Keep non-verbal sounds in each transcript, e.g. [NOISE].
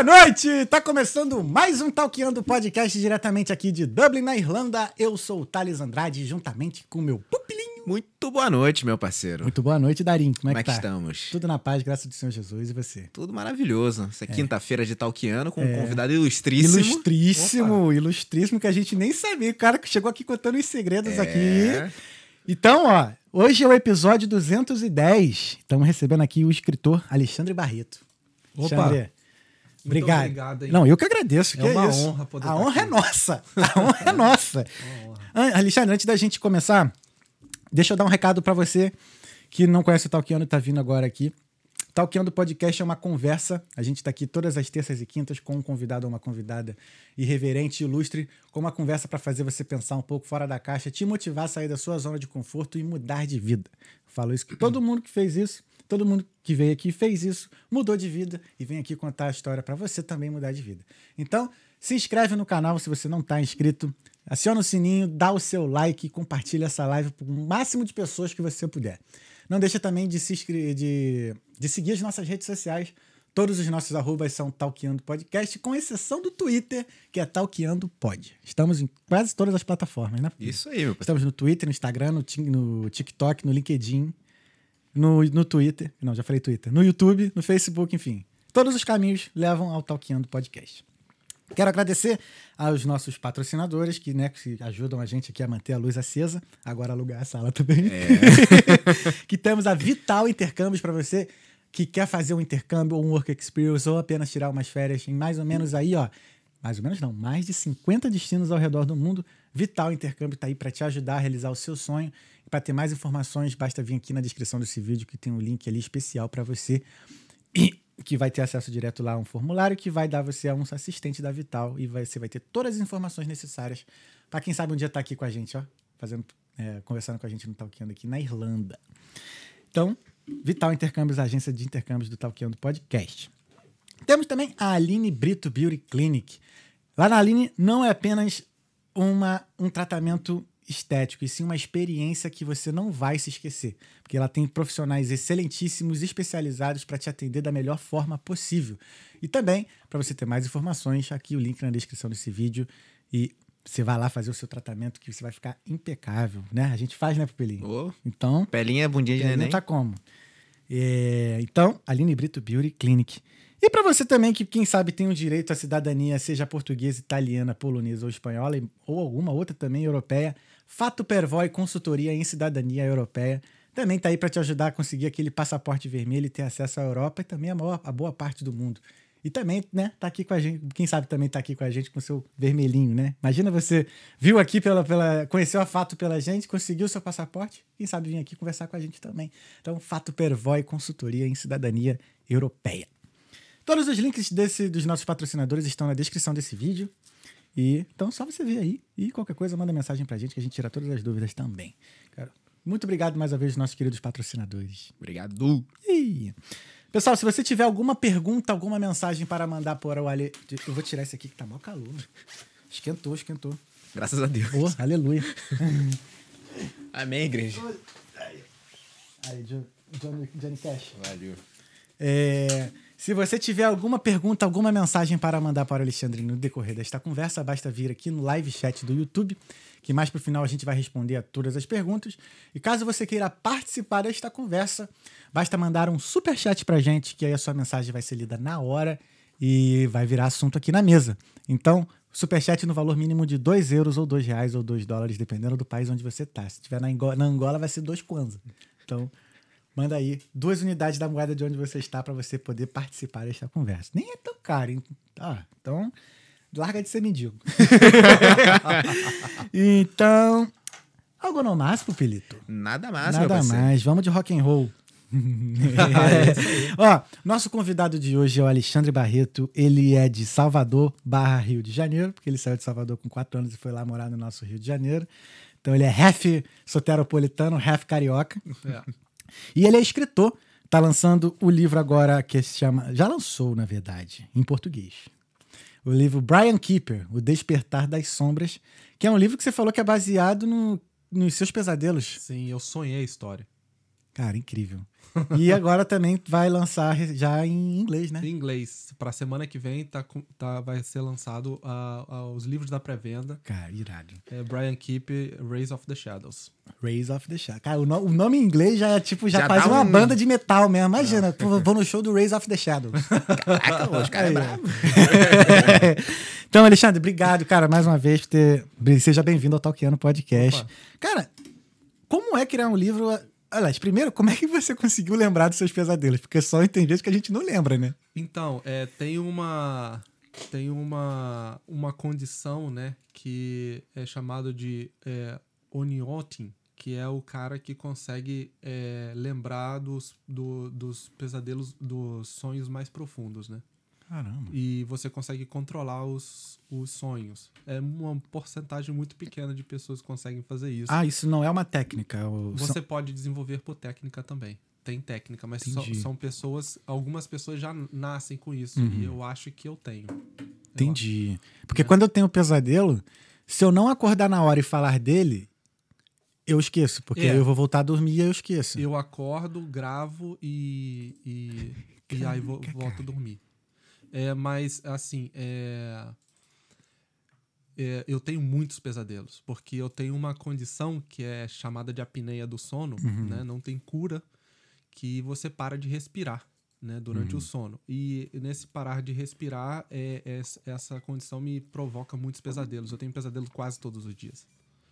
Boa noite! Tá começando mais um Talkeando Podcast diretamente aqui de Dublin, na Irlanda. Eu sou o Thales Andrade, juntamente com meu pupilinho. Muito boa noite, meu parceiro. Muito boa noite, Darim. Como é Como que é que tá? estamos? Tudo na paz, graças ao Senhor Jesus e você. Tudo maravilhoso. Essa é quinta-feira de Talkiano com um convidado ilustríssimo. Ilustríssimo, ilustríssimo, que a gente nem sabia. O cara que chegou aqui contando os segredos É. aqui. Então, ó, hoje é o episódio 210. Estamos recebendo aqui o escritor Alexandre Barreto. Opa! Alexandre, obrigado. obrigado? Não, eu que agradeço. É que uma isso. honra poder A honra é nossa. A honra é nossa. [LAUGHS] An- Alexandre, antes da gente começar, deixa eu dar um recado pra você que não conhece o Talkiano e tá vindo agora aqui. Talkiano Podcast é uma conversa. A gente tá aqui todas as terças e quintas com um convidado ou uma convidada irreverente, ilustre, com uma conversa pra fazer você pensar um pouco fora da caixa, te motivar a sair da sua zona de conforto e mudar de vida. Falo isso que todo mundo que fez isso, todo mundo que veio aqui fez isso, mudou de vida e vem aqui contar a história pra você também mudar de vida. Então, se inscreve no canal se você não tá inscrito, aciona o sininho, dá o seu like e compartilha essa live para o máximo de pessoas que você puder. Não deixa também de, se de, de seguir as nossas redes sociais. Todos os nossos arrobas são Talkeando Podcast, com exceção do Twitter, que é Talkeando Pod. Estamos em quase todas as plataformas, né? Isso aí, meu parceiro. Estamos no Twitter, no Instagram, no, no TikTok, no LinkedIn, no, no Twitter. Não, já falei Twitter. No YouTube, no Facebook, enfim. Todos os caminhos levam ao Talkeando Podcast. Quero agradecer aos nossos patrocinadores que, né, que ajudam a gente aqui a manter a luz acesa. Agora alugar a sala também. [LAUGHS] que temos a Vital Intercâmbios para você que quer fazer um intercâmbio ou um work experience ou apenas tirar umas férias em mais ou menos aí, ó. Mais ou menos não, mais de 50 destinos ao redor do mundo. Vital Intercâmbio está aí para te ajudar a realizar o seu sonho. Para ter mais informações, basta vir aqui na descrição desse vídeo que tem um link ali especial para você. E que vai ter acesso direto lá a um formulário que vai dar você a um assistente da Vital e vai- você vai ter todas as informações necessárias para quem sabe um dia estar aqui com a gente, ó, fazendo, é, conversando com a gente no Talkando aqui na Irlanda. Então, Vital Intercâmbios, agência de intercâmbios do Talkando Podcast. Temos também a Aline Brito Beauty Clinic. Lá na Aline não é apenas uma, um tratamento estético, e sim uma experiência que você não vai se esquecer. Porque ela tem profissionais excelentíssimos, especializados para te atender da melhor forma possível. E também, para você ter mais informações, aqui o link na descrição desse vídeo. E você vai lá fazer o seu tratamento que você vai ficar impecável, né? A gente faz, né, Pupelinho? Ô, Então, pelinha, bundinha de neném. não tá como. É, então, Aline Brito Beauty Clinic. E para você também que, quem sabe, tem o direito à cidadania, seja portuguesa, italiana, polonesa ou espanhola, ou alguma outra também europeia, Fato Pervoy Consultoria em Cidadania Europeia também tá aí para te ajudar a conseguir aquele passaporte vermelho e ter acesso à Europa e também a, maior, a boa parte do mundo. E também, né, tá aqui com a gente, quem sabe também tá aqui com a gente com seu vermelhinho, né? Imagina você viu aqui pela, pela conheceu a Fato pela gente, conseguiu seu passaporte, quem sabe vir aqui conversar com a gente também. Então, Fato Pervoy Consultoria em Cidadania Europeia. Todos os links desse, dos nossos patrocinadores estão na descrição desse vídeo. E então só você ver aí e qualquer coisa manda mensagem pra gente que a gente tira todas as dúvidas também. Cara, muito obrigado mais uma vez nossos queridos patrocinadores. Obrigado. Ih. Pessoal, se você tiver alguma pergunta, alguma mensagem para mandar para o Ale, eu vou tirar esse aqui que tá mal calor. Esquentou, esquentou. Graças a Deus. Oh, aleluia. [LAUGHS] Amém, igreja. Aí, Jo- Johnny, Johnny Cash. Valeu. É, se você tiver alguma pergunta, alguma mensagem para mandar para o Alexandre no decorrer desta conversa, basta vir aqui no live chat do YouTube, que mais pro final a gente vai responder a todas as perguntas. E caso você queira participar desta conversa, basta mandar um super chat pra gente, que aí a sua mensagem vai ser lida na hora e vai virar assunto aqui na mesa. Então, super chat no valor mínimo de 2 euros ou 2 reais ou 2 dólares, dependendo do país onde você tá. Se tiver na na Angola vai ser 2 kwanza. Então, Manda aí duas unidades da moeda de onde você está para você poder participar desta conversa. Nem é tão caro, hein? Ah, então, larga de ser mendigo. [LAUGHS] então, algo no mais, Pupilito? Nada mais, Nada mais. Vamos de rock and roll. [LAUGHS] [LAUGHS] Ó, nosso convidado de hoje é o Alexandre Barreto. Ele é de Salvador, barra Rio de Janeiro, porque ele saiu de Salvador com quatro anos e foi lá morar no nosso Rio de Janeiro. Então ele é half soteropolitano, half carioca. É. E ele é escritor. Tá lançando o livro agora que se chama. Já lançou, na verdade, em português. O livro Brian Keeper, O Despertar das Sombras, que é um livro que você falou que é baseado no- nos seus pesadelos. Sim, eu sonhei a história. Cara, incrível. E [LAUGHS] agora também vai lançar já em inglês, né? Em inglês. Pra semana que vem tá, tá, vai ser lançado ah, ah, os livros da pré-venda. Cara, irado. É Brian Keep, Raise of the Shadows. Raise of the Shadow. Cara, o, no- o nome em inglês já é tipo, já, Já faz uma um- banda de metal mesmo. Imagina, vou no show do Raise of the Shadows. [LAUGHS] Caraca, os caras é brabo. [LAUGHS] então, Alexandre, obrigado, cara, mais uma vez por ter. Seja bem-vindo ao Talkiano Podcast. Opa. Cara, como é criar um livro? Aliás, primeiro, como é que você conseguiu lembrar dos seus pesadelos? Porque só tem vezes que a gente não lembra, né? Então, é, tem uma tem uma, uma condição, né, que é chamado de é, oniotin, que é o cara que consegue é, lembrar dos, do- dos pesadelos, dos sonhos mais profundos, né? Caramba. E você consegue controlar os, os sonhos. É uma porcentagem muito pequena de pessoas que conseguem fazer isso. Ah, isso não é uma técnica. o- Você pode desenvolver por técnica também. Tem técnica, mas são, pessoas. Algumas pessoas já nascem com isso. Uhum. E eu acho que eu tenho. Eu Entendi. Porque quando eu tenho pesadelo, se eu não acordar na hora e falar dele, eu esqueço. Porque É. eu vou voltar a dormir e eu esqueço. Eu acordo, gravo e. E, [LAUGHS] e aí vou, volto a dormir. É, mas, assim, é, é, eu tenho muitos pesadelos, porque eu tenho uma condição que é chamada de apneia do sono, Uhum. né? Não tem cura, que você para de respirar, né? Durante Uhum. o sono. E nesse parar de respirar, é, é- essa condição me provoca muitos pesadelos. Eu tenho pesadelo quase todos os dias.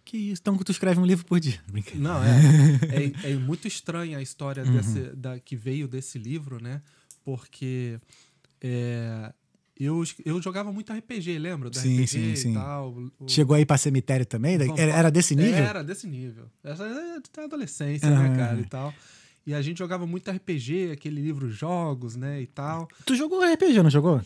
Que isso? Então tu escreve um livro por dia. [LAUGHS] Brincadeira. Não, é, é, é muito estranha a história Uhum. desse, da, que veio desse livro, né? Porque é, eu, eu jogava muito RPG, lembra? Do Sim, RPG sim, e sim. tal. o- Chegou aí pra cemitério também? Era, desse nível? Era desse nível. Essa é da adolescência, Aham. né, cara, e tal. E a gente jogava muito RPG, aquele livro Jogos, né, e tal. Tu jogou RPG, não jogou?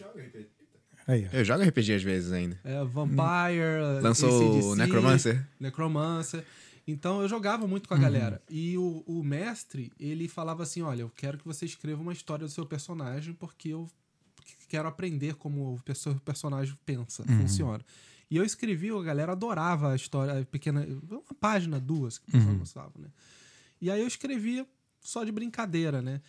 Aí, ó. Eu jogo RPG às vezes ainda. É, Vampire, Lançou AC/DC, o Necromancer. Necromancer. Então eu jogava muito com a galera. E o, o mestre, ele falava assim: olha, eu quero que você escreva uma história do seu personagem, porque eu quero aprender como o perso- personagem pensa, funciona. E eu escrevi, a galera adorava a história, a pequena. Uma página, duas, que o pessoal gostava, né? E aí eu escrevia só de brincadeira, né?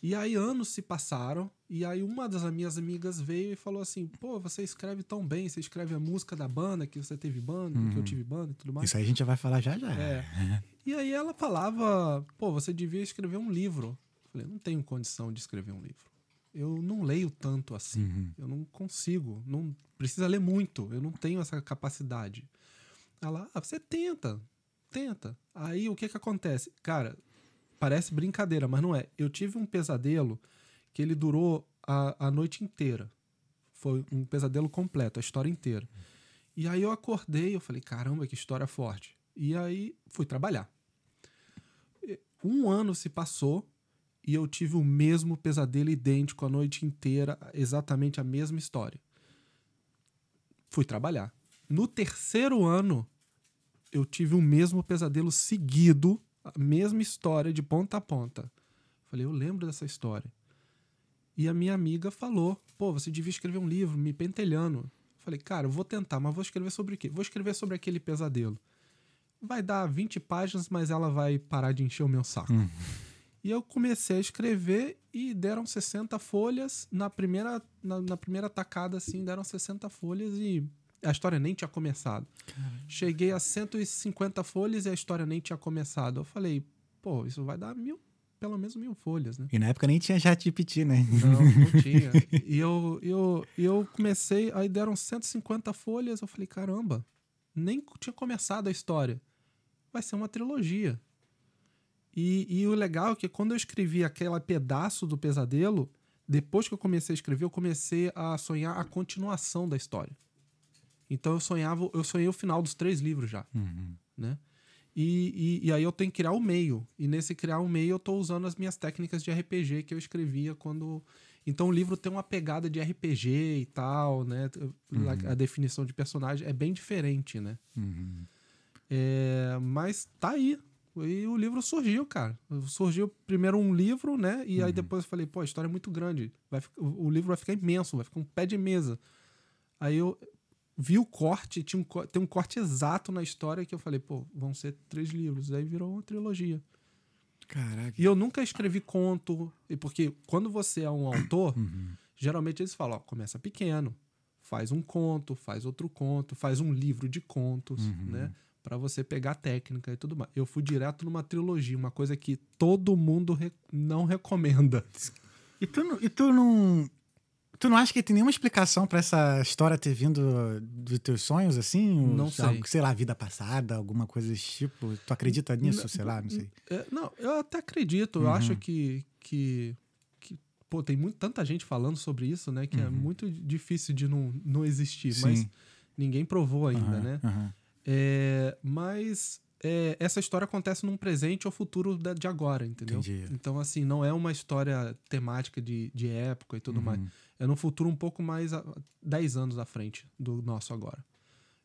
E aí anos se passaram, e aí uma das minhas amigas veio e falou assim: pô, você escreve tão bem, você escreve a música da banda, que você teve banda, que eu tive banda e tudo mais. Isso aí a gente já vai falar já já. É. E aí ela falava, pô, você devia escrever um livro. Eu falei, não tenho condição de escrever um livro. Eu não leio tanto assim. Uhum. Eu não consigo. Não precisa ler muito. Eu não tenho essa capacidade. Ela, ah, você tenta, tenta. Aí o que que acontece? Cara, parece brincadeira, mas não é. Eu tive um pesadelo que ele durou a, a noite inteira. Foi um pesadelo completo, a história inteira. E aí eu acordei, eu falei, caramba, que história forte. E aí fui trabalhar. Um ano se passou e eu tive o mesmo pesadelo idêntico a noite inteira, exatamente a mesma história. Fui trabalhar. No terceiro ano, eu tive o mesmo pesadelo seguido, a mesma história de ponta a ponta. Falei, eu lembro dessa história. E a minha amiga falou: pô, você devia escrever um livro, me pentelhando. Falei, cara, eu vou tentar, mas vou escrever sobre o quê? Vou escrever sobre aquele pesadelo. Vai dar 20 páginas, mas ela vai parar de encher o meu saco. E eu comecei a escrever e deram 60 folhas. Na primeira, na, na primeira tacada, assim, deram 60 folhas e a história nem tinha começado. Cheguei a 150 folhas e a história nem tinha começado. Eu falei, pô, isso vai dar mil, pelo menos mil folhas, né? E na época nem tinha ChatGPT, né? Não, não tinha. E eu, eu, eu comecei, aí deram 150 folhas, eu falei, caramba, nem tinha começado a história. Vai ser uma trilogia. E, e o legal é que quando eu escrevi aquele pedaço do pesadelo, depois que eu comecei a escrever, eu comecei a sonhar a continuação da história. Então eu sonhava, eu sonhei o final dos três livros já, né? E, e, e aí eu tenho que criar o meio. E nesse criar o meio eu tô usando as minhas técnicas de RPG que eu escrevia quando. Então o livro tem uma pegada de RPG e tal, né? A definição de personagem é bem diferente, né? É, mas tá aí. E o livro surgiu, cara. Surgiu primeiro um livro, né? E aí depois eu falei, pô, a história é muito grande. Vai, o livro vai ficar imenso, vai ficar um pé de mesa. Aí eu vi o corte, tinha um, tem um corte exato na história que eu falei, pô, vão ser três livros. Aí virou uma trilogia. Caraca. E eu nunca escrevi conto, e porque quando você é um autor, Uhum. geralmente eles falam, ó, começa pequeno, faz um conto, faz outro conto, faz um livro de contos, Uhum. né? Pra você pegar a técnica e tudo mais. Eu fui direto numa trilogia, uma coisa que todo mundo re- não recomenda. E tu, não- e tu não. Tu não acha que tem nenhuma explicação pra essa história ter vindo dos teus sonhos, assim? Não sei. algo, sei lá, vida passada, alguma coisa desse tipo? Tu acredita nisso? sei lá, não sei. É, não, eu até acredito. Uhum. Eu acho que, que, que pô, tem muito, tanta gente falando sobre isso, né? Que é muito difícil de não, não existir. Mas Uhum. Sim. ninguém provou ainda, Aham, né? aham. É, mas é, essa história acontece num presente ou futuro da- de agora, entendeu? Entendi. Então, assim, não é uma história temática de, de época e Uhum. tudo mais. É num futuro um pouco mais a, 10 anos à frente do nosso agora.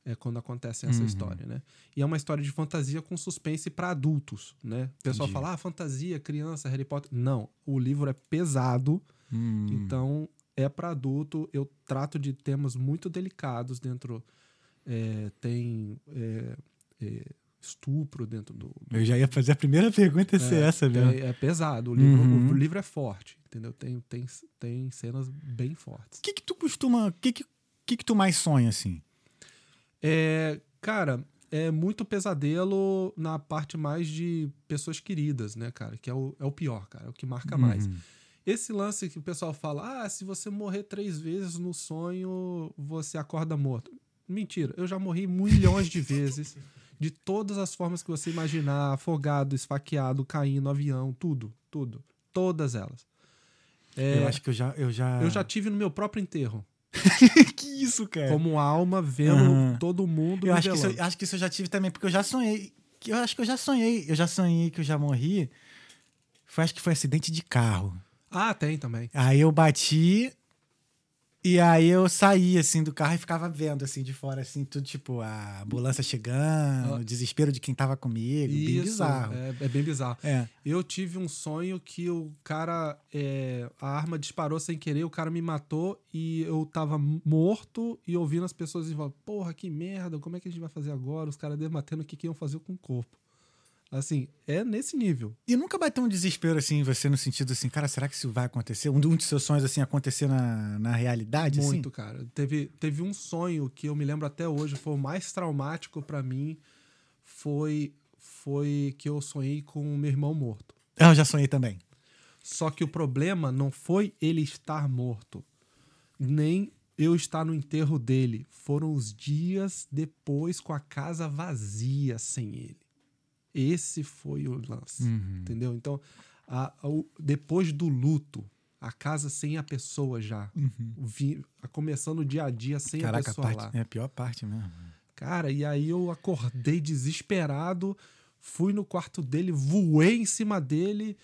É quando acontece essa Uhum. história, né? E é uma história de fantasia com suspense para adultos, né? O pessoal Entendi. fala, ah, fantasia, criança, Harry Potter. Não, o livro é pesado, Hum. então é para adulto. Eu trato de temas muito delicados dentro. É, tem é, é, estupro dentro do. do- Eu já ia fazer a primeira pergunta ser essa tem- mesmo. é pesado. O livro, Uhum. o livro é forte, entendeu? Tem, tem, tem cenas bem fortes. O que que tu costuma... O que que, que que tu mais sonha, assim? É, cara, é muito pesadelo na parte mais de pessoas queridas, né, cara? Que é o, é o pior, cara. É o que marca mais. Uhum. Esse lance que o pessoal fala, ah, se você morrer três vezes no sonho, você acorda morto. Mentira, eu já morri milhões de vezes, de todas as formas que você imaginar, afogado, esfaqueado, caindo, avião, tudo, tudo. Todas elas. É, Eu acho que eu já... Eu já, eu já tive no meu próprio enterro, [LAUGHS] que isso, cara? como alma vendo Aham. todo mundo Eu acho que, isso, acho que isso eu já tive também, porque eu já sonhei. que Eu acho que eu já sonhei. Eu já sonhei que eu já morri. Foi, acho que foi acidente de carro. Ah, tem também. Aí eu bati. E aí eu saí, assim, do carro e ficava vendo, assim, de fora, assim, tudo tipo, a ambulância chegando, Ah. o desespero de quem tava comigo. bem Isso, bizarro. É, é bem bizarro. É. Eu tive um sonho que o cara. é, a arma disparou sem querer, o cara me matou e eu tava morto e ouvindo as pessoas e falando, porra, que merda, como é que a gente vai fazer agora? Os caras debatendo o que, que iam fazer com o corpo. Assim, é nesse nível. E nunca bateu um desespero, assim, em você, no sentido assim, cara, será que isso vai acontecer? Um, um dos seus sonhos, assim, acontecer na, na realidade, Muito, cara. Teve, teve um sonho que eu me lembro até hoje, foi o mais traumático pra mim. Foi, foi que eu sonhei com o meu irmão morto. assim? Ah, eu já sonhei também. Só que o problema não foi ele estar morto, nem eu estar no enterro dele. Foram os dias depois com a casa vazia sem ele. Esse foi o lance, Uhum. entendeu? Então, a- a- o- depois do luto, a casa sem a pessoa já, vi- começando o dia a dia sem a Uhum. Caraca, a pessoa parte, lá. é a pior parte mesmo. Cara, e aí eu acordei desesperado, fui no quarto dele, voei em cima dele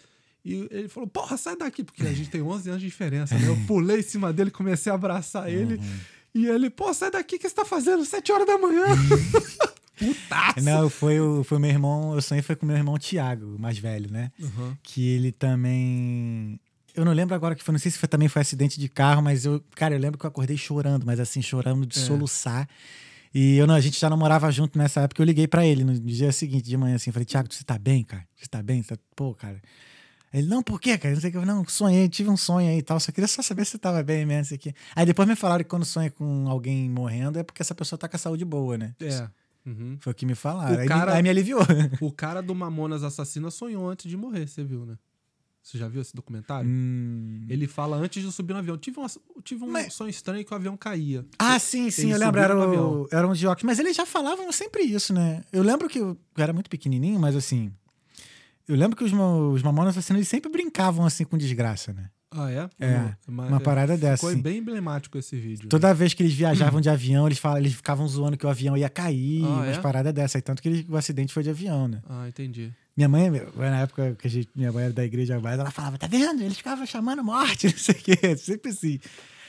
e ele falou: Porra, sai daqui, porque a gente tem [LAUGHS] 11 anos de diferença, né? Eu pulei em cima dele, comecei a abraçar ele Uhum. e ele: Pô, sai daqui, o que você tá fazendo? 7 horas da manhã. [LAUGHS] Putaço! Não, foi o, foi o meu irmão, eu sonhei foi com meu irmão Tiago, o mais velho, né? Uhum. Que ele também. Eu não lembro agora que foi, não sei se foi, também foi acidente de carro, mas eu, cara, eu lembro que eu acordei chorando, mas assim, chorando de É. soluçar. E eu não, a gente já não morava junto nessa época, eu liguei pra ele no dia seguinte, de manhã, assim, falei, Tiago, você tá bem, cara? Você tá bem? Você tá... Pô, cara. Ele, não, por quê, cara? Não sei o que. Eu, não, sonhei, tive um sonho aí e tal. Só queria só saber se você tava bem mesmo, quê. Aí depois me falaram que quando sonha com alguém morrendo é porque essa pessoa tá com a saúde boa, né? É. Uhum. Foi o que me falaram. O aí, cara- me, aí me aliviou. [LAUGHS] O cara do Mamonas Assassina sonhou antes de morrer, você viu, né? Você já viu esse documentário? Hum. Ele fala antes de subir no avião. Tive, uma, tive um Mas- sonho estranho que o avião caía. Ah, sim, sim, Eles eu lembro. Era, o, era um óculos. Mas eles já falavam sempre isso, né? Eu lembro que eu era muito pequenininho, mas assim. Eu lembro que os, os Mamonas Assassinos sempre brincavam assim com desgraça, né? Ah, é? É, Mas- uma parada dessa, Ficou assim. bem emblemático esse vídeo. Toda vez que eles viajavam [CLEARS THROAT] de avião, eles, falavam, eles ficavam zoando que o avião ia cair, Ah, umas é? paradas dessa. E tanto que ele- o acidente foi de avião, né? Ah, entendi. Minha mãe, na época que a gente, minha mãe era da igreja mais, ela falava, tá vendo? Eles ficavam chamando morte, [LAUGHS] não sei o quê. Sempre assim.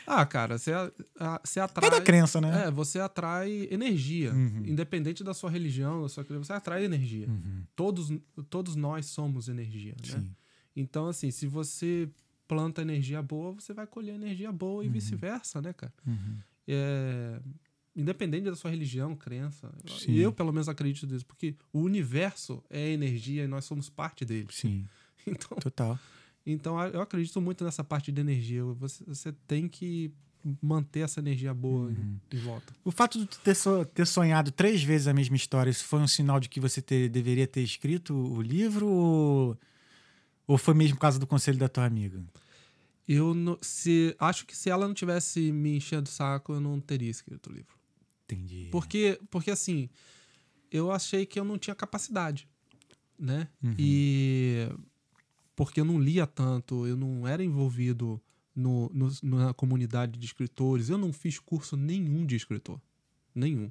Ah, cara, você, a- a- você atrai. É da crença, né? É, você atrai energia. Uhum. Independente da sua religião, da sua crença, você atrai energia. Uhum. Todos, todos nós somos energia, né? Sim. Então, assim, se você planta energia boa, você vai colher energia boa e vice-versa, né, cara? Uhum. É, Independente da sua religião, crença. Sim. E eu, pelo menos, acredito nisso, porque o universo é energia e nós somos parte dele. Sim. [LAUGHS] Então, Total. então eu acredito muito nessa parte de energia. Você, você tem que manter essa energia boa em, em volta. O fato de ter, so- ter sonhado três vezes a mesma história, isso foi um sinal de que você ter- deveria ter escrito o livro ou, ou foi mesmo por causa do conselho da tua amiga? Eu não- se acho que se ela não tivesse me enchendo o saco, eu não teria escrito o livro. Entendi. Porque, porque assim, eu achei que eu não tinha capacidade, né? Uhum. E porque eu não lia tanto, eu não era envolvido no, no- na comunidade de escritores, eu não fiz curso nenhum de escritor. Nenhum.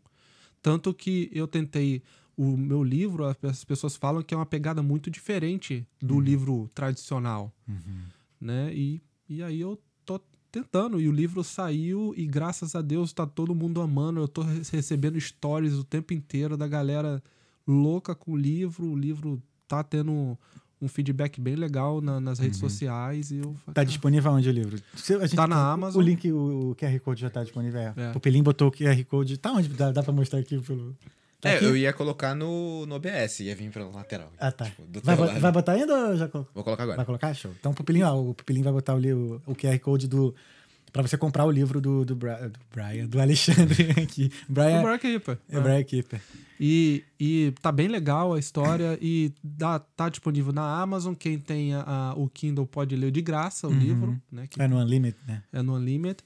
Tanto que eu tentei. O meu livro, as pessoas falam que é uma pegada muito diferente do livro tradicional Uhum. né? E, e aí eu tô tentando. E o livro saiu e graças a Deus tá todo mundo amando. Eu tô re- recebendo stories o tempo inteiro da galera louca com o livro. O livro tá tendo um feedback bem legal na- nas redes sociais. E eu Tá "Ah, disponível onde o livro? Se- a gente- Tá na Amazon. O link, o, o QR Code já tá disponível. É. É. O Pelim botou o QR Code. Tá onde? Dá, dá pra mostrar aqui pelo. Tá é, aqui? eu ia colocar no, no OBS, ia vir pela lateral. Ah, tá. Tipo, do Vai, lado. vai botar ainda ou já colocou? Vou colocar agora. Vai colocar? Show. Então, o Pupilinho, ó, o Pupilinho vai botar ali o, o QR Code do. Pra você comprar o livro do, do, Bra- do Brian, do Alexandre [LAUGHS] aqui. Brian O aí, pô. é o Brian Keeper. E, e tá bem legal a história e dá, tá disponível na Amazon. Quem tem a- a- o Kindle pode ler de graça o Uhum. livro, né? Que É no Unlimited, né? é no Unlimited.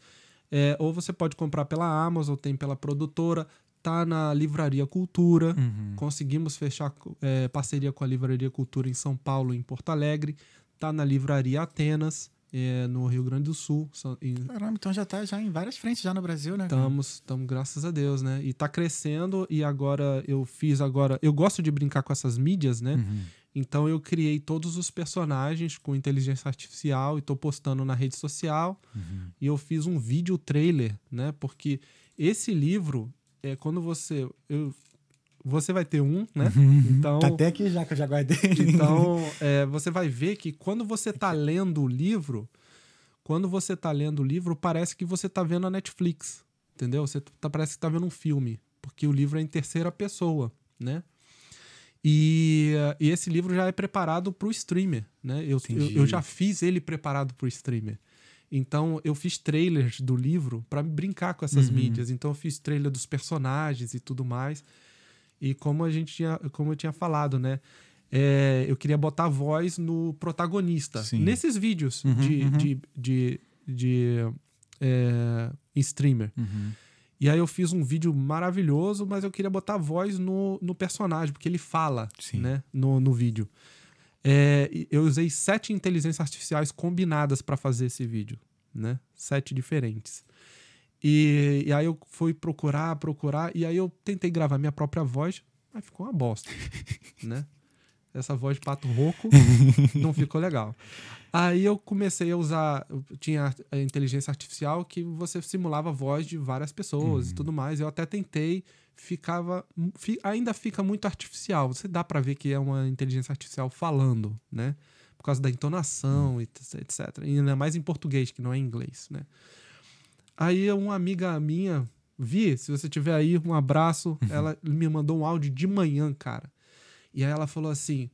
É, ou você pode comprar pela Amazon, tem pela produtora, tá na Livraria Cultura. Uhum. Conseguimos fechar é, parceria com a Livraria Cultura em São Paulo em Porto Alegre. Tá na Livraria Atenas, é, no Rio Grande do Sul. Em- Caramba, então já tá já em várias frentes já no Brasil, né? Estamos, estamos, graças a Deus, né? E tá crescendo e agora eu fiz agora. Eu gosto de brincar com essas mídias, né? Uhum. Então eu criei todos os personagens com inteligência artificial e tô postando na rede social. Uhum. E eu fiz um vídeo trailer, né? Porque esse livro é quando você eu, você vai ter um, né? Então Tá até aqui já que eu já guardei. então, [LAUGHS] é, você vai ver que quando você tá lendo o livro, quando você tá lendo o livro, parece que você tá vendo a Netflix, entendeu? Você tá, parece que tá vendo um filme, porque o livro é em terceira pessoa, né? E, e esse livro já é preparado para o streamer, né? Eu, eu, eu já fiz ele preparado para o streamer. Então, eu fiz trailers do livro para brincar com essas Uhum. mídias. Então, eu fiz trailer dos personagens e tudo mais. E como a gente tinha, como eu tinha falado, né? É, eu queria botar voz no protagonista. Sim. Nesses vídeos Uhum, de, uhum. de, de, de, é, streamer. Uhum. E aí eu fiz um vídeo maravilhoso, mas eu queria botar voz no, no personagem, porque ele fala Sim. né, no, no vídeo. É, eu usei sete inteligências artificiais combinadas para fazer esse vídeo, né? Sete diferentes. E, e aí eu fui procurar, procurar, e aí eu tentei gravar minha própria voz, mas ficou uma bosta, [LAUGHS] né? Essa voz de pato rouco não ficou legal. Aí eu comecei a usar, tinha a inteligência artificial que você simulava a voz de várias pessoas e tudo mais. Eu até tentei, ficava, fi- ainda fica muito artificial. Você dá pra ver que é uma inteligência artificial falando, né? Por causa da entonação e t- etc. E ainda mais em português, que não é em inglês, né? Aí uma amiga minha, Vi, se você tiver aí, um abraço. Ela me mandou um áudio de manhã, cara. E aí ela falou assim: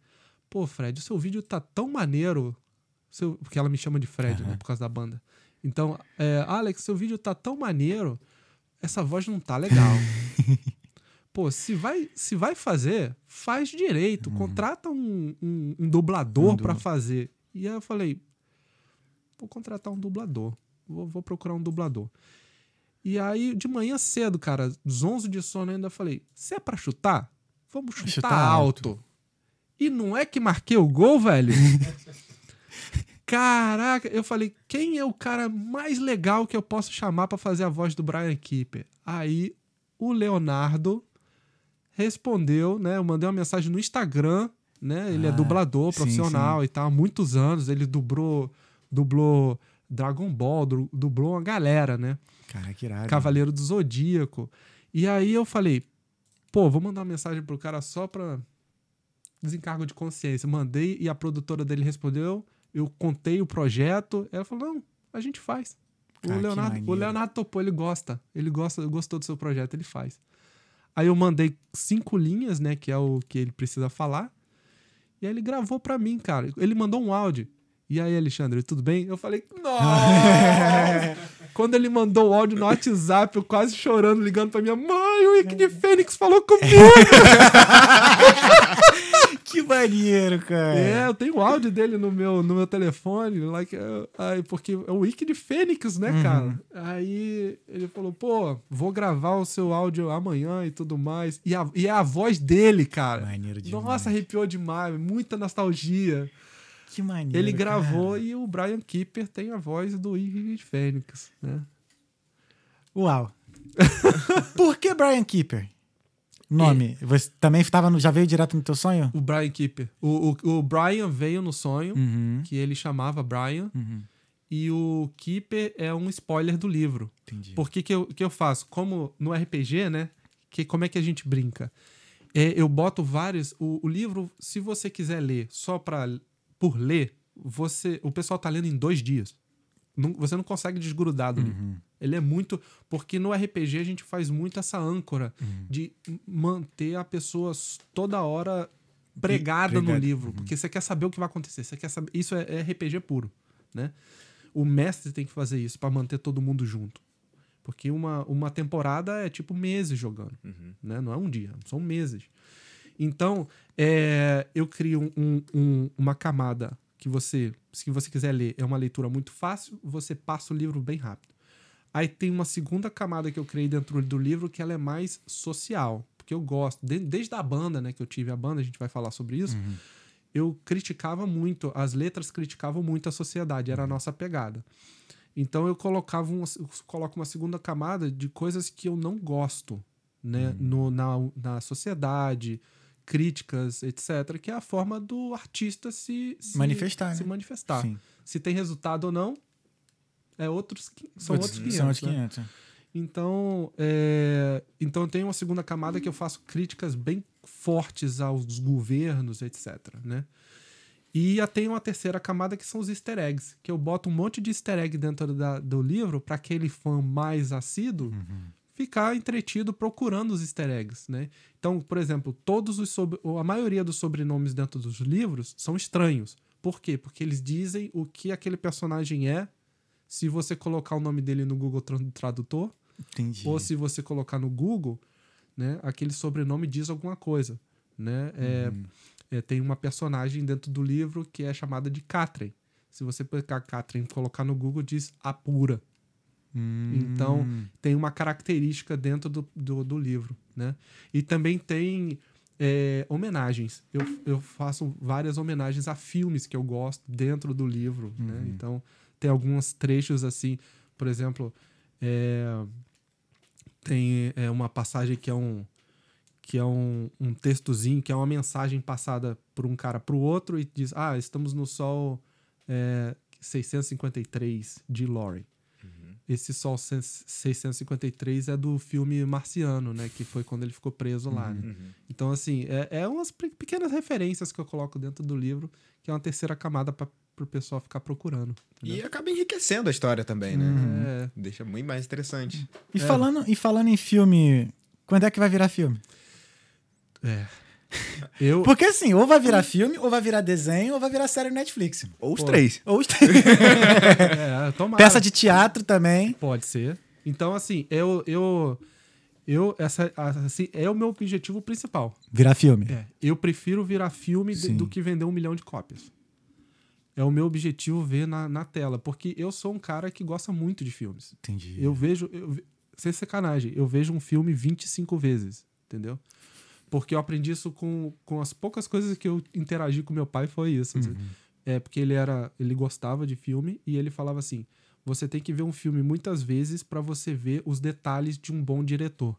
Pô, Fred, o seu vídeo tá tão maneiro. Seu... Porque ela me chama de Fred, né? Por causa da banda. Então, é, Alex, seu vídeo tá tão maneiro. Essa voz não tá legal. [LAUGHS] [LAUGHS] Pô, se vai, se vai fazer, faz direito. Contrata um, um, um dublador Um pra du- fazer. E aí eu falei: Vou contratar um dublador. Vou, vou procurar um dublador. E aí, de manhã cedo, cara, zonzo de sono, ainda falei: Se é pra chutar, vamos chutar, Chutar alto. alto. E não é que marquei o gol, velho? [LAUGHS] Caraca, eu falei, quem é o cara mais legal que eu posso chamar pra fazer a voz do Brian Keeper? Aí o Leonardo respondeu, né? Eu mandei uma mensagem no Instagram, né? Ele é Ah, dublador sim, profissional e tal, há muitos anos. Ele dublou, dublou Dragon Ball, du- dublou uma galera, né? Cara, que irado. Cavaleiro do Zodíaco. E aí eu falei, pô, vou mandar uma mensagem pro cara só pra desencargo de consciência. Mandei e a produtora dele respondeu. Eu contei o projeto. Ela falou: não, a gente faz. O, que Leonardo, o. Leonardo topou, ele gosta. Ele gosta, gostou do seu projeto, ele faz. Aí eu mandei cinco linhas, né? Que é o que ele precisa falar. E aí ele gravou pra mim, cara. Ele mandou um áudio. E aí, Alexandre, tudo bem? Eu falei, nossa! [LAUGHS] Quando ele mandou o áudio no WhatsApp, eu quase chorando, ligando pra minha mãe, o Ike de Fênix falou comigo! [LAUGHS] que maneiro, cara. É, eu tenho o áudio dele no meu, no meu telefone, like, uh, aí, porque é o Wiki de Fênix, né, Uhum. cara? Aí ele falou, pô, vou gravar o seu áudio amanhã e tudo mais. E, a, e é a voz dele, cara. Maneiro demais. Nossa, arrepiou demais, muita nostalgia. Que maneiro. ele gravou cara. e o Brian Keeper tem a voz do Wiki de Fênix, né? Uau. [LAUGHS] Por que Brian Keeper? Nome. Você também estava no, já veio direto no teu sonho? O Brian Keeper. O, o, o Brian veio no sonho, Uhum. que ele chamava Brian, Uhum. e o Keeper é um spoiler do livro. Entendi. Por que, que, eu, que eu faço? Como no RPG, né? Que, como é que a gente brinca? É, eu boto vários. O, o livro, se você quiser ler só pra, por ler, você, o pessoal tá lendo em dois dias. Não- você não consegue desgrudar do livro. Ele é muito. Porque no RPG a gente faz muito essa âncora de m- manter a pessoa toda hora pregada no pregada. livro. Porque você quer saber o que vai acontecer. Você quer saber. Isso é, é RPG puro, né? O mestre tem que fazer isso pra manter todo mundo junto. Porque uma, uma temporada é tipo meses jogando, né? Não é um dia, são meses. Então, é, eu crio um- um- uma camada que você, se você quiser ler, é uma leitura muito fácil, você passa o livro bem rápido. Aí tem uma segunda camada que eu criei dentro do livro que ela é mais social, porque eu gosto, de- desde a banda, né, que eu tive a banda, a gente vai falar sobre isso, eu criticava muito, as letras criticavam muito a sociedade, era a nossa pegada. Então eu colocava um, eu coloco uma segunda camada de coisas que eu não gosto, né, no, na, na sociedade, críticas, etc, que é a forma do artista se, se Manifestar, se né? manifestar. Sim. Se tem resultado ou não, é outros, são outros 500, São outros né? 500. Então, é, então eu tenho uma segunda camada que eu faço críticas bem fortes aos governos, etc. Né? E eu tenho uma terceira camada que são os easter eggs, que eu boto um monte de easter egg dentro da- do livro para aquele fã mais assíduo ficar entretido procurando os easter eggs, né? Então, por exemplo, todos os sobre, a maioria dos sobrenomes dentro dos livros são estranhos. Por quê? Porque eles dizem o que aquele personagem é se você colocar o nome dele no Google Tra- Tradutor Entendi. ou se você colocar no Google, né, aquele sobrenome diz alguma coisa, né? É, é, tem uma personagem dentro do livro que é chamada de Catherine. Se você pegar Catherine e colocar no Google, diz apura. Hum. Então, tem uma característica dentro do, do, do livro, né? E também tem é, homenagens. Eu, eu faço várias homenagens a filmes que eu gosto dentro do livro, né? Então, tem alguns trechos assim, por exemplo, é, tem é, uma passagem que é um que é um, um textozinho, que é uma mensagem passada por um cara para o outro e diz, ah, estamos no sol é, 653 de Lori. Esse Sol 653 é do filme Marciano, né? Que foi quando ele ficou preso lá. né? Então, assim, é, é umas pe- pequenas referências que eu coloco dentro do livro, que é uma terceira camada para o pessoal ficar procurando. E acaba enriquecendo a história também, né? É, Deixa muito mais interessante. E, falando, e falando em filme, quando é que vai virar filme? é. Eu, Porque assim, ou vai virar filme, ou vai virar desenho, ou vai virar série no Netflix. Ou os Pô. três. Ou os [LAUGHS] é, tomara. peça de teatro também. Pode ser. Então, assim, eu. eu eu, essa, assim, é o meu objetivo principal. Virar filme. É, eu prefiro virar filme de- do que vender um milhão de cópias. É o meu objetivo ver na, na tela, porque eu sou um cara que gosta muito de filmes. Entendi. Eu vejo, eu, sem sacanagem, eu vejo um filme 25 vezes, entendeu? Porque eu aprendi isso com, com as poucas coisas que eu interagi com meu pai, foi isso. assim. É porque ele era, ele gostava de filme e ele falava assim: você tem que ver um filme muitas vezes para você ver os detalhes de um bom diretor.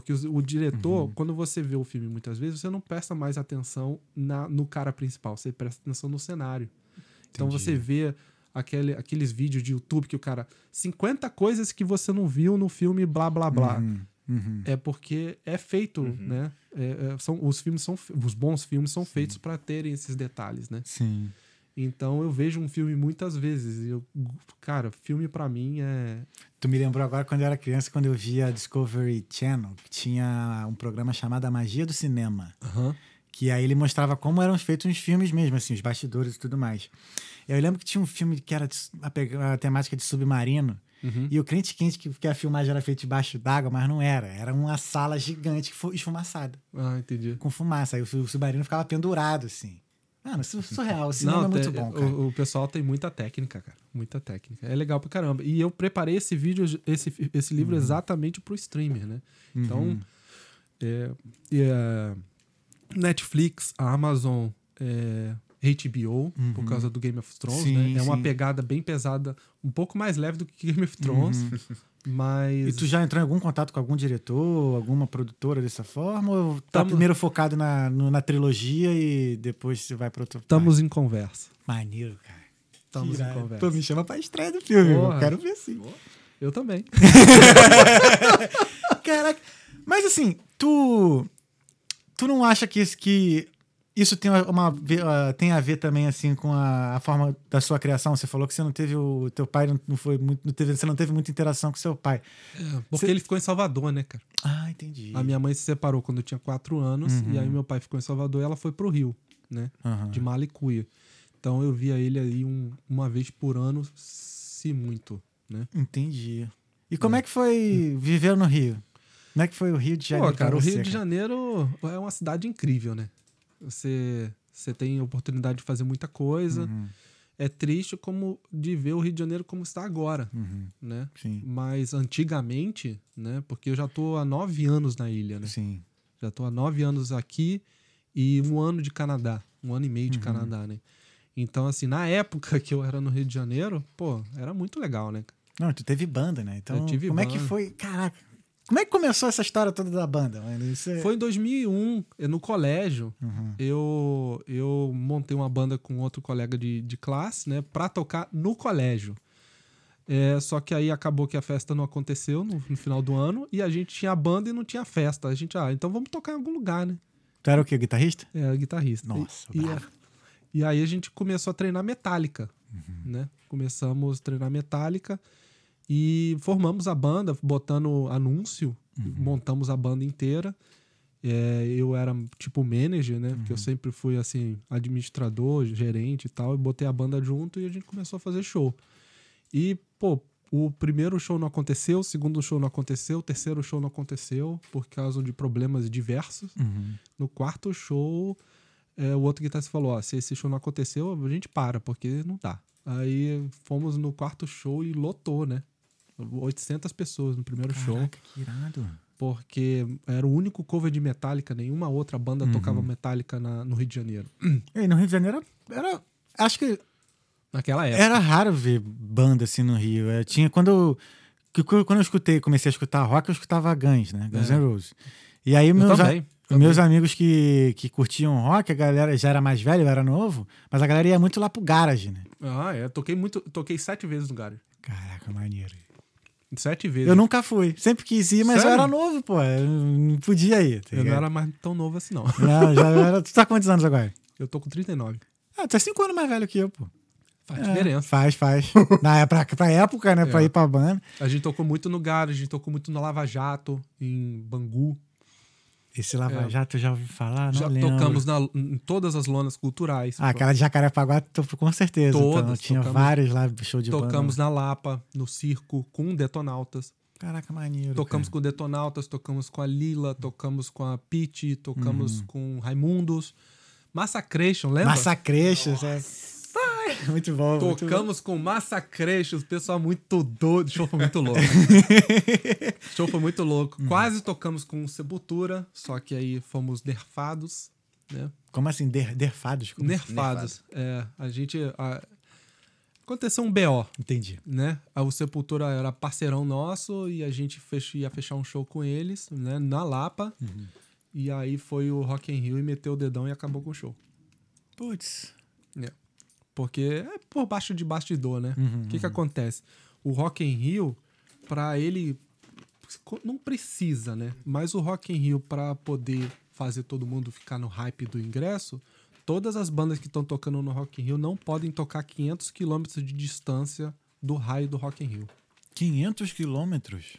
Porque os- o diretor, quando você vê o filme muitas vezes, você não presta mais atenção na, no cara principal, você presta atenção no cenário. Então Entendi. você vê aquele, aqueles vídeos de YouTube que o cara. 50 coisas que você não viu no filme, blá blá blá. Uhum, uhum. É porque é feito, né? É- é- são, os filmes são. Os bons filmes são feitos para terem esses detalhes, né? Sim. Então eu vejo um filme muitas vezes. E eu, cara, filme pra mim é. Tu me lembrou agora quando eu era criança, quando eu via a Discovery Channel, que tinha um programa chamado A Magia do Cinema. Que aí ele mostrava como eram feitos os filmes mesmo, assim, os bastidores e tudo mais. Eu lembro que tinha um filme que era a, a temática de submarino. Uhum. E o crente quente que, que a filmagem era feita debaixo d'água, mas não era. Era uma sala gigante que foi esfumaçada, Ah, entendi. com fumaça. Aí o, o submarino ficava pendurado, assim. Mano, isso é surreal. O cinema é muito bom, cara. O, o pessoal tem muita técnica, cara. Muita técnica. É legal pra caramba. E eu preparei esse vídeo, esse, esse livro Uhum. exatamente pro streamer, né? Então, é, e, é, Netflix, a Amazon, é, HBO, por causa do Game of Thrones, Uhum. Sim, né? É uma sim. pegada bem pesada, um pouco mais leve do que Game of Thrones, mas... E tu já entrou em algum contato com algum diretor, alguma produtora dessa forma? Ou tá Tamo- primeiro focado na, no- na trilogia e depois você vai pra outro. Estamos em conversa. Maneiro, cara. Estamos em conversa. Pô, me chama pra estreia do filme. Porra. Eu quero ver sim. Eu também. [LAUGHS] Caraca. Mas assim, tu. Tu não acha que isso, que isso tem, uma, tem a ver também assim com a, a forma da sua criação? Você falou que você não teve o. Teu pai não, foi muito. Não teve, você não teve muita interação com seu pai. É, porque Cê- ele ficou em Salvador, né, cara? Ah, entendi. A minha mãe se separou quando eu tinha quatro anos, Uhum. e aí meu pai ficou em Salvador e ela foi pro Rio, né? Aham. De Malicuia. Então eu via ele aí um- uma vez por ano, se muito, né? Entendi. E como é que foi viver no Rio? Como é que foi o Rio de Janeiro? Pô, cara, o você, Rio de cara? Janeiro é uma cidade incrível, né? Você, você tem oportunidade de fazer muita coisa. Uhum, É triste como de ver o Rio de Janeiro como está agora, uhum. né? Sim, Mas antigamente, né? Porque eu já tô há nove anos na ilha, né? sim. Já tô há nove anos aqui e um ano de Canadá. Um ano e meio Uhum. de Canadá, né? Então, assim, na época [LAUGHS] que eu era no Rio de Janeiro, pô, era muito legal, né? Não, tu teve banda, né? Então, Eu tive como é que banda. foi? Caraca. Como é que começou essa história toda da banda? Isso é- Foi em 2001, eu- no colégio, Uhum. eu, eu montei uma banda com outro colega de, de classe, né? Pra tocar no colégio. É, só que aí acabou que a festa não aconteceu no, no final do ano e a gente tinha banda e não tinha festa. A gente, ah, então vamos tocar em algum lugar, né? Tu era o quê? Guitarrista? É, guitarrista. Nossa, e, e, e aí a gente começou a treinar metálica, Uhum. né? Começamos a treinar metálica e formamos a banda, botando anúncio, Uhum. montamos a banda inteira. É, eu era tipo manager, né? Uhum. Porque eu sempre fui assim, administrador, gerente e tal, e botei a banda junto e a gente começou a fazer show. E, pô, o primeiro show não aconteceu, o segundo show não aconteceu, o terceiro show não aconteceu por causa de problemas diversos. Uhum. No quarto show, é, o outro guitarrista falou: Ó, se esse show não aconteceu, a gente para, porque não dá. Aí fomos no quarto show e lotou, né? 800 pessoas no primeiro show, Caraca, que irado. porque era o único cover de Metallica, nenhuma outra banda Uhum. tocava Metallica na- no Rio de Janeiro. E no Rio de Janeiro era. Acho que Naquela época. era raro ver banda assim no Rio. É, tinha quando. eu- que- Quando eu escutei, comecei a escutar rock, eu escutava Guns, né? Guns É. N' Roses. E aí Eu meus, a- também. meus amigos que, que curtiam rock, a galera já era mais velha, eu era novo, mas a galera ia muito lá pro garage, né? Ah, é. Toquei muito. Toquei sete vezes no Garage. Caraca, maneiro. Sete vezes. Eu nunca fui. Sempre quis ir, mas eu Sério? era novo, pô. Eu não podia ir. tá Eu não era mais tão novo assim, não. Não, já era. Tu tá com quantos anos agora? Eu tô com 39. Ah, tu é cinco anos mais velho que eu, pô. Faz É, diferença. Faz, faz. [LAUGHS] Na pra, pra época, né? Pra É. ir pra banda. A gente tocou muito no Garage, a gente tocou muito no Lava Jato, em Bangu. Esse Lava É. Jato eu já ouvi falar, não Já lembro. tocamos na- em todas as lonas culturais. Ah, aquela de Jacarepaguá, com certeza. então, Todas, tinha tocamos- vários lá, show de tocamos banda. na Lapa, no circo, com Detonautas. Caraca, maneiro. Tocamos cara. com Detonautas, tocamos com a Lila, tocamos com a Pete, tocamos Uhum. com Raimundos. Massacration, lembra? Massacreixos, é. [LAUGHS] Muito bom. muito. Tocamos com Massacration, o pessoal muito doido. O show foi muito louco. o [LAUGHS] show foi muito louco. Uhum. Quase tocamos com Sepultura, só que aí fomos nerfados, né? Como assim? Der, derfados? Como assim? Nerfados. É, a gente. a- Aconteceu um BO, Entendi. né? O Sepultura era parceirão nosso e a gente fech- ia fechar um show com eles, né? Na Lapa. Uhum. E aí foi o Rock in Rio e meteu o dedão e acabou com o show. Putz. É. Porque é por baixo de bastidor, né? Uhum, O que que acontece? O Rock in Rio, pra ele não precisa, né? Mas o Rock in Rio pra poder fazer todo mundo ficar no hype do ingresso, todas as bandas que estão tocando no Rock in Rio não podem tocar 500 quilômetros de distância do raio do Rock in Rio. 500 quilômetros?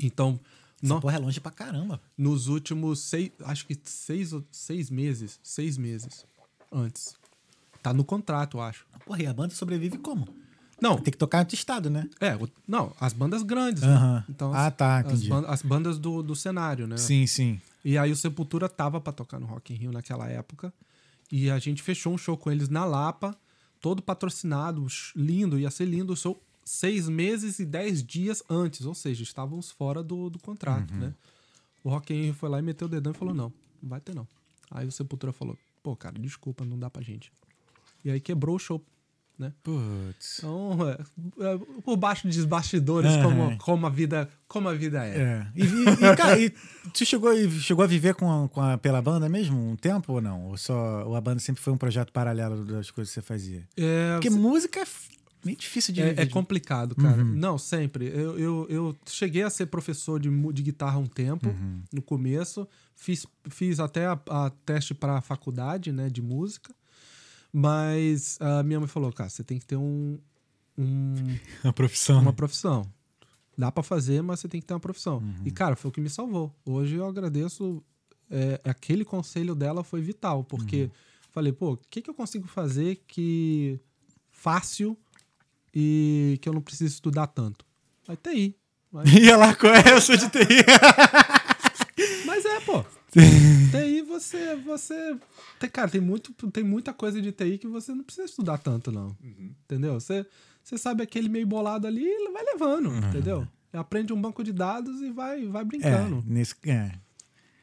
Então, Essa Não. porra é longe pra caramba. Nos últimos seis. Acho que seis, seis meses. Seis meses antes. Tá no contrato, eu acho. Porra, e a banda sobrevive como? Não, Tem que tocar em outro estado, né? é, o- não, as bandas grandes. Aham. Né? Então, Ah, as- tá, as, entendi. ban- as bandas do, do cenário, né? Sim, sim. E aí o Sepultura tava pra tocar no Rock in Rio naquela época. E a gente fechou um show com eles na Lapa, todo patrocinado, lindo, ia ser lindo o show seis meses e dez dias antes, ou seja, estávamos fora do, do contrato, né? O Rock in Rio foi lá e meteu o dedão e falou, não, não vai ter não. Aí o Sepultura falou, pô, cara, desculpa, não dá pra gente. E aí quebrou o show, né? Putz. Então, é, é, por baixo dos bastidores, Aham. como, como, a vida, como a vida é. É. E, e, e, [LAUGHS] cara, e tu chegou, e chegou a viver com a, com a- pela banda mesmo um tempo ou não? Ou só ou a banda sempre foi um projeto paralelo das coisas que você fazia? É, Porque música é meio difícil de É, viver. é complicado, cara. Não, sempre. Eu, eu, eu cheguei a ser professor de, de guitarra um tempo, no começo. Fiz, fiz até a, a teste para a faculdade, né, de música. Mas a minha mãe falou, cara, você tem que ter um, um- [LAUGHS] a profissão. uma profissão. Dá pra fazer, mas você tem que ter uma profissão. E, cara, foi o que me salvou. Hoje eu agradeço. é, aquele conselho dela foi vital, porque falei, pô, o que, que eu consigo fazer que fácil e que eu não preciso estudar tanto? Vai TI. Vai- [LAUGHS] Ia lá com essa de TI. Mas é, pô. TI você. você tem, cara, tem, muito, tem muita coisa de TI que você não precisa estudar tanto, não. Entendeu? Você, você sabe aquele meio bolado ali e vai levando, entendeu? Aprende um banco de dados e vai, vai É, brincando. nesse, é.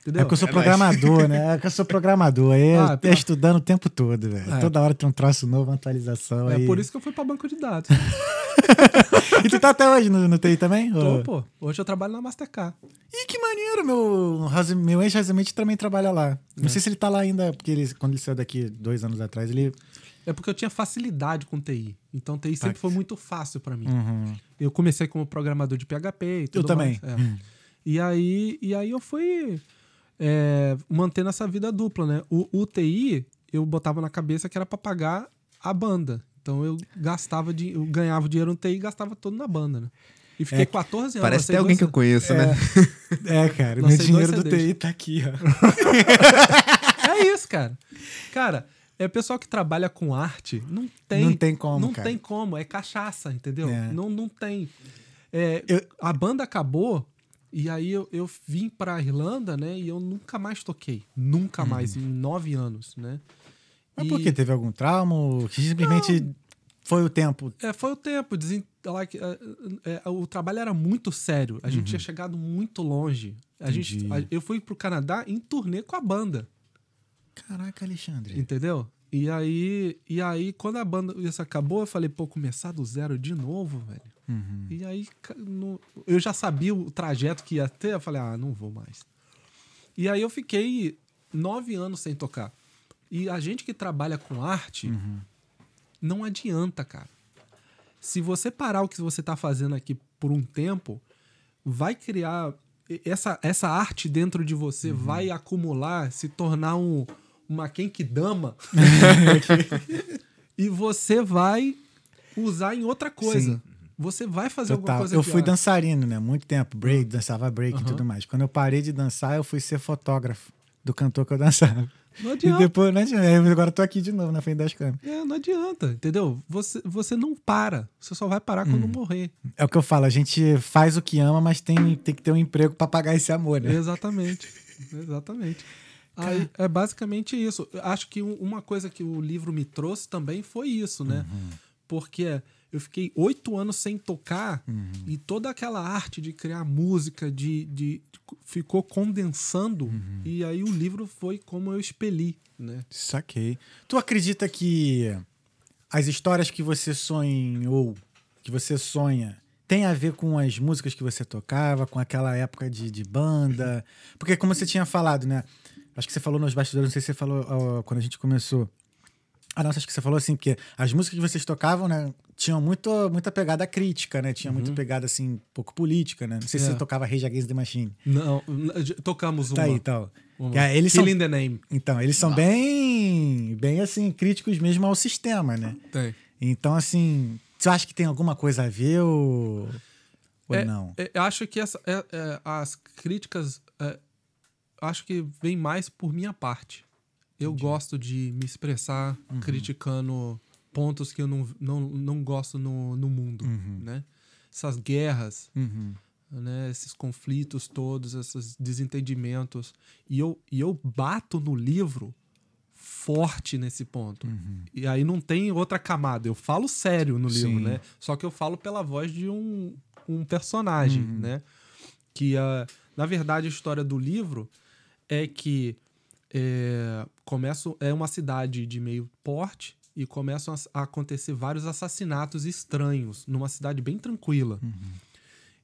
Entendeu? É que eu sou É programador, né? É que eu sou programador. Aí Ah, é pela- estudando o tempo todo, velho. É. Toda hora tem um troço novo, uma atualização. É aí... por isso que eu fui pra banco de dados. [LAUGHS] E tu tá até hoje no, no TI também? Tô, Ou- pô. Hoje eu trabalho na Mastercard. Ih, que maneiro, meu, meu ex-residente também trabalha lá. É. Não sei se ele tá lá ainda, porque ele, quando ele saiu daqui dois anos atrás, ele. É porque eu tinha facilidade com TI. Então TI sempre Tá. foi muito fácil pra mim. Uhum. Eu comecei como programador de PHP e tudo também. mais. É. E, aí, e aí eu fui é, mantendo essa vida dupla, né? O, o TI, eu botava na cabeça que era pra pagar a banda. Então eu gastava, de, eu ganhava dinheiro no TI e gastava todo na banda, né? E fiquei É, 14 anos. Parece até alguém que eu conheço, né? [LAUGHS] É, cara, meu dinheiro do. TI tá aqui, ó. [LAUGHS] É isso, cara. Cara, é pessoal que trabalha com arte, não tem. Não tem como, Não cara. tem como, é cachaça, entendeu? É. Não, não tem. É, Eu- A banda acabou e aí eu, eu vim pra Irlanda, né? E eu nunca mais toquei. Nunca mais, em nove anos, né? Uhum. Mas E- por quê? Teve algum trauma? Que simplesmente foi o tempo? É, foi o tempo. desen- like, é, é, o trabalho era muito sério. A gente tinha chegado muito longe. A gente, Uhum. A- eu fui pro Canadá em turnê com a banda. Caraca, Alexandre. Entendeu? E aí, e aí, quando a banda isso acabou, eu falei, pô, começar do zero de novo, velho. Uhum. E aí, no- eu já sabia o trajeto que ia ter, eu falei, ah, não vou mais. E aí eu fiquei nove anos sem tocar. E a gente que trabalha com arte, não adianta, cara. Se você parar o que você tá fazendo aqui por um tempo, vai criar. Essa, essa arte dentro de você vai acumular, se tornar um, uma Kenkidama. [LAUGHS] [LAUGHS] e você vai usar em outra coisa. Sim. Você vai fazer alguma Total. coisa Eu fui a- dançarino, né? Muito tempo. Break, dançava break e Aham. tudo mais. Quando eu parei de dançar, eu fui ser fotógrafo do cantor que eu dançava. Não E adianta. depois, não adianta. Eu Agora eu tô aqui de novo na frente das câmeras. É, não adianta, entendeu? Você, você não para. Você só vai parar quando morrer. É o que eu falo, a gente faz o que ama, mas tem, tem que ter um emprego pra pagar esse amor, né? Exatamente. Exatamente. [LAUGHS] Aí, é basicamente isso. Acho que um- uma coisa que o livro me trouxe também foi isso, né? Porque eu fiquei oito anos sem tocar e toda aquela arte de criar música, de, de ficou condensando e aí o livro foi como eu expeli, né? Saquei. Tu acredita que as histórias que você sonhou, que você sonha, tem a ver com as músicas que você tocava, com aquela época de, de banda? Porque como você tinha falado, né? Acho que você falou nos bastidores, não sei se você falou ó, quando a gente começou. Ah, não, acho que você falou assim, porque as músicas que vocês tocavam, né, tinham muito, muita pegada crítica, né? Tinha muita pegada, assim, um pouco política, né? Não sei se É. você tocava Rage Against the Machine. Não, tocamos uma. Tá aí, então. uma. Que, é, eles são, Killing the Name. então, eles são bem, bem, assim, críticos mesmo ao sistema, né? Tem. Então, assim, você acha que tem alguma coisa a ver ou... Ou É, não? É, eu acho que essa, é, é, as críticas é, acho que vem mais por minha parte. Eu gosto de me expressar Uhum. criticando pontos que eu não, não, não gosto no, no mundo, né? Essas guerras, Uhum. né? Esses conflitos todos, esses desentendimentos. E eu, e eu bato no livro forte nesse ponto. Uhum. E aí não tem outra camada. Eu falo sério no livro, Sim. né? Só que eu falo pela voz de um, um personagem, Uhum. né? Que, ah, na verdade, a história do livro é que é, começa, é uma cidade de meio porte e começam a, acontecer vários assassinatos estranhos numa cidade bem tranquila.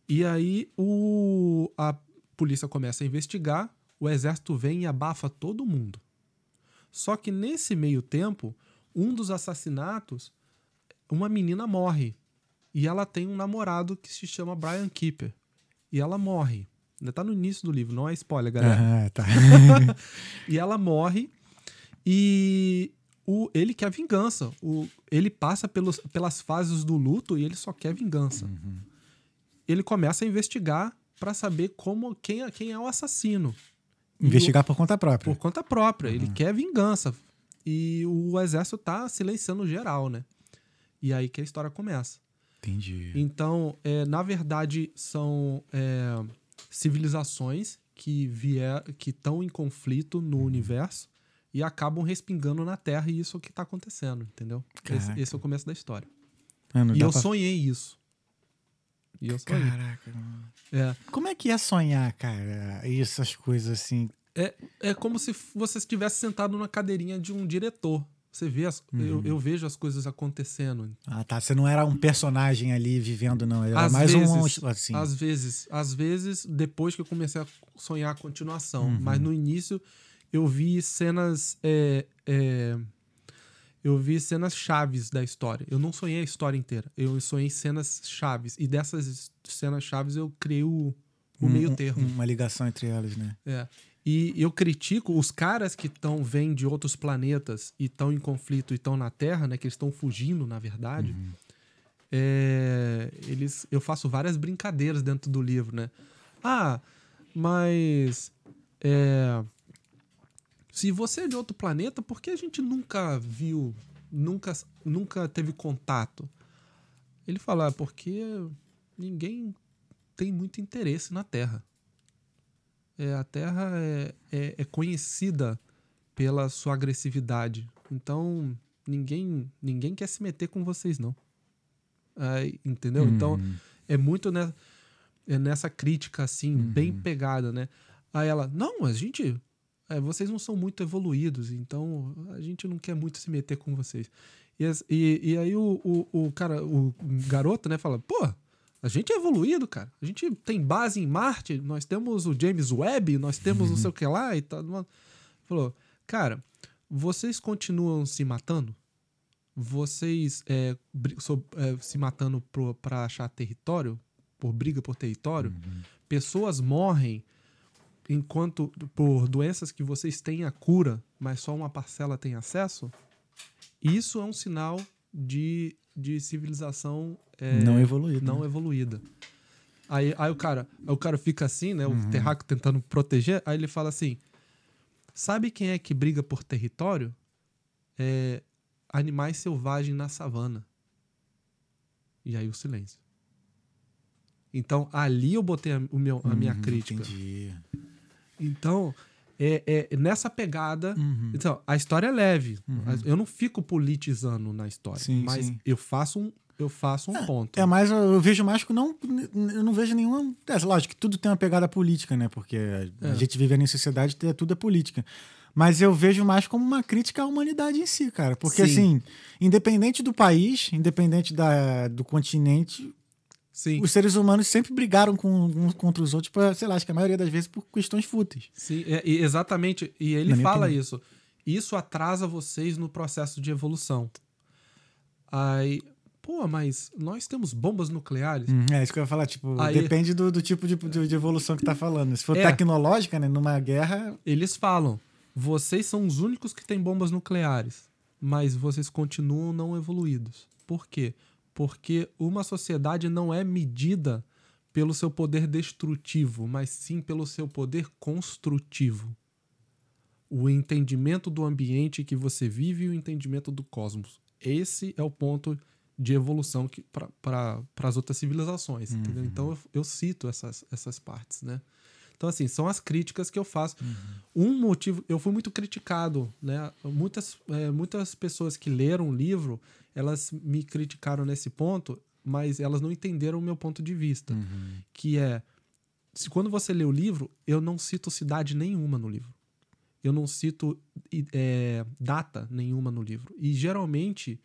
E aí o, a polícia começa a investigar, o exército vem e abafa todo mundo. Só que nesse meio tempo, um dos assassinatos, uma menina morre. E ela tem um namorado que se chama Brian Keeper. E ela morre. Ainda tá no início do livro, não é spoiler, galera. Aham, tá. [LAUGHS] E ela morre e o, ele quer vingança. O, ele passa pelos, pelas fases do luto e ele só quer vingança. Ele começa a investigar para saber como quem, é- quem é o assassino. Investigar por conta o- própria. por conta própria. Ele quer vingança. E o exército tá silenciando geral, né? E aí que a história começa. Entendi. Então, é, na verdade, são é, civilizações que vier, que estão em conflito no Uhum. universo e acabam respingando na Terra e isso é o que está acontecendo, entendeu? Esse, esse é o começo da história. Mano, e eu pra- sonhei isso. E eu sonhei. Caraca, mano. É, Como é que é sonhar, cara? Essas coisas assim. é, é como se você estivesse sentado na cadeirinha de um diretor. Você vê as, Uhum. eu, eu vejo as coisas acontecendo. Ah, tá. Você não era um personagem ali vivendo, não. Era Às mais vezes, um assim. Às vezes, às vezes, depois que eu comecei a sonhar a continuação. Uhum. Mas no início eu vi cenas. é, é, eu vi cenas chaves da história. Eu não sonhei a história inteira. Eu sonhei cenas chaves. E dessas cenas chaves eu criei o, o Um- meio termo. Uma ligação entre elas, né? É. E eu critico os caras que estão vêm de outros planetas e estão em conflito e estão na Terra, né? Que eles estão fugindo, na verdade. É, eles, eu faço várias brincadeiras dentro do livro, né? Ah, mas é, se você é de outro planeta, por que a gente nunca viu, nunca, nunca teve contato? Ele fala, "Ah, porque ninguém tem muito interesse na Terra. É, a Terra é, é, é conhecida pela sua agressividade. Então, ninguém, ninguém quer se meter com vocês, não. Aí, entendeu? Então, Uhum. é muito ne- é nessa crítica, assim, bem pegada, né? Aí ela, não, a gente. é, vocês não são muito evoluídos, então a gente não quer muito se meter com vocês. E, e, e aí o, o, o cara, o garoto, né, fala, pô, a gente é evoluído, cara. A gente tem base em Marte, nós temos o James Webb, nós temos não sei o que lá e tal. Falou, cara, vocês continuam se matando? Vocês é, so- é, se matando pra achar território? Por briga por território? Pessoas morrem enquanto por doenças que vocês têm a cura, mas só uma parcela tem acesso? Isso é um sinal de, de civilização é, não evoluído. não né? evoluída. Aí, aí o cara, aí o cara fica assim, né? O terráqueo tentando proteger. Aí ele fala assim: sabe quem é que briga por território? É animais selvagens na savana. E aí o silêncio. Então ali eu botei a, o meu, a minha Uhum, crítica. Entendi. Então é, é nessa pegada. Uhum. Então a história é leve. Eu não fico politizando na história, Sim, mas sim. eu faço um eu faço um ponto. É, mas eu, eu vejo mais que não. Eu não vejo nenhuma. É, lógico que tudo tem uma pegada política, né? Porque a É. gente vive em sociedade, é- tudo é política. Mas eu vejo mais como uma crítica à humanidade em si, cara. Porque, Sim. assim, independente do país, independente da, do continente, Sim. os seres humanos sempre brigaram com, uns contra os outros, pra, sei lá, acho que a maioria das vezes por questões fúteis. Sim, é, exatamente. E ele Na fala isso. Isso atrasa vocês no processo de evolução. Aí, pô, mas nós temos bombas nucleares. Hum, É isso que eu ia falar, tipo, Aí- depende do, do tipo de, de, de evolução que tá falando. Se for É. tecnológica, né, numa guerra, Eles falam: vocês são os únicos que têm bombas nucleares, mas vocês continuam não evoluídos. Por quê? Porque uma sociedade não é medida pelo seu poder destrutivo, mas sim pelo seu poder construtivo. O entendimento do ambiente que você vive e o entendimento do cosmos. Esse é o ponto de evolução para as outras civilizações. Uhum. Entendeu? Então eu, eu, cito essas, essas partes, né? Então, assim, são as críticas que eu faço. Uhum. Um motivo, eu fui muito criticado, né? Muitas, é, muitas pessoas que leram o livro, elas me criticaram nesse ponto, mas elas não entenderam o meu ponto de vista. Uhum. Que é, se quando você lê o livro, eu não cito cidade nenhuma no livro. Eu não cito é, data nenhuma no livro. E geralmente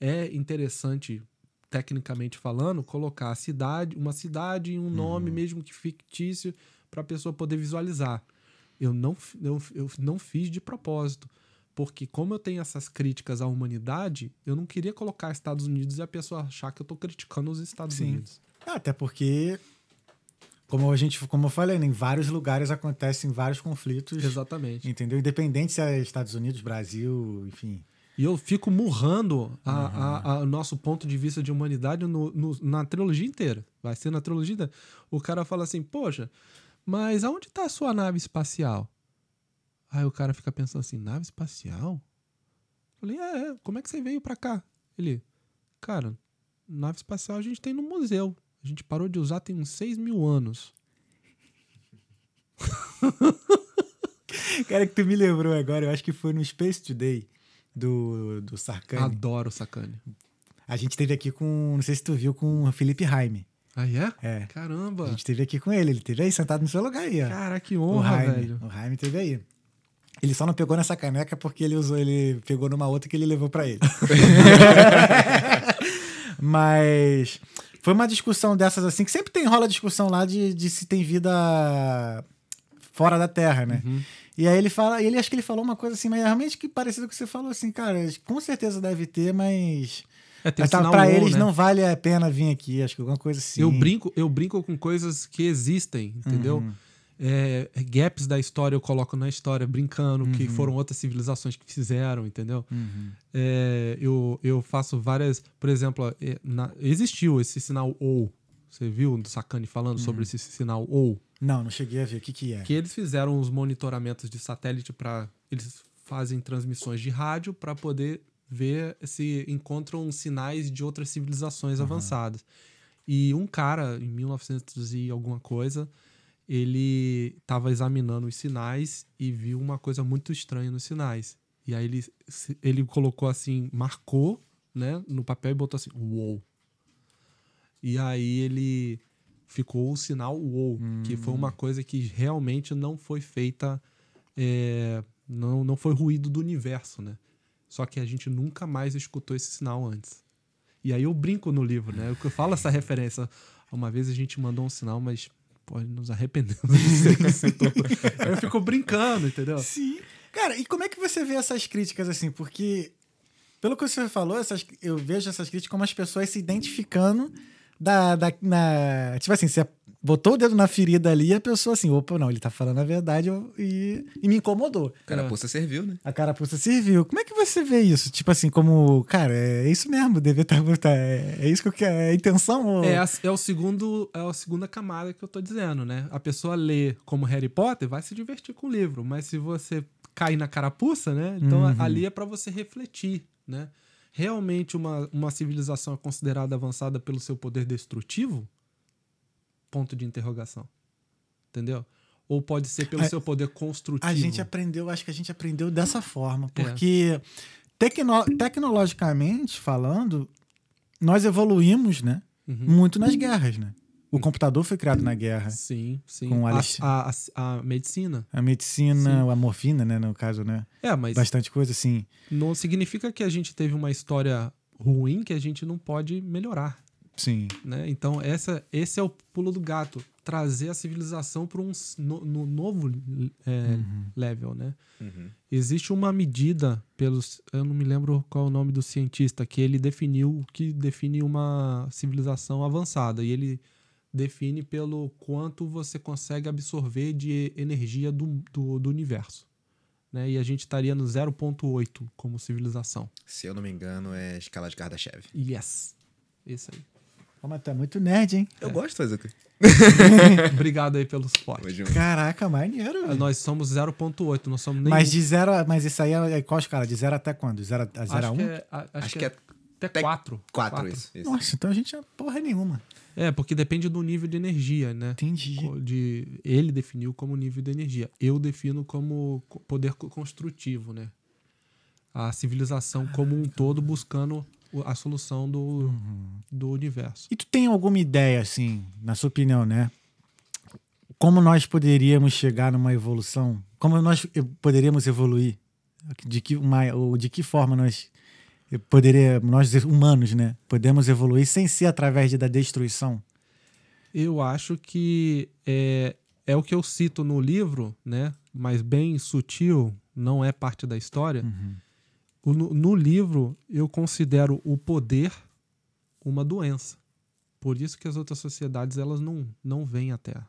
é interessante, tecnicamente falando, colocar a cidade, uma cidade e um nome, Uhum. mesmo que fictício, para a pessoa poder visualizar. Eu não, eu, eu não fiz de propósito. Porque, como eu tenho essas críticas à humanidade, eu não queria colocar Estados Unidos e a pessoa achar que eu tô criticando os Estados Sim. Unidos. Ah, Até porque, como a gente, como eu falei, né, em vários lugares acontecem vários conflitos. Exatamente. Entendeu? Independente se é Estados Unidos, Brasil, enfim. E eu fico murrando a- a- o nosso ponto de vista de humanidade no- no- na trilogia inteira. Vai ser na trilogia inteira. O cara fala assim, poxa, mas aonde tá a sua nave espacial? Aí o cara fica pensando assim, nave espacial? Falei, é, é, como é que você veio pra cá? Ele, cara, nave espacial a gente tem no museu. A gente parou de usar tem uns 6 mil anos. [LAUGHS] Cara, que tu me lembrou agora, eu acho que foi no Space Today do, do Sarkani. Adoro o Sacane. A gente teve aqui com, não sei se tu viu, com o Felipe Jaime. Ah, é? É. A Caramba. gente teve aqui com ele, ele teve aí sentado no seu lugar aí, ó. Cara, que o honra, Jaime, velho. o Jaime teve aí. Ele só não pegou nessa caneca porque ele usou, ele pegou numa outra que ele levou pra ele. [LAUGHS] Mas foi uma discussão dessas assim, que sempre tem rola discussão lá de, de se tem vida fora da Terra, né? Uhum. E aí ele fala, e ele acho que ele falou uma coisa assim, mas é realmente que parecido com o que você falou assim, cara, com certeza deve ter, mas É, tem mas tá, on, eles né? não vale a pena vir aqui, acho que alguma coisa assim. Eu brinco, eu brinco com coisas que existem, entendeu? Uhum. É, gaps da história eu coloco na história, brincando, que Uhum. foram outras civilizações que fizeram, entendeu? Uhum. É, eu, eu faço várias. Por exemplo, é, na- existiu esse sinal OU. Você viu do Sakane falando Uhum. sobre esse sinal OU? Não, não cheguei a ver o que que é. Que eles fizeram os monitoramentos de satélite para. Eles fazem transmissões de rádio para poder ver se encontram sinais de outras civilizações avançadas. E um cara, em 1900 e alguma coisa, ele estava examinando os sinais e viu uma coisa muito estranha nos sinais. E aí ele, ele colocou assim, marcou né, no papel e botou assim, uou. E aí ele ficou o sinal wow, que foi uma coisa que realmente não foi feita, é, não, não foi ruído do universo, né? Só que a gente nunca mais escutou esse sinal antes. E aí eu brinco no livro, né? Eu falo essa referência. Uma vez a gente mandou um sinal, mas pode nos arrependemos de ser. Aí [LAUGHS] eu fico brincando, entendeu? Sim. Cara, e como é que você vê essas críticas assim? Porque, pelo que você falou, essas, eu vejo essas críticas como as pessoas se identificando da, da, na. Tipo assim, você botou o dedo na ferida ali e a pessoa assim, opa, não, ele tá falando a verdade eu- e, e me incomodou. Carapuça serviu, né? A carapuça serviu. Como é que você vê isso? Tipo assim, como, cara, é isso mesmo, deve estar. Tá, é, é isso que eu quero, é a intenção? Ou... É, a- é o segundo, é a segunda camada que eu tô dizendo, né? A pessoa lê como Harry Potter, vai se divertir com o livro, mas se você cair na carapuça, né? Então Uhum. ali é para você refletir, né? Realmente uma, uma civilização é considerada avançada pelo seu poder destrutivo? Ponto de interrogação. Entendeu? Ou pode ser pelo A- seu poder construtivo. A gente aprendeu, acho que a gente aprendeu dessa forma, É. porque tecno- tecnologicamente falando, nós evoluímos, né? Uhum. Muito nas guerras, né? O computador foi criado na guerra. Sim, sim. Com a, a, a, a medicina. A medicina, a morfina, né? No caso, né? É, mas Bastante coisa, assim. não significa que a gente teve uma história ruim que a gente não pode melhorar. Sim. né? Então, essa, esse é o pulo do gato. Trazer a civilização para um no, no novo é, level, né? Uhum. Existe uma medida pelos... Eu não me lembro qual é o nome do cientista, que ele definiu o que define uma civilização avançada. E ele define pelo quanto você consegue absorver de energia do, do, do universo. Né? E a gente estaria no 0.8 como civilização. Se eu não me engano, é a escala de Kardashev. Yes. Isso aí. Pô, mas tu é muito nerd, hein? Eu gosto de fazer. [LAUGHS] Obrigado aí pelo suporte. Caraca, maneiro. Ah, velho. Nós somos 0.8, nós somos nem. Mas de zero, a- mas isso aí é é qual escala? De zero até quando? De zero a a zero a acho um? que é, acho Acho que que é é até até 4. quatro, isso. isso. Nossa, então a gente é porra nenhuma. É, porque depende do nível de energia, né? Entendi. De, ele definiu como nível de energia. Eu defino como co- poder co- construtivo, né? A civilização como um todo buscando a solução do, Uhum. do universo. E tu tem alguma ideia, assim, na sua opinião, né? Como nós poderíamos chegar numa evolução? Como nós eh, poderíamos evoluir? De que, uma, ou de que forma nós eh, poderíamos, nós humanos, né? Podemos evoluir sem ser através de, da destruição? Eu acho que é, é o que eu cito no livro, né? Mas bem sutil, não é parte da história. Uhum. No, no livro, eu considero o poder uma doença. Por isso que as outras sociedades elas não, não veem a Terra.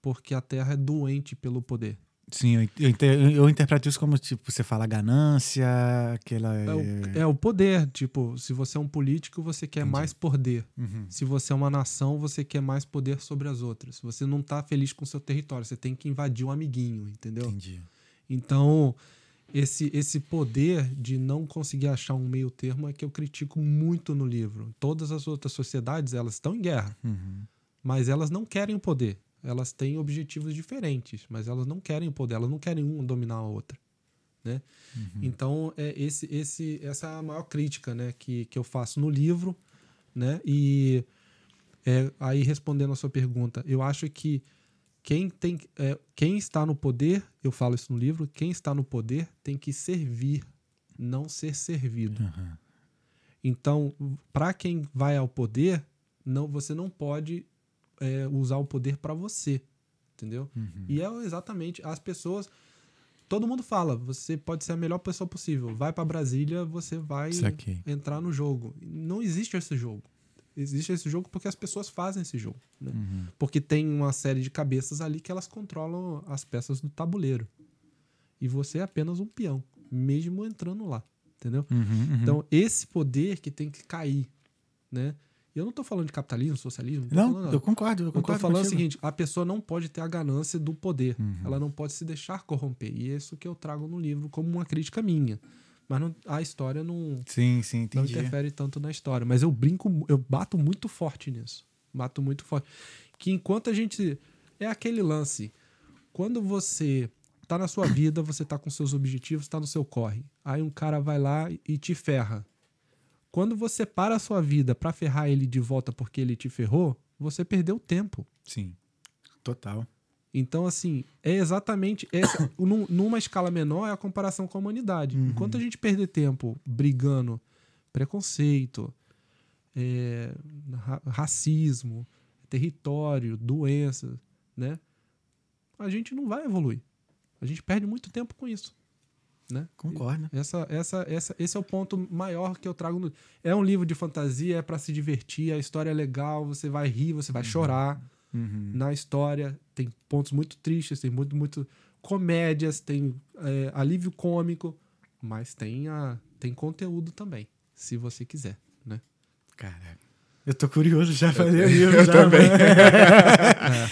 Porque a Terra é doente pelo poder. Sim, eu, inter- eu interpreto isso como, tipo, você fala ganância, aquela... É o, é o poder. Tipo, se você é um político, você quer mais poder. Uhum. Se você é uma nação, você quer mais poder sobre as outras. Você não tá feliz com o seu território, você tem que invadir um amiguinho, entendeu? Entendi. Então, esse, esse poder de não conseguir achar um meio termo é que eu critico muito no livro. Todas as outras sociedades, elas estão em guerra, Uhum. mas elas não querem o poder. Elas têm objetivos diferentes, mas elas não querem o poder, elas não querem uma dominar a outra. Né? Então, é esse, esse, essa é a maior crítica né, que, que eu faço no livro. Né? E é, aí, respondendo a sua pergunta, eu acho que quem, tem, é, quem está no poder, eu falo isso no livro, quem está no poder tem que servir, não ser servido. Uhum. Então, para quem vai ao poder, não, você não pode é, usar o poder para você, entendeu? Uhum. E é exatamente as pessoas. Todo mundo fala, você pode ser a melhor pessoa possível. Vai para Brasília, você vai entrar no jogo. Não existe esse jogo. Existe esse jogo porque as pessoas fazem esse jogo. né? Uhum. Porque tem uma série de cabeças ali que elas controlam as peças do tabuleiro. E você é apenas um peão, mesmo entrando lá, entendeu? Uhum, uhum. Então, esse poder que tem que cair, né? Eu não tô falando de capitalismo, socialismo, não, não, eu concordo, eu Eu tô concordo falando o seguinte, a pessoa não pode ter a ganância do poder. Uhum. Ela não pode se deixar corromper. E é isso que eu trago no livro como uma crítica minha. Mas não- a história não, Sim, sim, não entendi. interfere tanto na história. Mas eu brinco, eu bato muito forte nisso. Bato muito forte. Que enquanto a gente. É aquele lance. Quando você tá na sua vida, você tá com seus objetivos, tá no seu corre. Aí um cara vai lá e te ferra. Quando você para a sua vida pra ferrar ele de volta porque ele te ferrou, você perdeu tempo. Sim, total. Então, assim, é exatamente essa. num- numa escala menor é a comparação com a humanidade. Uhum. Enquanto a gente perder tempo brigando preconceito, é, ra- racismo, território, doença, né? A gente não vai evoluir. A gente perde muito tempo com isso. Né? Concordo. Essa, essa, essa, esse é o ponto maior que eu trago. No... É um livro de fantasia, é para se divertir, a história é legal, você vai rir, você vai chorar Uhum. na história. Tem pontos muito tristes, tem muito, muito comédias, tem é, alívio cômico, mas tem, a, tem conteúdo também, se você quiser, né? Caraca. Eu tô curioso já pra ler o livro. eu já, também. É.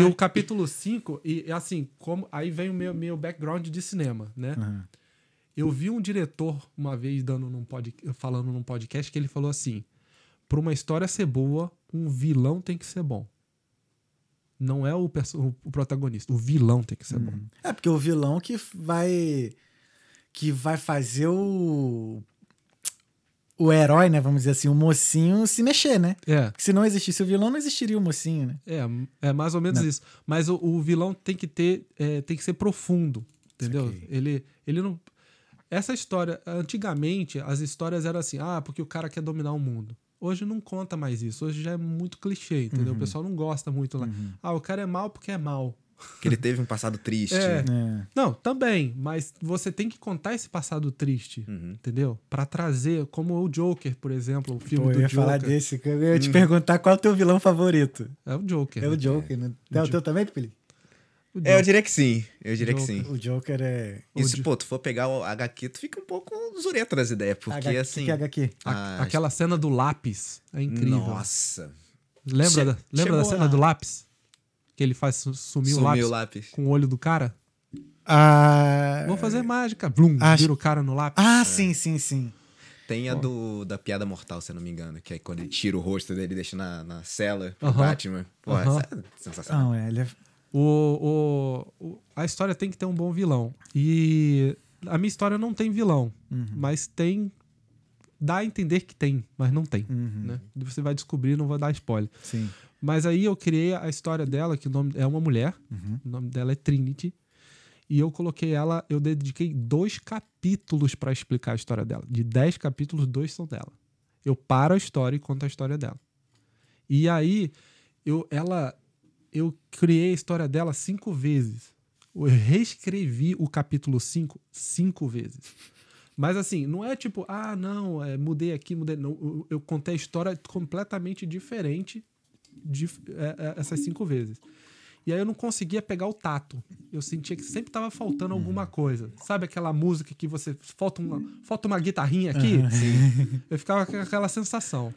E o capítulo 5, e e assim, como aí vem o meu, meu background de cinema, né? Uhum. Eu vi um diretor uma vez dando num pod, falando num podcast que ele falou assim: para uma história ser boa, um vilão tem que ser bom. Não é o, perso- o protagonista, o vilão tem que ser bom. É porque o vilão que vai que vai fazer o o herói, né, vamos dizer assim, o mocinho se mexer, né? É, Porque se não existisse o vilão, não existiria o mocinho, né? é, é mais ou menos isso. Mas o, o vilão tem que ter, é, tem que ser profundo, entendeu? Ele, ele não. Essa história, antigamente, as histórias eram assim, ah, porque o cara quer dominar o mundo. Hoje não conta mais isso. Hoje já é muito clichê, entendeu? O pessoal não gosta muito lá. Ah, o cara é mal porque é mal. Que ele teve um passado triste. É. É. Não, também, mas você tem que contar esse passado triste, Uhum. entendeu? Pra trazer, como o Joker, por exemplo, o filme Pô, eu do ia Joker. falar desse, eu ia te perguntar qual é o teu vilão favorito. É o Joker. É o Joker, né? É o teu também, Pili? É, eu diria que sim. Eu diria que Joker. sim. O Joker é. E se, pô, tu for pegar o HQ, tu fica um pouco zureta das ideias, porque H... assim... O que é HQ? A- Ah, aquela cena do lápis é incrível. Nossa. Lembra, Che- da, lembra da cena a- do lápis? Que ele faz su- sumir o Sumiu lápis, o lápis. com o olho do cara? Ah, Vou fazer mágica. Blum, Acho- vira o cara no lápis. ah sim, sim, sim. Tem a do, da piada mortal, se eu não me engano, que é quando ele tira o rosto dele e deixa na, na cela pro Aham. Batman. Pô, Aham. essa é sensacional. Não, é, ele é. O, o, a história tem que ter um bom vilão. E a minha história não tem vilão, mas tem. Dá a entender que tem, mas não tem. Uhum, Né? Você vai descobrir, não vou dar spoiler. Sim. Mas aí eu criei a história dela, que o nome é uma mulher, Uhum. o nome dela é Trinity. E eu coloquei ela, eu dediquei dois capítulos pra explicar a história dela. De dez capítulos, dois são dela. Eu paro a história e conto a história dela. E aí, eu, ela, eu criei a história dela cinco vezes. Eu reescrevi o capítulo 5 cinco vezes. Mas assim, não é tipo, ah, não, é, mudei aqui, mudei. Não, eu, eu contei a história completamente diferente de, é, é, essas cinco vezes. E aí eu não conseguia pegar o tato. Eu sentia que sempre tava faltando alguma coisa. Sabe aquela música que você. Falta uma, falta uma guitarrinha aqui? Eu ficava com aquela sensação.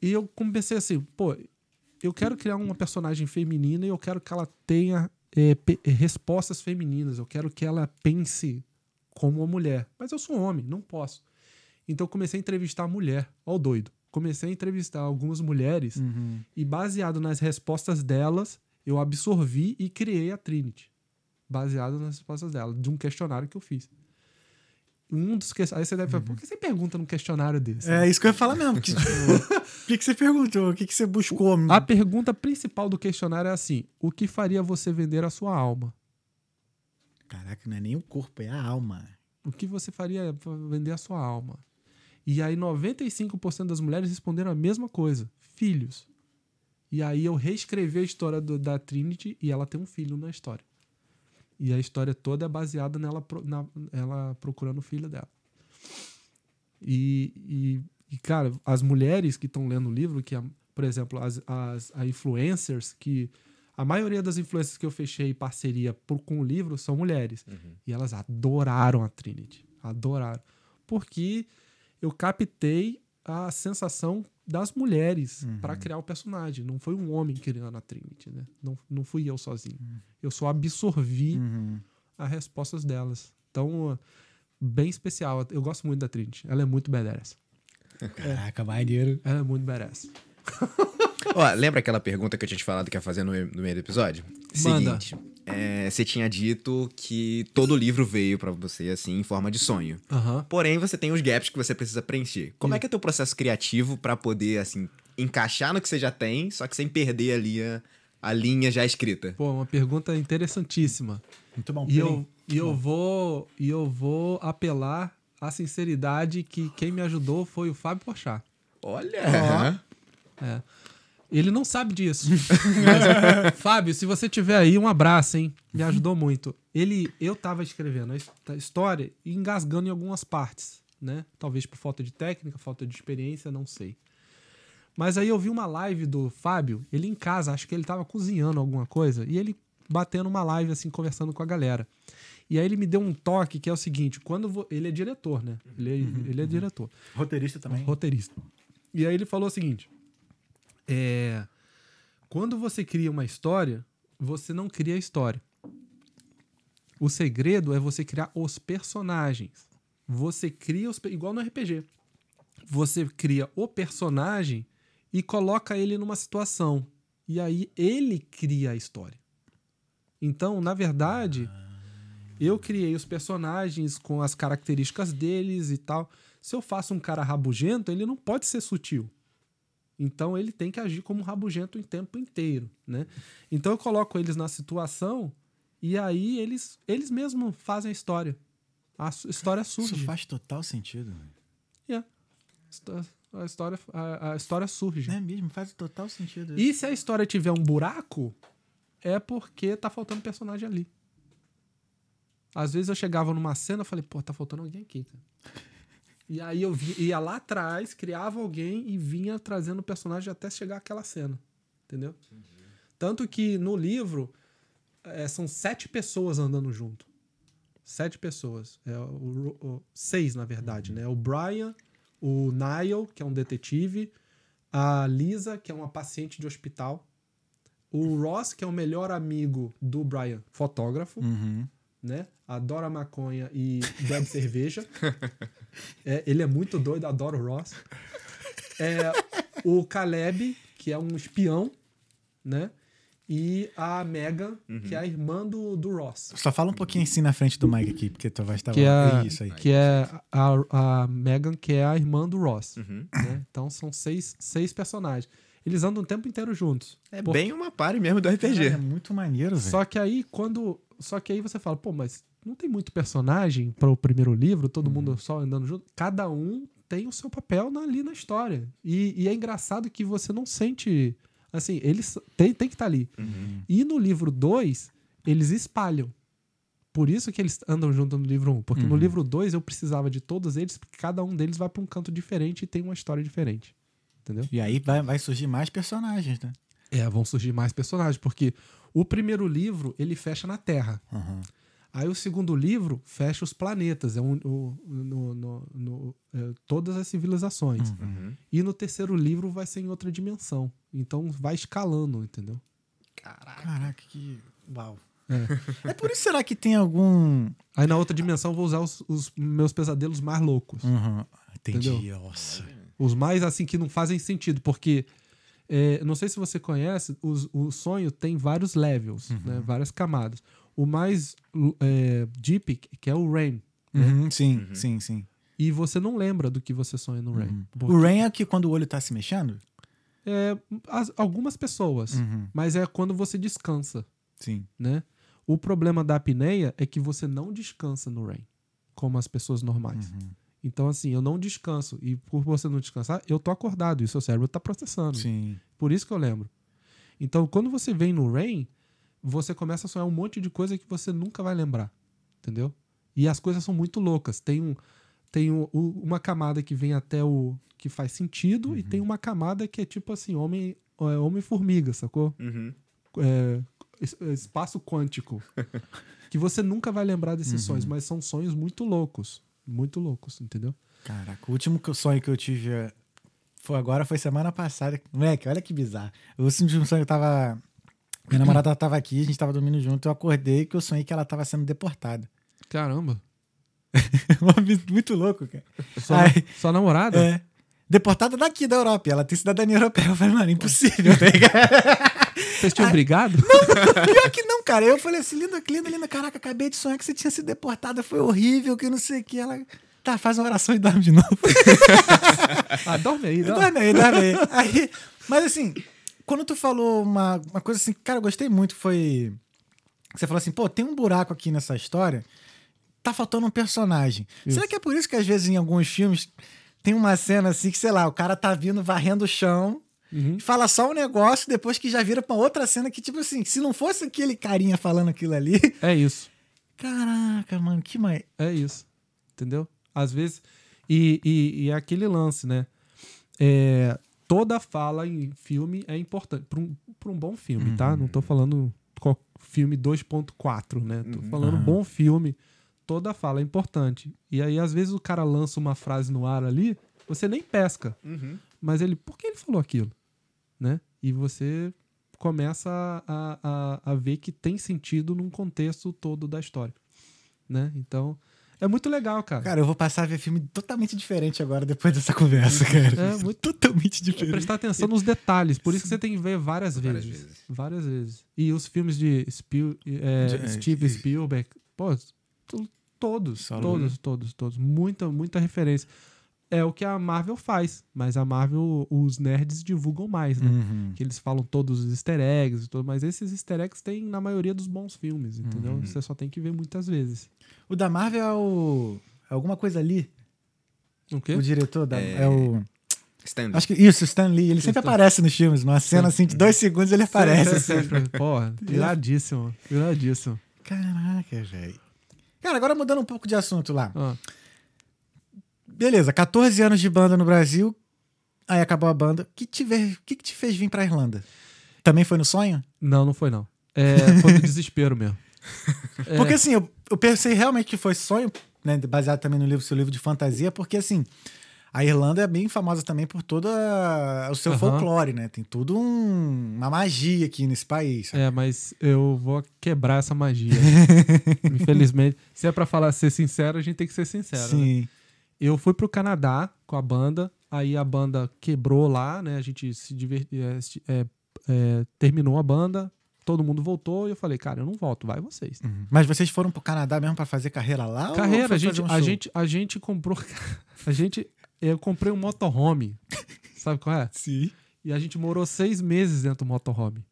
E eu comecei assim, pô, eu quero criar uma personagem feminina e eu quero que ela tenha é, respostas femininas. Eu quero que ela pense como uma mulher. Mas eu sou homem, não posso. Então eu comecei a entrevistar a mulher. Ó, o doido. Comecei a entrevistar algumas mulheres Uhum. e baseado nas respostas delas, eu absorvi e criei a Trinity. Baseado nas respostas dela, de um questionário que eu fiz. Um dos que... Aí você deve falar, por que você pergunta num questionário desse? É isso que eu ia falar mesmo. que, tipo, o [LAUGHS] que, que você perguntou? O que, que você buscou? A pergunta principal do questionário é assim: o que faria você vender a sua alma? Caraca, não é nem o corpo, é a alma. O que você faria pra vender a sua alma? E aí 95% das mulheres responderam a mesma coisa: filhos. E aí eu reescrevi a história do- da Trinity e ela tem um filho na história. E a história toda é baseada nela na- ela procurando o filho dela. E, e, e, cara, as mulheres que estão lendo o livro, que, por exemplo, as, as a influencers, que a maioria das influencers que eu fechei parceria por- com o livro são mulheres. E elas adoraram a Trinity. Adoraram. Porque eu captei a sensação das mulheres pra criar o personagem. Não foi um homem criando a Trinity, né? Não, não fui eu sozinho. Eu só absorvi Uhum. as respostas delas. Então, bem especial. Eu gosto muito da Trinity. Ela é muito badass. Caraca, maneiro. Ela é muito badass. Ó, lembra aquela pergunta que eu tinha te falado que ia fazer no, no meio do episódio? Manda. Seguinte, é, você tinha dito que todo livro veio pra você, assim, em forma de sonho. Aham. Porém, você tem os gaps que você precisa preencher. Como é que é teu processo criativo pra poder, assim, encaixar no que você já tem, só que sem perder ali a, a linha já escrita? Pô, uma pergunta interessantíssima. Muito bom. E eu, e eu vou e eu vou apelar à sinceridade que quem me ajudou foi o Fábio Porchat. Olha! É. Ele não sabe disso. [LAUGHS] Mas, Fábio, se você tiver aí, um abraço, hein? Me ajudou muito. Ele, eu tava escrevendo a his- a história e engasgando em algumas partes, né? Talvez por falta de técnica, falta de experiência, não sei. Mas aí eu vi uma live do Fábio, ele em casa, acho que ele tava cozinhando alguma coisa, e ele batendo uma live assim, conversando com a galera. E aí ele me deu um toque que é o seguinte, quando ele é diretor, né? Ele é, ele é diretor Roteirista também. roteirista. E aí ele falou o seguinte: é, quando você cria uma história, você não cria a história. O segredo é você criar os personagens. Você cria os igual no RPG. Você cria o personagem e coloca ele numa situação. E aí ele cria a história. Então, na verdade, eu criei os personagens com as características deles e tal. Se eu faço um cara rabugento, ele não pode ser sutil. Então ele tem que agir como rabugento o tempo inteiro, né? Então eu coloco eles na situação e aí eles eles mesmos fazem a história. A história Isso surge. faz total sentido. velho. Yeah. A história, a, a história surge. É mesmo, faz total sentido. E se a história tiver um buraco, é porque tá faltando personagem ali. Às vezes eu chegava numa cena e falei, pô, tá faltando alguém aqui. cara. E aí eu vi- ia lá atrás, criava alguém e vinha trazendo o personagem até chegar àquela cena. Entendeu? Tanto que no livro, é, são sete pessoas andando junto. Sete pessoas. É, o- o- seis, na verdade, né? O Brian, o Niall, que é um detetive, a Lisa, que é uma paciente de hospital, o Ross, que é o melhor amigo do Brian, fotógrafo, Uhum. Né? Adora maconha e [LAUGHS] bebe cerveja. É, ele é muito doido, adora o Ross. É, o Caleb, que é um espião, né? E a Megan, que é a irmã do, do Ross. Só fala um pouquinho assim na frente do Mike aqui, porque tu vai estar Que é, isso aí. que é a, a Megan, que é a irmã do Ross. Uhum. né? Então são seis, seis personagens. Eles andam o tempo inteiro juntos. É Por- bem uma party mesmo do RPG. Cara, é muito maneiro, velho. Só que aí, quando. Só que aí você fala, pô, mas não tem muito personagem para o primeiro livro, todo Uhum. mundo só andando junto. Cada um tem o seu papel na- ali na história. E, e é engraçado que você não sente. Assim, eles tem, tem que estar ali. Uhum. E no livro 2, eles espalham. Por isso que eles andam junto no livro 1. Um, porque no Uhum. livro 2 eu precisava de todos eles, porque cada um deles vai para um canto diferente e tem uma história diferente. Entendeu? E aí vai, vai surgir mais personagens, né? É, vão surgir mais personagens, porque o primeiro livro ele fecha na Terra. Uhum. Aí o segundo livro fecha os planetas, é um, o- no, no- no- é, todas as civilizações. Uhum. E no terceiro livro vai ser em outra dimensão. Então vai escalando, entendeu? Caraca. Caraca, que. Uau. É. [LAUGHS] É por isso será que tem algum. Aí na outra dimensão eu vou usar os, os meus pesadelos mais loucos. Uhum. Entendi. Entendeu? Nossa. Os mais assim que não fazem sentido, porque é, não sei se você conhece, os- o sonho tem vários levels, né, várias camadas. O mais é, deep, que é o REM, Uhum, sim, sim, sim. e você não lembra do que você sonha no REM. O Rain é que quando o olho tá se mexendo? É, as- algumas pessoas, Uhum. mas é quando você descansa, Sim. né? O problema da apneia é que você não descansa no REM, como as pessoas normais. Uhum. Então, assim, eu não descanso. E por você não descansar, eu tô acordado e o seu cérebro tá processando. Sim. Por isso que eu lembro. Então, quando você vem no REM, você começa a sonhar um monte de coisa que você nunca vai lembrar. Entendeu? E as coisas são muito loucas. Tem, um, tem um- uma camada que vem até o. que faz sentido, e tem uma camada que é tipo assim, homem, é, homem-formiga, sacou? Uhum. É, es- espaço quântico. [LAUGHS] que você nunca vai lembrar desses sonhos, mas são sonhos muito loucos. Muito loucos, entendeu? Caraca, o último sonho que eu tive eh, foi agora, foi semana passada. Moleque, olha que bizarro. O último sonho eu tava. Minha namorada [CLEARS THROAT] tava aqui, a gente tava dormindo junto. Eu acordei que eu sonhei que ela tava sendo deportada. Caramba. [LAUGHS] Muito louco, cara. Sua, Ai. sua namorada? É. Deportada daqui da Europa. e Ela tem cidadania europeia. Eu falei, mano, impossível, tá ligado? [LAUGHS] Vocês tinham brigado? Pior que não, cara. Eu falei assim, linda, linda, linda, caraca, acabei de sonhar que você tinha sido deportada, foi horrível, que não sei o que. Ela, tá, faz uma oração e dorme de novo. [LAUGHS] Ah, dorme aí, dorme. dorme aí, dorme aí. aí. Mas assim, quando tu falou uma, uma coisa assim, cara, eu gostei muito, foi... Você falou assim, pô, tem um buraco aqui nessa história, tá faltando um personagem. Isso. Será que é por isso que às vezes em alguns filmes tem uma cena assim que, sei lá, o cara tá vindo varrendo o chão Uhum. fala só um negócio, depois que já vira pra outra cena que, tipo assim, se não fosse aquele carinha falando aquilo ali. É isso. [LAUGHS] Caraca, mano, que mais. É isso. Entendeu? Às vezes. E, e, e é aquele lance, né? É, toda fala em filme é importante. Pra um, pra um bom filme, tá? Não tô falando qual- filme 2.4, né? Tô falando bom filme. Toda fala é importante. E aí, às vezes, o cara lança uma frase no ar ali, você nem pesca. Uhum. Mas ele, por que ele falou aquilo? Né? E você começa a, a, a ver que tem sentido num contexto todo da história. Né? Então, é muito legal, cara. Cara, eu vou passar a ver filme totalmente diferente agora depois dessa conversa, cara. É, muito- [LAUGHS] totalmente diferente. Prestar atenção nos detalhes. Por isso que você tem que ver várias, Várias vezes. vezes. Várias vezes. E os filmes de Spiel, é, De- Steve Spielberg, pô, todos, Só todos, todos, todos. Muita, muita referência. É o que a Marvel faz, mas a Marvel, os nerds divulgam mais, né? Uhum. Que eles falam todos os easter eggs e tudo, mas esses easter eggs tem na maioria dos bons filmes, entendeu? Uhum. Você só tem que ver muitas vezes. O da Marvel é o. É alguma coisa ali. O quê? O diretor da. É- É, o. Stand. Acho que isso, Stan Lee. Ele sempre Stan- aparece nos filmes. Numa cena assim de dois segundos ele aparece. Sempre, sempre. Porra, [LAUGHS] iradíssimo, iradíssimo. Caraca, velho. Cara, agora mudando um pouco de assunto lá. Ah, Beleza, 14 anos de banda no Brasil. Aí acabou a banda. O que, te o que, que te fez vir pra Irlanda? Também foi no sonho? não, não foi não. É, [LAUGHS] foi do desespero mesmo. É. Porque assim, eu, eu pensei realmente que foi sonho, né? Baseado também no livro, seu livro de fantasia, porque assim, a Irlanda é bem famosa também por todo o seu Aham. folclore, né? Tem tudo um- uma magia aqui nesse país. sabe? É, mas eu vou quebrar essa magia. [LAUGHS] Infelizmente. Se é pra falar ser sincero, a gente tem que ser sincero. né? Sim. Eu fui pro Canadá com a banda, aí a banda quebrou lá, né? A gente se divertiu, terminou a banda, todo mundo voltou e eu falei, cara, eu não volto, vai vocês. Uhum. Mas vocês foram pro Canadá mesmo pra fazer carreira lá? Carreira, a gente, um a gente, a gente comprou, [LAUGHS] a gente, eu comprei um motorhome, sabe qual é? Sim. E a gente morou seis meses dentro do motorhome.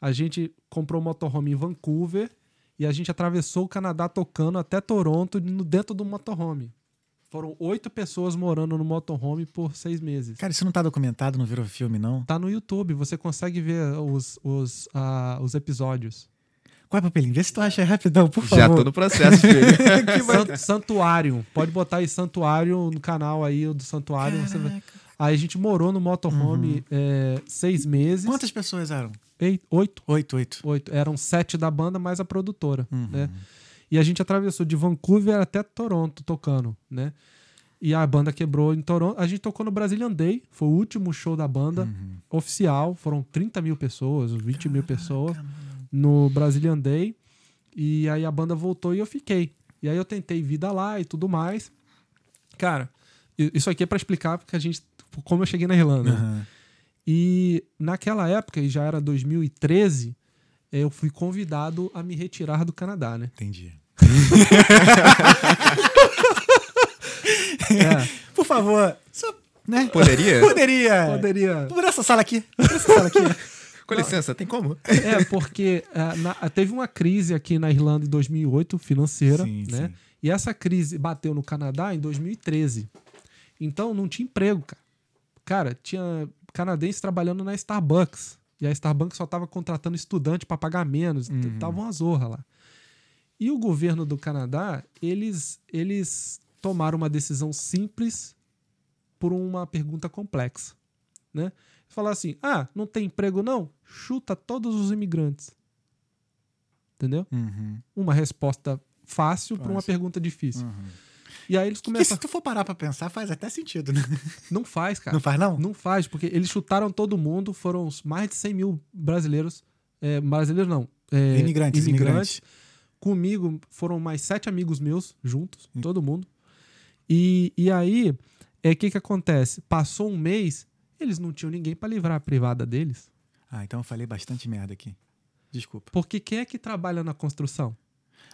A gente comprou um motorhome em Vancouver e a gente atravessou o Canadá tocando até Toronto no- dentro do motorhome. Foram oito pessoas morando no motorhome por seis meses. Cara, isso não tá documentado, não virou filme, não? Tá no YouTube, você consegue ver os, os, ah, os episódios. Qual é, papelinho? Vê se tu acha aí rapidão, por favor. Já tô no processo, filho. [LAUGHS] San- Santuário. Pode botar aí Santuário no canal aí do Santuário. você vai- Caraca. Aí a gente morou no motorhome é, seis meses. Quantas pessoas eram? Oito. Oito, oito. oito. Eram sete da banda, mais a produtora, Uhum. né? E a gente atravessou de Vancouver até Toronto tocando, né? E a banda quebrou em Toronto. A gente tocou no Brazilian Day, foi o último show da banda Uhum. oficial. Foram 30 mil pessoas, 20 mil pessoas no Brazilian Day. E aí a banda voltou e eu fiquei. E aí eu tentei vida lá e tudo mais. Cara, isso aqui é pra explicar porque a gente como eu cheguei na Irlanda. Aham. E naquela época, e já era 2013, eu fui convidado a me retirar do Canadá, né? Entendi. [LAUGHS] É, Por favor, só, né? Poderia? Poderia. poderia. Por essa sala aqui. Por essa sala aqui. Com licença, tem como? É, porque é, na- teve uma crise aqui na Irlanda em 2008, financeira, Sim, né? sim. E essa crise bateu no Canadá em 2013. Então não tinha emprego, cara. Cara, tinha canadense trabalhando na Starbucks. E a Starbucks só tava contratando estudante para pagar menos. Uhum. Tava uma zorra lá. E o governo do Canadá, eles, eles tomaram uma decisão simples por uma pergunta complexa, né? Falar assim, ah, não tem emprego não? Chuta todos os imigrantes. Entendeu? Uhum. Uma resposta fácil para uma pergunta difícil. Uhum. E aí eles Que começam... se tu for parar pra pensar, faz até sentido, né? [LAUGHS] Não faz, cara. Não faz, não? Não faz, porque eles chutaram todo mundo, foram mais de 100 mil brasileiros. é, brasileiros não. é, imigrantes, imigrantes. Comigo foram mais sete amigos meus juntos, todo mundo. E, e aí, é o que, que acontece? Passou um mês, eles não tinham ninguém para livrar a privada deles. Ah, então eu falei bastante merda aqui. Desculpa. Porque quem é que trabalha na construção?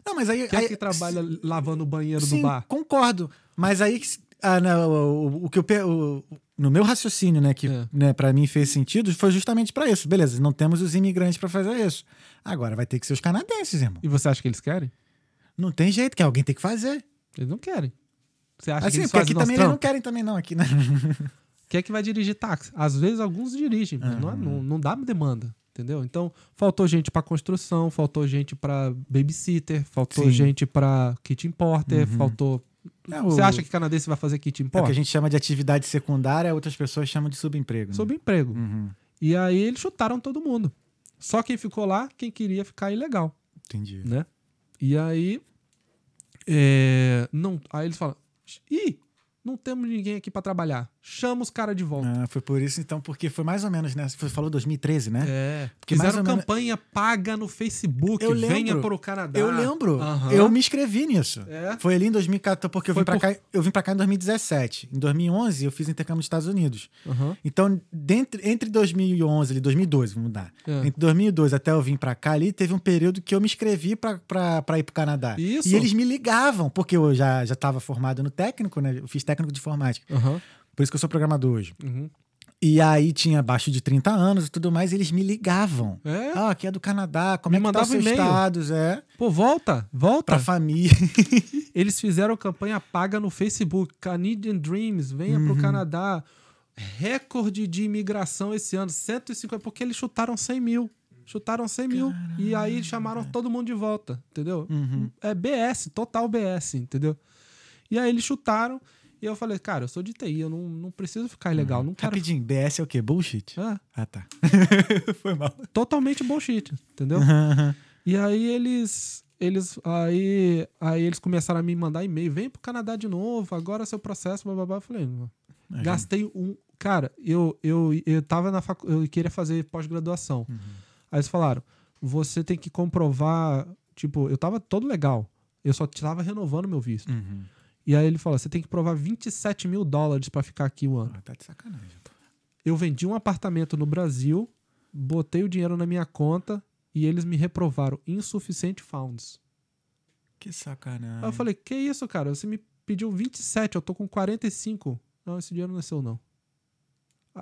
Não, mas aí. Quem aí é que trabalha lavando o banheiro Sim, do bar? concordo. Mas aí, ah, não, o, o que eu. o- no meu raciocínio, né, que É. né, para mim fez sentido, foi justamente pra isso. Beleza, não temos os imigrantes pra fazer isso. Agora vai ter que ser os canadenses, irmão. E você acha que eles querem? Não tem jeito, que alguém tem que fazer. Eles não querem. Você acha que Assim, eles porque aqui também eles não trampo? querem também, não, aqui, né? [LAUGHS] Quem é que vai dirigir táxi? Às vezes alguns dirigem, mas não, é- não, não dá demanda, entendeu? Então, faltou gente pra construção, faltou gente pra babysitter, faltou Sim. gente pra kit importer, faltou... É, Você acha que canadense vai fazer kit É o que importer? a gente chama de atividade secundária, outras pessoas chamam de subemprego. né? Sobre emprego. Uhum, E aí eles chutaram todo mundo. Só quem ficou lá, quem queria ficar ilegal, entendi. né? E aí... é, não, aí eles falam... Ih, não temos ninguém aqui pra trabalhar. Chama os caras de volta. Ah, foi por isso, então, porque foi mais ou menos, né? Você falou 2013, né? É, Porque fizeram ou menos- campanha paga no Facebook, Eu venha lembro. para o Canadá. Eu lembro. Eu me inscrevi nisso. É? Foi ali em 2014, porque eu Foi vim, pra por- cá, eu vim pra cá em 2017. Em 2011, eu fiz intercâmbio nos Estados Unidos. Então, dentre, entre 2011 e 2012, vamos mudar. É. Entre 2012 até eu vim pra cá ali, teve um período que eu me inscrevi pra ir pro Canadá. Isso. E eles me ligavam, porque eu já, já tava formado no técnico, né? Eu fiz técnico de informática. Aham. Por isso que eu sou programador hoje. Uhum. E aí tinha abaixo de 30 anos e tudo mais, e eles me ligavam. É? Ah, aqui é do Canadá, como Me é que tá os seus estados? É, Pô, volta, volta. pra família. [LAUGHS] Eles fizeram campanha paga no Facebook. Canadian Dreams, venha Uhum. pro Canadá. Recorde de imigração esse ano, 150, porque eles chutaram 100 mil. Chutaram 100 mil. E aí chamaram todo mundo de volta, entendeu? Uhum. É BS, total BS, entendeu? E aí eles chutaram. E eu falei, cara, eu sou de TI, eu não, não preciso ficar ilegal, não quero. Rapidinho, BS é o quê? Bullshit? É, Ah, tá. [LAUGHS] Foi mal. totalmente bullshit, entendeu? E aí eles. Eles. Aí, aí eles começaram a me mandar e-mail. Vem pro Canadá de novo, agora seu processo, blá, blá, blá. Eu falei, É, gastei um. Cara, eu, eu, eu tava na facu... Eu queria fazer pós-graduação. Uhum. Aí eles falaram: você tem que comprovar. Tipo, eu tava todo legal. Eu só tava renovando meu visto. Uhum. E aí ele falou: você tem que provar 27 mil dólares pra ficar aqui um ano. Ah, tá de sacanagem. pô. Eu vendi um apartamento no Brasil, botei o dinheiro na minha conta e eles me reprovaram insufficient funds. Que sacanagem. Aí eu falei, que isso, cara? Você me pediu 27, eu tô com 45. Não, esse dinheiro não é seu, não.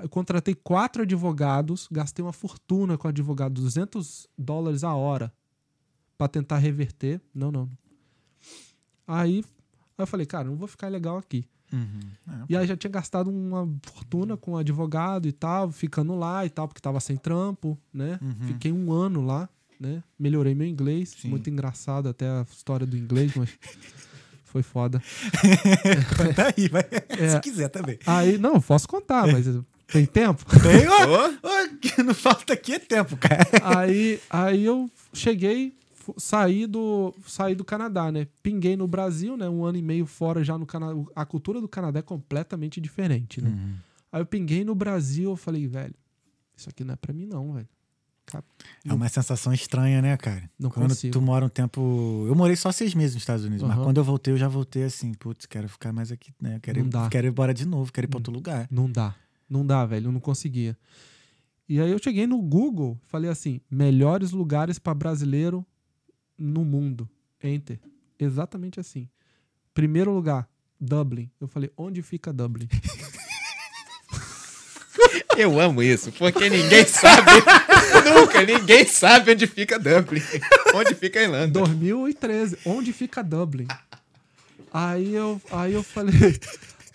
Eu contratei quatro advogados, gastei uma fortuna com advogado, 200 dólares a hora, pra tentar reverter. Não, não. Aí, aí eu falei, cara, não vou ficar legal aqui. Uhum. É, E aí já tinha gastado uma fortuna com advogado e tal, ficando lá e tal, porque tava sem trampo, né? Uhum. Fiquei um ano lá, né? Melhorei meu inglês. Sim. Muito engraçado até a história do inglês, mas [LAUGHS] foi foda. tá aí, vai. [LAUGHS] É. Se quiser também. Aí, não, posso contar, mas [LAUGHS] tem tempo? Tem, ó, ó, que não falta aqui é tempo, cara. aí, aí eu cheguei, saí do, saí do Canadá, né? Pinguei no Brasil, né? Um ano e meio fora já no Canadá. A cultura do Canadá é completamente diferente, né? Uhum. Aí eu pinguei no Brasil, eu falei, velho, isso aqui não é pra mim não, velho. É uma sensação estranha, né, cara? Não quando consigo. tu mora um tempo. Eu morei só seis meses nos Estados Unidos, mas Aham. quando eu voltei, eu já voltei assim, putz, quero ficar mais aqui, né? Quero, Não ir, dá. quero ir embora de novo, quero ir pra outro lugar. Não dá. Não dá, velho. Eu não conseguia. E aí eu cheguei no Google, falei assim: melhores lugares pra brasileiro no mundo. Enter. Exatamente assim. Primeiro lugar, Dublin. Eu falei: onde fica Dublin? [LAUGHS] Eu amo isso, porque ninguém sabe. [LAUGHS] nunca, ninguém sabe onde fica Dublin. Onde fica a Irlanda. 2013. Onde fica Dublin? Aí eu, aí eu falei. [LAUGHS]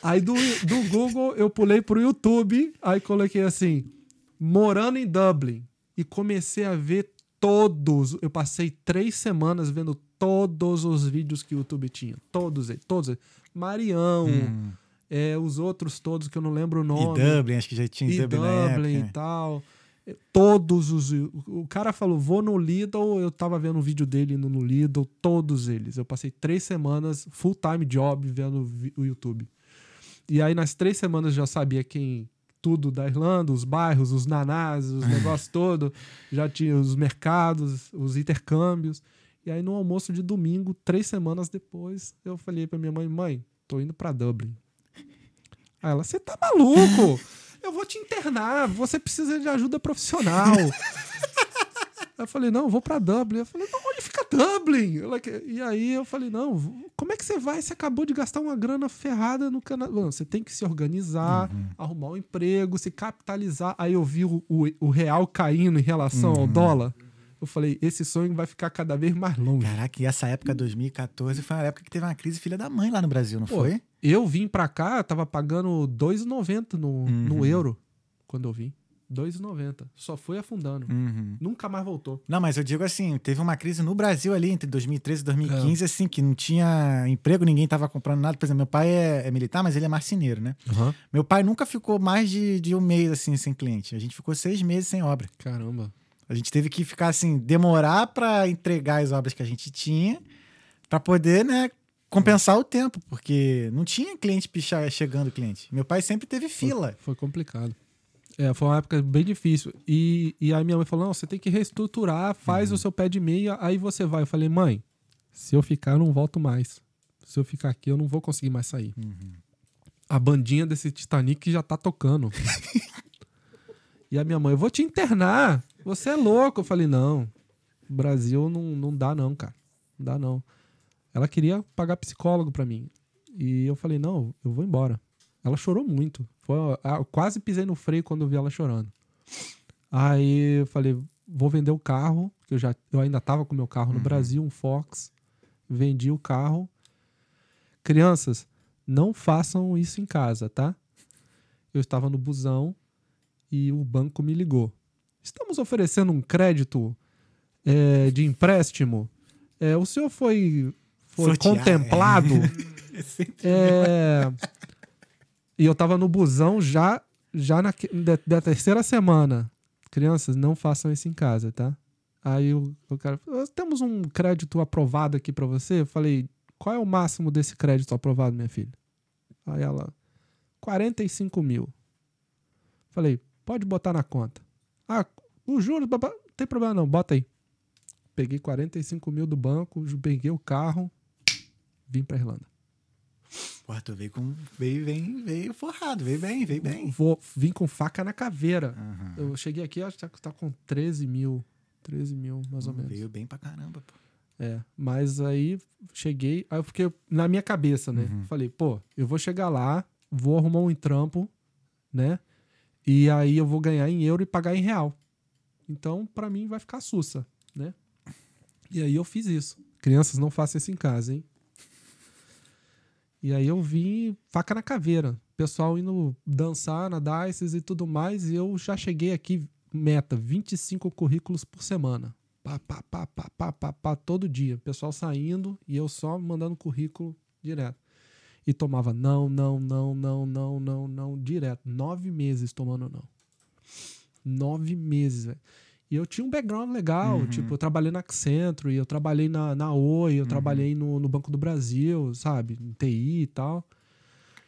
Aí do, do Google eu pulei pro YouTube, aí coloquei assim: morando em Dublin. E comecei a ver todos. Eu passei três semanas vendo todos os vídeos que o YouTube tinha. Todos eles, todos eles. Marião, Hum. é, os outros todos que eu não lembro o E nome Dublin, acho que já tinha e Dublin, Dublin época. e tal. Todos os. O cara falou, vou no Lidl. Eu tava vendo um vídeo dele indo no Lidl, todos eles. Eu passei três semanas, full time job, vendo o YouTube. E aí, nas três semanas, eu já sabia quem. Tudo da Irlanda, os bairros, os nanás, os [LAUGHS] negócios todo. Já tinha os mercados, os intercâmbios. E aí, no almoço de domingo, três semanas depois, eu falei pra minha mãe: mãe, tô indo pra Dublin. Aí ela, você tá maluco? Eu vou te internar, você precisa de ajuda profissional. [LAUGHS] Eu falei, não, eu vou pra Dublin. Eu falei, não, Dublin? E aí eu falei, não, como é que você vai? Você acabou de gastar uma grana ferrada no Canadá. Você tem que se organizar, arrumar um emprego, se capitalizar. Aí eu vi o, o, o real caindo em relação ao dólar. Eu falei, esse sonho vai ficar cada vez mais longe. Caraca, e essa época, 2014, foi uma época que teve uma crise filha da mãe lá no Brasil, não Pô, foi? Eu vim pra cá, tava pagando 2,90 no, no Uhum. euro quando eu vim. 2,90. Só foi afundando. Uhum. Nunca mais voltou. Não, mas eu digo assim, teve uma crise no Brasil ali entre 2013 e 2015, assim, que não tinha emprego, ninguém tava comprando nada. Por exemplo, meu pai é, é militar, mas ele é marceneiro, né? Meu pai nunca ficou mais de, de um mês, assim, sem cliente. A gente ficou seis meses sem obra. Caramba. A gente teve que ficar, assim, demorar pra entregar as obras que a gente tinha, pra poder, né, compensar o tempo, porque não tinha cliente pichar, chegando cliente. Meu pai sempre teve fila. Foi complicado. É, foi uma época bem difícil. E, e aí minha mãe falou: não, você tem que reestruturar, faz o seu pé de meia, aí você vai. Eu falei, mãe, se eu ficar, eu não volto mais. Se eu ficar aqui, eu não vou conseguir mais sair. A bandinha desse Titanic já tá tocando. [LAUGHS] e a minha mãe, eu vou te internar. Você é louco. Eu falei, não. Brasil não, não dá, não, cara. Não dá, não. Ela queria pagar psicólogo pra mim. E eu falei, não, eu vou embora. Ela chorou muito. Foi, ah, eu quase pisei no freio quando eu vi ela chorando. Aí eu falei, vou vender o carro, que eu já eu ainda tava com meu carro no Brasil, um Fox. Vendi o carro. Crianças, não façam isso em casa, tá? Eu estava no busão e o banco me ligou. Estamos oferecendo um crédito é, de empréstimo. É, o senhor foi, foi Sortear, contemplado. [LAUGHS] É, E eu tava no busão já, já na, da, da terceira semana. Crianças, não façam isso em casa, tá? Aí o, o cara falou, temos um crédito aprovado aqui pra você. Eu falei, qual é o máximo desse crédito aprovado, minha filha? Aí ela, 45 mil. Falei, pode botar na conta. Ah, os juros, não tem problema não, bota aí. Peguei 45 mil do banco, peguei o carro, vim pra Irlanda. Porra, tu veio com. Veio, veio, veio forrado, veio bem, veio bem. Vou, vim com faca na caveira. Aham. Eu cheguei aqui, acho que tá- tá com 13 mil. 13 mil, mais ou menos. Veio bem pra caramba, pô. É, mas aí cheguei, aí eu fiquei na minha cabeça, né? Uhum. Falei, pô, eu vou chegar lá, vou arrumar um trampo, né? E aí eu vou ganhar em euro e pagar em real. Então, pra mim, vai ficar sussa, né? E aí eu fiz isso. Crianças, não façam isso em casa, hein? E aí eu vim faca na caveira. Pessoal indo dançar na Dices e tudo mais. E eu já cheguei aqui, meta, 25 currículos por semana. Pá, pá, pá, pá, pá, pá, pá, todo dia. Pessoal saindo e eu só mandando currículo direto. E tomava não, não, não, não, não, não, não, direto. Nove meses tomando não. Nove meses, velho. E eu tinha um background legal, Uhum. tipo, eu trabalhei na Accenture, eu trabalhei na, na Oi, eu trabalhei no, no Banco do Brasil, sabe? Em TI e tal.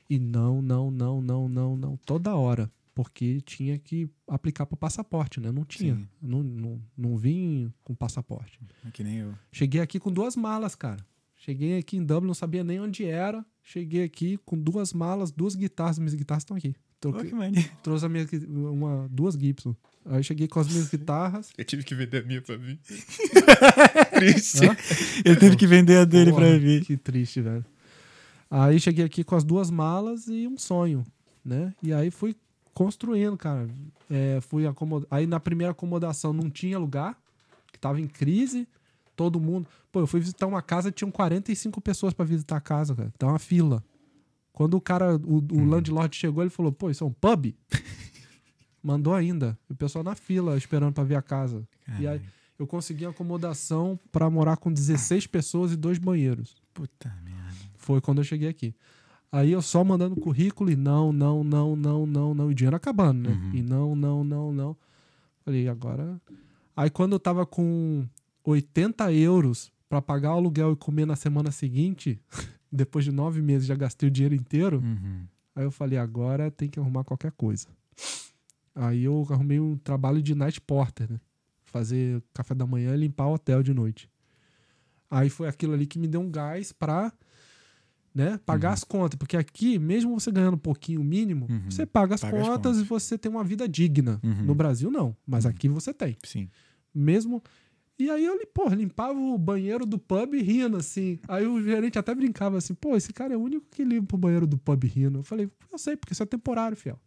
E não, não, não, não, não, não, toda hora. Porque tinha que aplicar pro passaporte, né? Não tinha. Sim. Não, não, não vim com passaporte. Que nem eu. Cheguei aqui com duas malas, cara. Cheguei aqui em Dublin, não sabia nem onde era. Cheguei aqui com duas malas, duas guitarras. Minhas guitarras estão aqui. Troquei- que maneiro. trouxe a minha, uma, duas Gibson. Aí cheguei com as minhas guitarras. Eu tive que vender a minha pra mim. [LAUGHS] Triste. Hã? Ele teve que vender a dele Porra, pra vir. Que triste, velho. Aí cheguei aqui com as duas malas e um sonho, né? E aí fui construindo, cara. É, fui acomod... Aí na primeira acomodação não tinha lugar, que tava em crise, todo mundo. Pô, eu fui visitar uma casa tinham 45 pessoas pra visitar a casa, cara. Tá uma fila. Quando o cara, o, o landlord chegou, ele falou: pô, isso é um pub? Mandou ainda. E o pessoal na fila esperando pra ver a casa. E aí eu consegui acomodação pra morar com 16 pessoas e dois banheiros. Puta merda. Foi quando eu cheguei aqui. Aí eu só mandando currículo e não, não, não, não, não, não. E o dinheiro acabando, né? Uhum. E não, não, não, não. Falei, agora. Aí quando eu tava com 80 euros pra pagar o aluguel e comer na semana seguinte, [LAUGHS] depois de nove meses já gastei o dinheiro inteiro. Uhum. Aí eu falei, agora tem que arrumar qualquer coisa. Aí eu arrumei um trabalho de night porter, né? Fazer café da manhã e limpar o hotel de noite. Aí foi aquilo ali que me deu um gás pra né, pagar Uhum. as contas. Porque aqui, mesmo você ganhando um pouquinho mínimo, Uhum. você paga as Paga as contas contas. e você tem uma vida digna. Uhum. No Brasil, não. Mas aqui você tem. Sim. Mesmo. E aí eu, porra, limpava o banheiro do pub rindo, assim. Aí o gerente até brincava assim, pô, esse cara é o único que limpa o banheiro do pub rindo. Eu falei, eu sei, porque isso é temporário, fiel.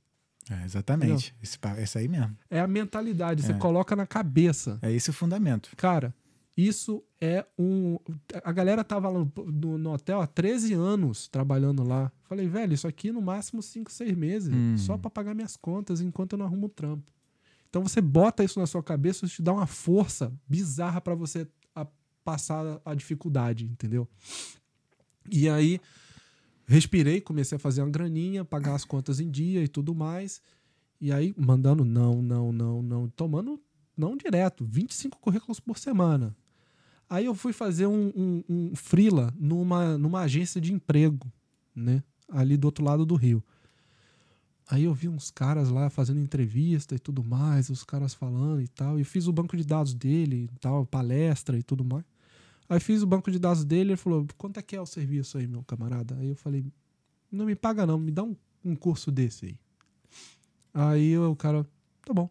É, exatamente. Esse, esse aí mesmo. É a mentalidade, você É. coloca na cabeça. É esse o fundamento. Cara, isso é um. A galera tava lá no, no- hotel há 13 anos trabalhando lá. Falei, velho, isso aqui no máximo 5, 6 meses. Hum. Só pra pagar minhas contas enquanto eu não arrumo o trampo. Então você bota isso na sua cabeça, isso te dá uma força bizarra pra você a- passar a dificuldade, entendeu? E aí, respirei, comecei a fazer uma graninha, pagar as contas em dia e tudo mais. E aí, mandando não, não, não, não, tomando não direto, 25 currículos por semana. Aí eu fui fazer um, um, um freela numa, numa agência de emprego, né? Ali do outro lado do rio. Aí eu vi uns caras lá fazendo entrevista e tudo mais, os caras falando e tal. E fiz o banco de dados dele e tal, palestra e tudo mais. Aí fiz o banco de dados dele, ele falou: quanto é que é o serviço aí, meu camarada? Aí eu falei: não me paga não, me dá um, um curso desse aí. Aí o cara, tá bom.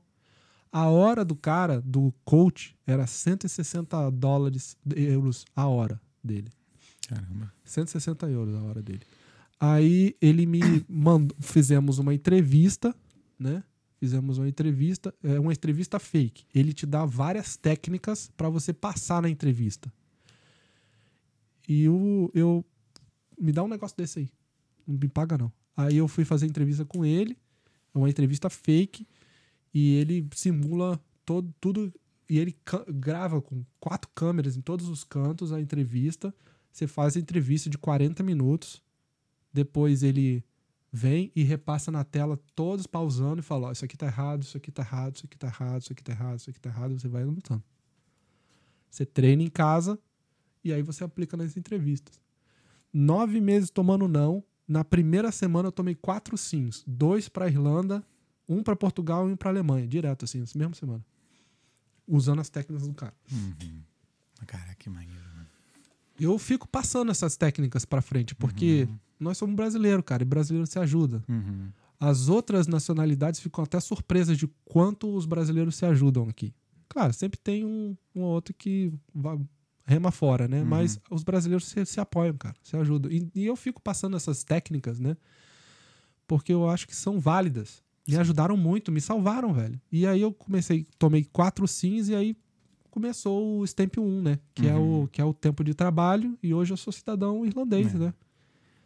A hora do cara, do coach, era 160 dólares, euros a hora dele. Caramba. 160 euros a hora dele. Aí ele me [COUGHS] mandou, fizemos uma entrevista, né? Fizemos uma entrevista, é uma entrevista fake. Ele te dá várias técnicas para você passar na entrevista. E o, eu me dá um negócio desse aí. Não me paga não. Aí eu fui fazer entrevista com ele, é uma entrevista fake, e ele simula todo tudo e ele grava com quatro câmeras em todos os cantos a entrevista. Você faz a entrevista de 40 minutos. Depois ele vem e repassa na tela todos pausando e fala, isso aqui tá errado, isso aqui tá errado, isso aqui tá errado, isso aqui tá errado, isso aqui tá errado, você vai anotando. Você treina em casa e aí você aplica nas entrevistas. Nove meses tomando não. Na primeira semana eu tomei quatro sims. Dois pra Irlanda, um pra Portugal e um pra Alemanha. Direto, assim, nessa mesma semana. Usando as técnicas do cara. Caraca, que maneiro, mano. Eu fico passando essas técnicas pra frente, porque nós somos brasileiros, cara, e brasileiro se ajuda. Uhum. As outras nacionalidades ficam até surpresas de quanto os brasileiros se ajudam aqui. Claro, sempre tem um, um ou outro que vai, rema fora, né? Mas os brasileiros se, se apoiam, cara, se ajudam. E, e eu fico passando essas técnicas, né? Porque eu acho que são válidas. Me ajudaram muito, me salvaram, velho. E aí eu comecei, tomei quatro sims e aí começou o Stamp 1, né? Que, é, o, que é o tempo de trabalho. E hoje eu sou cidadão irlandês, É. né?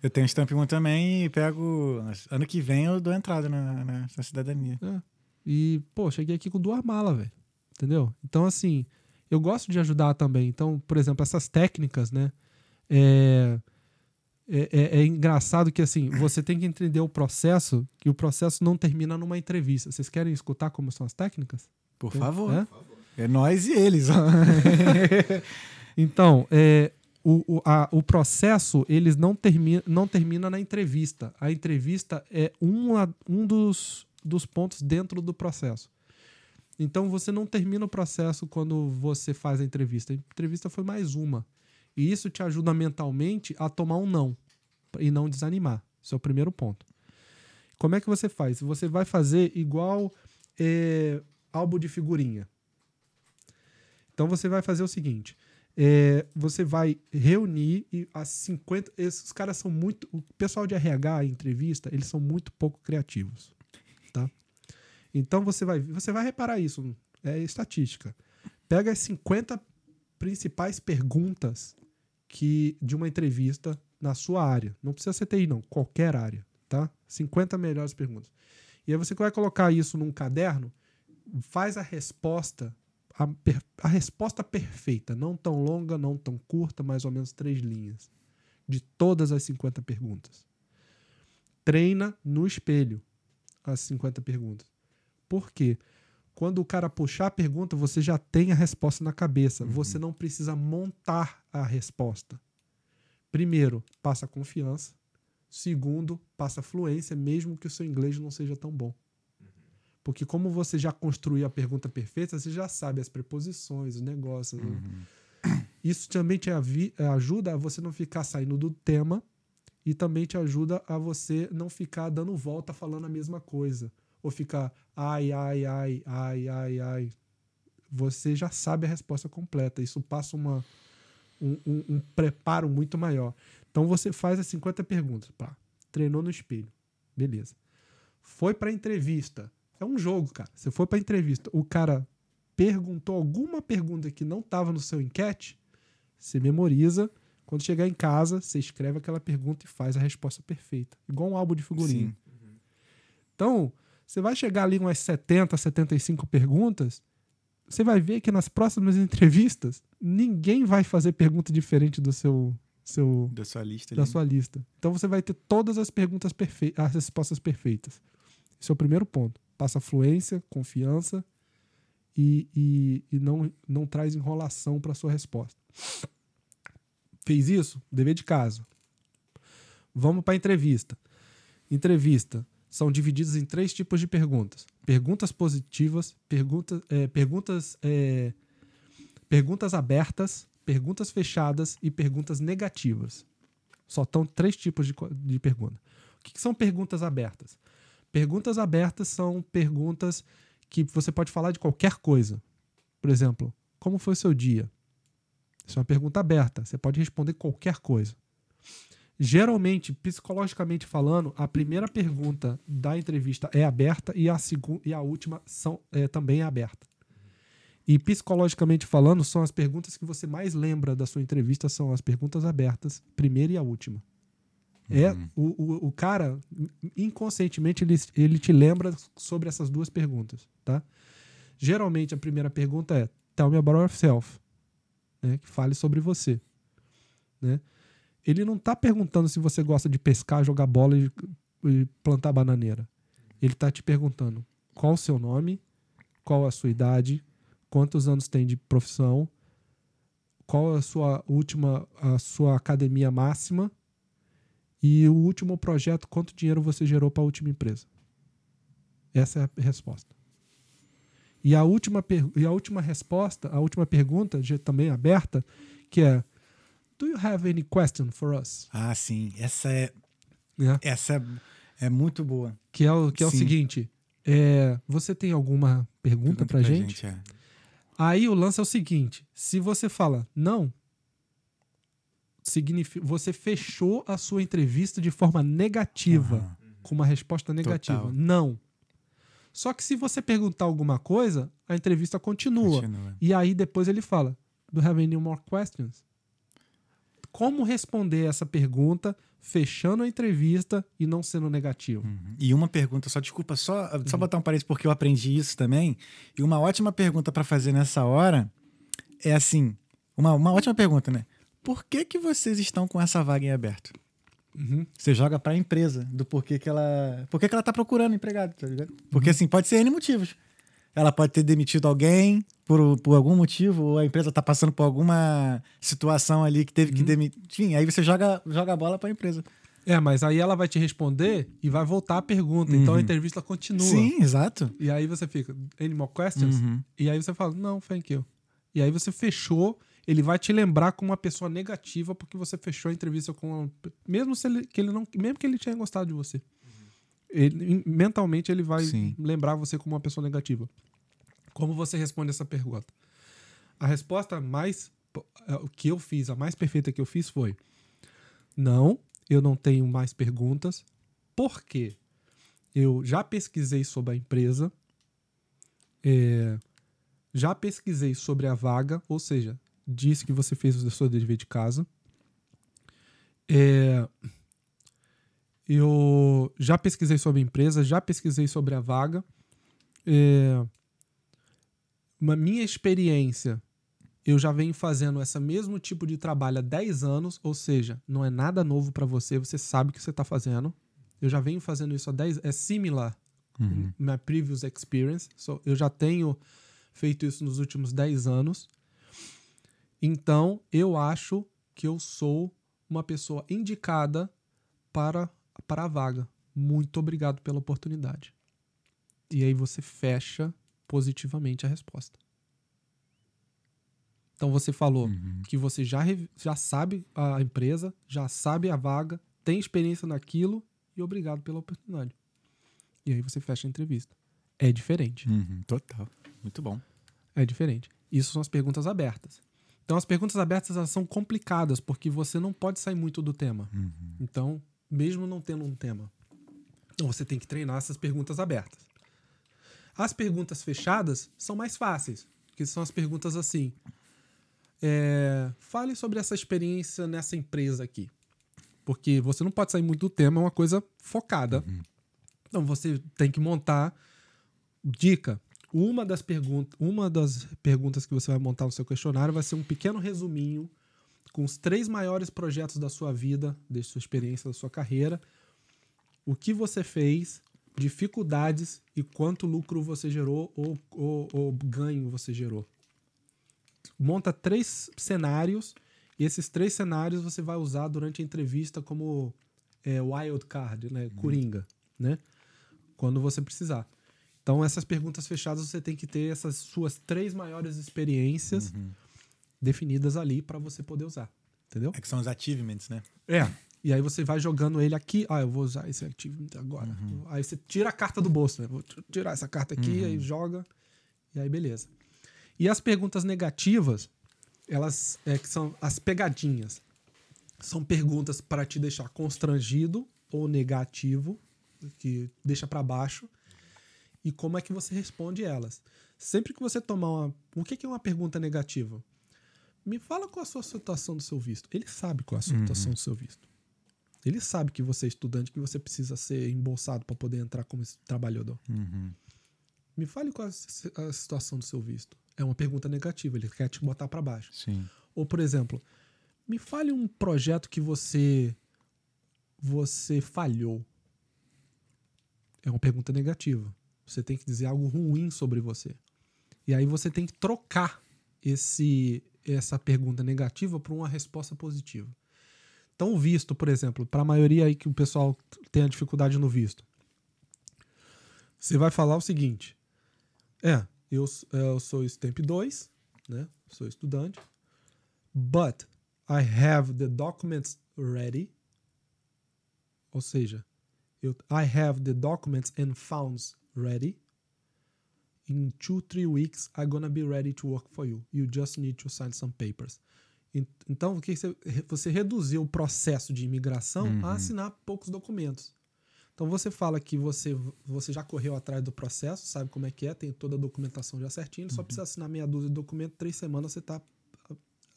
Eu tenho Stamp 1 também e pego. Ano que vem eu dou entrada na, na, na cidadania. E, pô, cheguei aqui com duas malas, velho. Entendeu? Então, assim, eu gosto de ajudar também. Então, por exemplo, essas técnicas, né? É, é, é- é engraçado que, assim, você tem que entender o processo, que o processo não termina numa entrevista. Vocês querem escutar como são as técnicas? Por favor. É? É nós e eles. [LAUGHS] [LAUGHS] Então, é, o, o, a- o processo eles não, termina, não termina na entrevista. A entrevista é um, um dos, dos pontos dentro do processo. Então você não termina o processo quando você faz a entrevista. A entrevista foi mais uma. E isso te ajuda mentalmente a tomar um não e não desanimar. Esse é o primeiro ponto. Como é que você faz? Você vai fazer igual é, álbum de figurinha. Então você vai fazer o seguinte: é, você vai reunir e as 50. Esses caras são muito. O pessoal de RH, entrevista, eles são muito pouco criativos. Tá? Então você vai, você vai reparar isso. É estatística. Pega as 50 principais perguntas que de uma entrevista na sua área. Não precisa ser TI, não. Qualquer área. Tá? 50 melhores perguntas. E aí você vai colocar isso num caderno, faz a resposta a, a resposta perfeita, não tão longa, não tão curta, mais ou menos três linhas, de todas as 50 perguntas. Treina no espelho as 50 perguntas. Por quê? Quando o cara puxar a pergunta, você já tem a resposta na cabeça. Você não precisa montar a resposta. Primeiro, passa confiança. Segundo, passa fluência, mesmo que o seu inglês não seja tão bom. Porque como você já construiu a pergunta perfeita, você já sabe as preposições, os negócios. né? Isso também te ajuda a você não ficar saindo do tema e também te ajuda a você não ficar dando volta falando a mesma coisa. Ou ficar ai, ai, ai, ai, ai, ai. Você já sabe a resposta completa. Isso passa uma, um, um- um preparo muito maior. Então você faz as 50 perguntas. Pá, treinou no espelho. Beleza. Foi pra entrevista. É um jogo, cara. Você foi pra entrevista. O cara perguntou alguma pergunta que não estava no seu enquete. Você memoriza. Quando chegar em casa, você escreve aquela pergunta e faz a resposta perfeita. Igual um álbum de figurinha. Sim. Então, você vai chegar ali umas 70, 75 perguntas, você vai ver que nas próximas entrevistas, ninguém vai fazer pergunta diferente do seu, seu Da sua lista da ali. sua lista. Então você vai ter todas as perguntas perfeitas, as respostas perfeitas. Esse é o primeiro ponto. Passa fluência, confiança e, e, e não, não traz enrolação para sua resposta. Fez isso? Dever de casa. Vamos para entrevista. Entrevista são divididas em três tipos de perguntas: perguntas positivas, perguntas, é, perguntas, é, perguntas abertas, perguntas fechadas e perguntas negativas. Só estão três tipos de, de pergunta. O que, que são perguntas abertas? Perguntas abertas são perguntas que você pode falar de qualquer coisa. Por exemplo, como foi o seu dia? Isso é uma pergunta aberta. Você pode responder qualquer coisa. Geralmente, psicologicamente falando, a primeira pergunta da entrevista é aberta e a, segu- e a última são, é, também é aberta. E psicologicamente falando, são as perguntas que você mais lembra da sua entrevista, são as perguntas abertas, primeira e a última. É, o, o, o cara, inconscientemente, ele, ele te lembra sobre essas duas perguntas, tá? Geralmente, a primeira pergunta é Tell me about yourself. Né? Que fale sobre você. Né? Ele não tá perguntando se você gosta de pescar, jogar bola e e plantar bananeira. Ele tá te perguntando qual o seu nome, qual a sua idade, quantos anos tem de profissão, qual a sua última, a sua academia máxima e o último projeto, quanto dinheiro você gerou para a última empresa. Essa é a resposta. E a última, e a última resposta, a última pergunta, também aberta, que é Do you have any question for us? Ah, sim. Essa é, essa é, é muito boa. Que é o, que é o seguinte: é, você tem alguma pergunta, pra, gente? é. Aí o lance é o seguinte: se você fala não, significa você fechou a sua entrevista de forma negativa, Aham. com uma resposta negativa. Total. Não. Só que se você perguntar alguma coisa, a entrevista continua. Continua. E aí depois ele fala: Do you have any more questions? Como responder essa pergunta fechando a entrevista e não sendo negativo? E uma pergunta, só desculpa, só, só Uhum. botar um parênteses porque eu aprendi isso também. E uma ótima pergunta pra fazer nessa hora é assim: uma, uma ótima pergunta, né? Por que, que vocês estão com essa vaga em aberto? Uhum. Você joga pra empresa do porquê que ela. Por que ela tá procurando empregado, tá ligado? Uhum. Porque assim, pode ser N motivos. Ela pode ter demitido alguém por, por algum motivo, ou a empresa tá passando por alguma situação ali que Uhum. teve que demitir. Enfim, aí você joga, joga a bola pra empresa. É, mas aí ela vai te responder e vai voltar a pergunta. Então a entrevista continua. Sim, exato. E aí você fica, any more questions? Uhum. E aí você fala, não, thank you. E aí você fechou, ele vai te lembrar como uma pessoa negativa porque você fechou a entrevista com mesmo se ele, que ele não, mesmo que ele tenha gostado de você. Ele- mentalmente ele vai Sim. lembrar você como uma pessoa negativa. Como você responde essa pergunta? A resposta mais é, o que eu fiz, a mais perfeita que eu fiz foi: não, eu não tenho mais perguntas. Por quê? Eu já pesquisei sobre a empresa, é, já pesquisei sobre a vaga, ou seja, disse que você fez o seu dever de casa. É, eu já pesquisei sobre a empresa, já pesquisei sobre a vaga. É, uma minha experiência, eu já venho fazendo esse mesmo tipo de trabalho há 10 anos, ou seja, não é nada novo para você, você sabe o que você está fazendo. Eu já venho fazendo isso há 10 é similar Uhum. my previous experience. So, eu já tenho feito isso nos últimos 10 anos. Então, eu acho que eu sou uma pessoa indicada para, para a vaga. Muito obrigado pela oportunidade. E aí você fecha positivamente a resposta. Então você falou Uhum. que você já, já sabe a empresa, já sabe a vaga, tem experiência naquilo e obrigado pela oportunidade. E aí você fecha a entrevista. É diferente. Uhum, Total. Muito bom. É diferente. Isso são as perguntas abertas. Então as perguntas abertas elas são complicadas porque você não pode sair muito do tema. Uhum. Então, mesmo não tendo um tema, então você tem que treinar essas perguntas abertas. As perguntas fechadas são mais fáceis, que são as perguntas assim: é, fale sobre essa experiência nessa empresa aqui, porque você não pode sair muito do tema, é uma coisa focada. Então você tem que montar dica. Uma das perguntas, uma das perguntas que você vai montar no seu questionário vai ser um pequeno resuminho com os três maiores projetos da sua vida, da sua experiência, da sua carreira, o que você fez, dificuldades e quanto lucro você gerou ou, ou- ou ganho você gerou. Monta três cenários e esses três cenários você vai usar durante a entrevista como é, wild card, né? Coringa, né? Quando você precisar. Então, essas perguntas fechadas você tem que ter essas suas três maiores experiências definidas ali para você poder usar. Entendeu? É que são os achievements, né? É. E aí você vai jogando ele aqui. Ah, eu vou usar esse achievement agora. Aí você tira a carta do bolso, né? Vou tirar essa carta aqui, aí joga. E aí, beleza. E as perguntas negativas, elas é, que são as pegadinhas. São perguntas para te deixar constrangido ou negativo, que deixa para baixo. E como é que você responde elas. Sempre que você tomar uma. O que é uma pergunta negativa? Me fala qual a sua situação do seu visto. Ele sabe qual é a sua situação do seu visto. Ele sabe que você é estudante, que você precisa ser embolsado para poder entrar como trabalhador. Uhum. Me fale qual é a situação do seu visto. É uma pergunta negativa, ele quer te botar para baixo. Sim. Ou, por exemplo, me fale um projeto que você você falhou. É uma pergunta negativa. Você tem que dizer algo ruim sobre você. E aí você tem que trocar esse essa pergunta negativa por uma resposta positiva. Então, o visto, por exemplo, para a maioria aí que o pessoal tem a dificuldade no visto, você vai falar o seguinte: é, eu, eu sou Stamp 2, né? Sou estudante, but I have the documents ready. Ou seja, eu, I have the documents and funds ready. In two, three weeks, I'm gonna be ready to work for you. You just need to sign some papers. Então, o que você, você reduziu o processo de imigração Uhum. a assinar poucos documentos. Então você fala que você, você já correu atrás do processo, sabe como é que é, tem toda a documentação já certinho, ele só precisa assinar meia dúzia de documentos, três semanas você está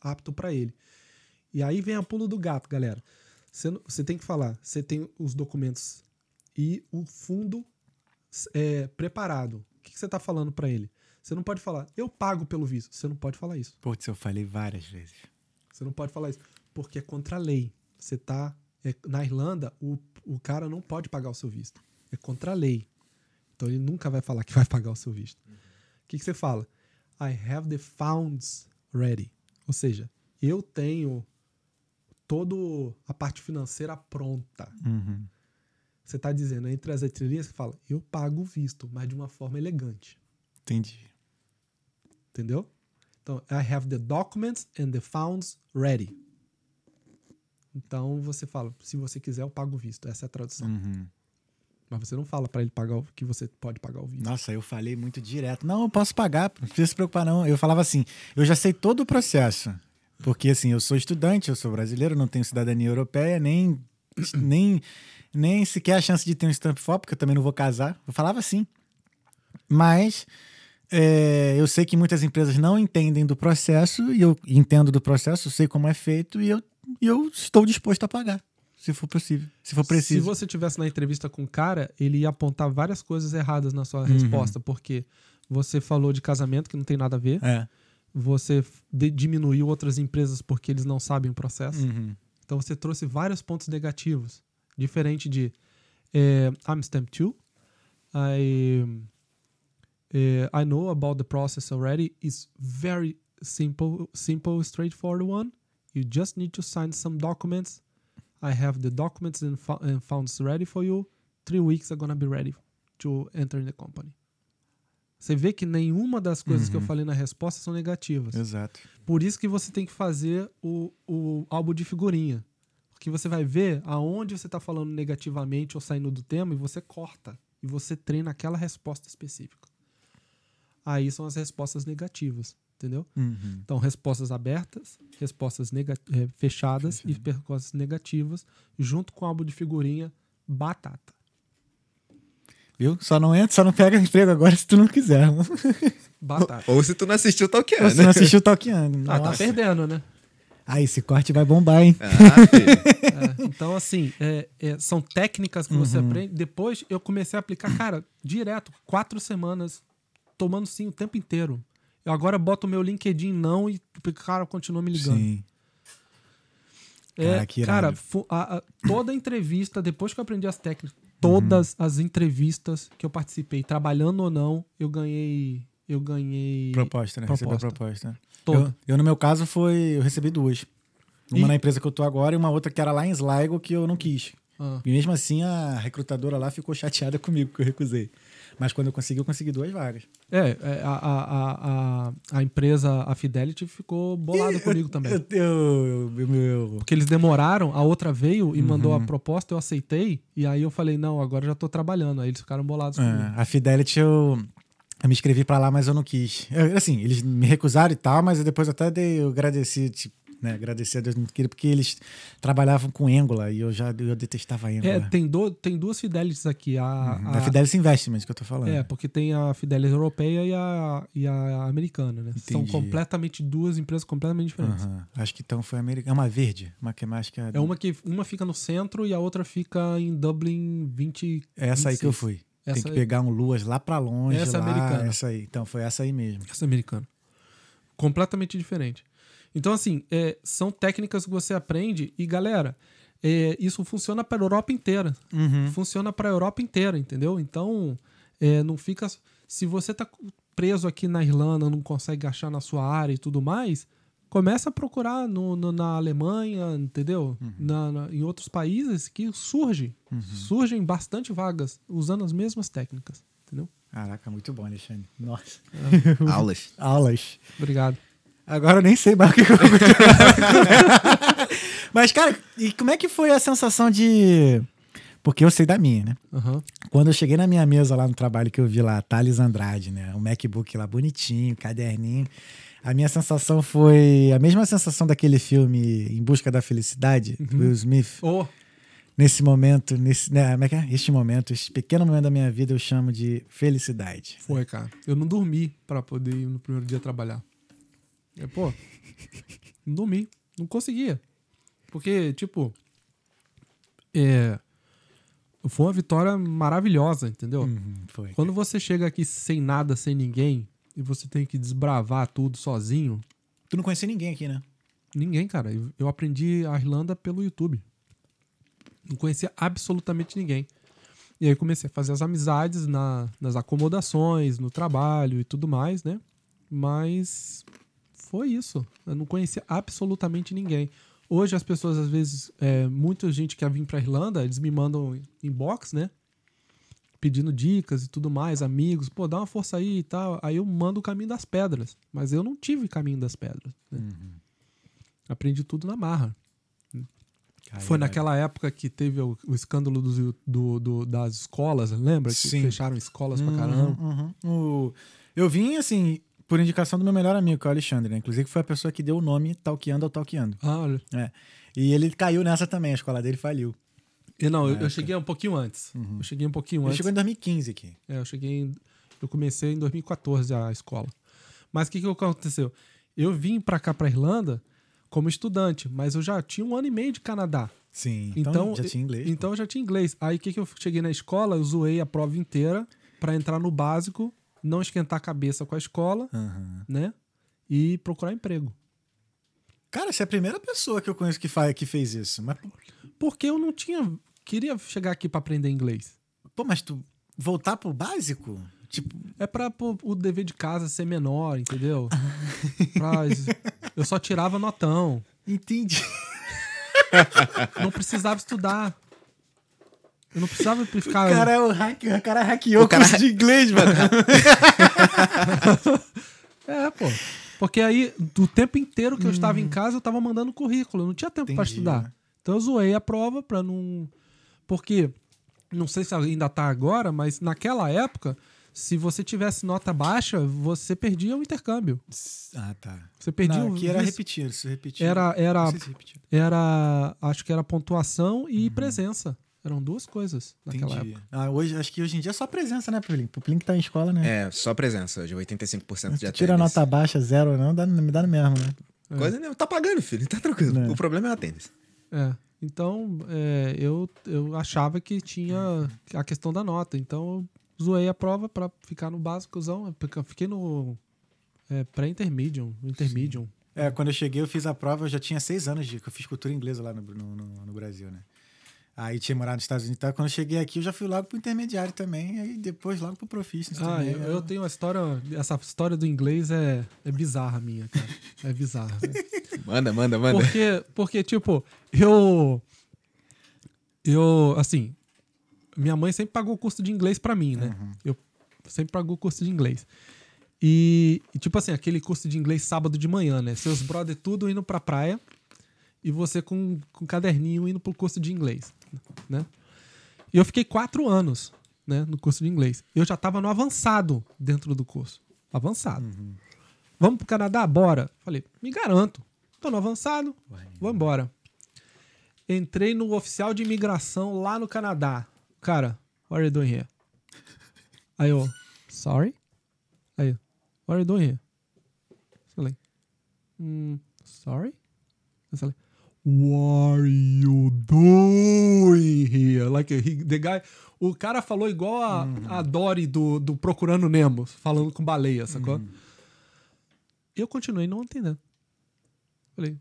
apto para ele. E aí vem a pulo do gato, galera. Você, você tem que falar, você tem os documentos e o fundo é, preparado. O que, que você está falando para ele? Você não pode falar, eu pago pelo visto. Você não pode falar isso. Putz, eu falei várias vezes. Você não pode falar isso. Porque é contra a lei. Você tá. é- na Irlanda, o, o cara não pode pagar o seu visto. É contra a lei. Então ele nunca vai falar que vai pagar o seu visto. O que, que você fala? I have the funds ready. Ou seja, eu tenho toda a parte financeira pronta. Uhum. Você está dizendo, entre as entrelinhas, você fala, eu pago o visto, mas de uma forma elegante. Entendi. Entendeu? Então, I have the documents and the funds ready. Então você fala, se você quiser, eu pago o visto. Essa é a tradução. Uhum. Mas você não fala para ele pagar o que você pode pagar o visto. Nossa, eu falei muito direto. Não, eu posso pagar, não precisa se preocupar, não. Eu falava assim, eu já sei todo o processo. Porque, assim, eu sou estudante, eu sou brasileiro, não tenho cidadania europeia, nem, [CLEARS THROAT] nem, nem sequer a chance de ter um stamp for, porque eu também não vou casar. Eu falava assim. Mas é, eu sei que muitas empresas não entendem do processo, e eu entendo do processo, sei como é feito, e eu, eu estou disposto a pagar, se for possível, se for Se preciso. você tivesse na entrevista com o cara, ele ia apontar várias coisas erradas na sua Uhum. resposta, porque você falou de casamento que não tem nada a ver, É. você diminuiu outras empresas porque eles não sabem o processo. Uhum. Então você trouxe vários pontos negativos, diferente de I'm stamp 2, I eh, I know about the process already. It's very simple, simple, straightforward one. You just need to sign some documents. I have the documents and, fu- and funds ready for you. Three weeks are gonna be ready to enter in the company. Você vê que nenhuma das coisas que eu falei na resposta são negativas. Exato. Por isso que você tem que fazer o, o álbum de figurinha. Porque você vai ver aonde você está falando negativamente ou saindo do tema e você corta. E você treina aquela resposta específica. Aí são as respostas negativas, entendeu? Uhum. Então, respostas abertas, respostas eh, fechadas e respostas negativas, junto com o álbum de figurinha, batata. Viu? Só não entra, só não pega emprego agora se tu não quiser. Batata. Ou se tu não assistiu Talkando. Você não assistiu Talkando. Ah, tá perdendo, né? Ah, esse corte vai bombar, hein? Ah. É, então, assim, é- é, são técnicas que você aprende. Depois eu comecei a aplicar, cara, direto, quatro semanas, tomando sim o tempo inteiro. Eu agora boto o meu LinkedIn não e o cara continua me ligando. Sim. É, Cara, cara, a- a- toda entrevista, depois que eu aprendi as técnicas, todas as entrevistas que eu participei, trabalhando ou não, eu ganhei. Eu ganhei. Proposta, né? Receber a Proposta. proposta. Eu, eu, no meu caso, foi. Eu recebi duas. Uma E- na empresa que eu tô agora e uma outra que era lá em Sligo que eu não quis. Ah, E mesmo assim, a recrutadora lá ficou chateada [LAUGHS] comigo que eu recusei. Mas quando eu consegui, eu consegui duas vagas. é, é, a, a, a, a, empresa, a Fidelity, ficou bolada comigo também. Eu, eu, eu, eu- Porque eles demoraram, a outra veio e mandou Uhum. a proposta, eu aceitei, e aí eu falei, não, agora já tô trabalhando. Aí eles ficaram bolados comigo. é, a Fidelity eu, eu me inscrevi pra lá, mas eu não quis. Eu, assim, eles me recusaram e tal, mas eu depois até dei, eu agradeci, tipo, né? Agradeci a Deus muito querido, porque eles trabalhavam com Angola e eu já eu detestava Angola. É, tem, do, tem duas Fidelities aqui. A, Uhum. a- A Fidelity Investments que eu tô falando. É, porque tem a Fidelity europeia e a, e a americana, né? São Entendi. completamente duas empresas completamente diferentes. Aham. Acho que então foi americana. É uma verde, uma que é mais que a... É uma que uma fica no centro e a outra fica em Dublin 20. É essa aí que eu 26. fui. Tem Essa que aí. pegar um Luas lá pra longe. Essa é lá, americana. Essa aí. Então foi essa aí mesmo. Essa é americana. Completamente diferente. Então, assim, é, são técnicas que você aprende. E, galera, é, isso funciona para a Europa inteira. Uhum. Funciona para a Europa inteira, entendeu? Então, é, não fica. Se você tá preso aqui na Irlanda, não consegue achar na sua área e tudo mais, começa a procurar no, no- na Alemanha, entendeu? Na- na- em outros países que surge. Surgem bastante vagas usando as mesmas técnicas, entendeu? Caraca, muito bom, Alexandre. Nossa. [LAUGHS] Aulas. Aulas. Obrigado. Agora eu nem sei mais o que eu vou continuar. [LAUGHS] Mas, cara, e como é que foi a sensação de. Porque eu sei da minha, né? Aham. Quando eu cheguei na minha mesa lá no trabalho que eu vi lá, Thales Andrade, né? Um MacBook lá bonitinho, caderninho. A minha sensação foi a mesma sensação daquele filme Em Busca da Felicidade, do Will Smith. Oh, Nesse momento, nesse, né, como é que é? Este momento, este pequeno momento da minha vida eu chamo de felicidade. foi, cara. Eu não dormi pra poder ir no primeiro dia trabalhar. É, pô, dormi. Não conseguia. Porque, tipo, é, foi uma vitória maravilhosa, entendeu? Uhum, foi. Quando você chega aqui sem nada, sem ninguém, e você tem que desbravar tudo sozinho, Tu não conhecia ninguém aqui, né? ninguém, cara. Eu, eu aprendi a Irlanda pelo YouTube. Não conhecia absolutamente ninguém. E aí comecei a fazer as amizades na- nas acomodações, no trabalho e tudo mais, né? Mas foi isso. Eu não conhecia absolutamente ninguém. Hoje as pessoas, às vezes, é, muita gente quer vir pra Irlanda, eles me mandam inbox, né? Pedindo dicas e tudo mais, amigos, pô, dá uma força aí e tal. Aí eu mando o caminho das pedras. Mas eu não tive caminho das pedras. né? Aprendi tudo na marra. Foi naquela época que teve o, o escândalo dos- do, do- das escolas, lembra? Que Sim. fecharam escolas pra caramba. Uhum, uhum. O- Eu vim, assim, por indicação do meu melhor amigo, que é o Alexandre, né? Inclusive foi a pessoa que deu o nome Talqueando ao Talqueando. Ah, olha. É. E ele caiu nessa também, a escola dele faliu. E não, eu, eu cheguei um pouquinho antes. Eu cheguei um pouquinho Ele antes. chegou em 2015 aqui. É, eu cheguei em, Eu comecei em 2014 a escola. Mas o que, que aconteceu? Eu vim pra cá, pra Irlanda, como estudante, mas eu já tinha um ano e meio de Canadá. Sim. Então, Então, já tinha inglês. Então eu já tinha inglês. Aí o que, que eu cheguei na escola? Eu zoei a prova inteira pra entrar no básico, não esquentar a cabeça com a escola. Aham. né? E procurar emprego. Cara, você é a primeira pessoa que eu conheço que, faz, que fez isso. Mas, Porque eu não tinha. Queria chegar aqui pra aprender inglês. pô, mas tu voltar pro básico? Tipo, É pra pô, o dever de casa ser menor, entendeu? [LAUGHS] Pra- eu só tirava notão. entendi. Não precisava estudar. Eu não precisava O ficar. cara, é o hack, o cara hackeou O cara- o curso de inglês, mano. [LAUGHS] É, pô. Porque aí, do tempo inteiro que eu estava em casa, eu tava mandando currículo. Eu não tinha tempo pra Hum. Entendi, estudar. né? Então eu zoei a prova pra não. Porque, não sei se ainda tá agora, mas naquela época, se você tivesse nota baixa, você perdia o intercâmbio. ah, tá. Você perdia Não, o. aqui era vice- repetir, isso repetir. Era, era, se repetir. era. Acho que era pontuação e Uhum. presença. Eram duas coisas naquela Entendi. época. Ah, hoje, acho que hoje em dia é só presença, né, pro Plink? Pro Plink tá em escola, né? É, só presença hoje, 85% Se já tu tira a nota baixa, zero, não, dá, me dá no mesmo, né? Coisa não, tá pagando, filho, tá tranquilo. É. O problema é o tênis. É. Então, é, eu, eu achava que tinha a questão da nota. Então, eu zoei a prova pra ficar no básicozão. porque eu Fiquei no é, pré-intermedium, intermedium. É, quando eu cheguei, eu fiz a prova, eu já tinha seis anos de que eu fiz cultura inglesa lá no, no, no- no Brasil, né? Aí tinha morado nos Estados Unidos. Então, quando eu cheguei aqui, eu já fui logo pro intermediário também, aí depois logo pro Proficiency Ah, também. eu, eu tenho uma história. Essa história do inglês é, é bizarra minha, cara. É bizarra. [LAUGHS] Manda, manda, manda. Porque, porque, tipo, eu. Eu, assim. Minha mãe sempre pagou o curso de inglês pra mim, né? Eu sempre pagou o curso de inglês. E, e, tipo assim, aquele curso de inglês sábado de manhã, né? Seus brother tudo indo pra praia e você com, com um caderninho indo pro curso de inglês, né? E eu fiquei quatro anos, né, no curso de inglês. Eu já tava no avançado dentro do curso. Avançado. Vamos pro Canadá? Bora. Falei, me garanto. Tô no avançado, vou embora. Entrei no oficial de imigração lá no Canadá. Cara, what are you doing here? Aí eu, sorry? Aí, what are you doing here? Falei, "Hmm, sorry? Eu falei, what are you doing here? Like, he- the guy... O cara falou igual a, a Dory do, do Procurando Nemo, falando com baleia, sacou? Eu continuei não entendendo. Falei,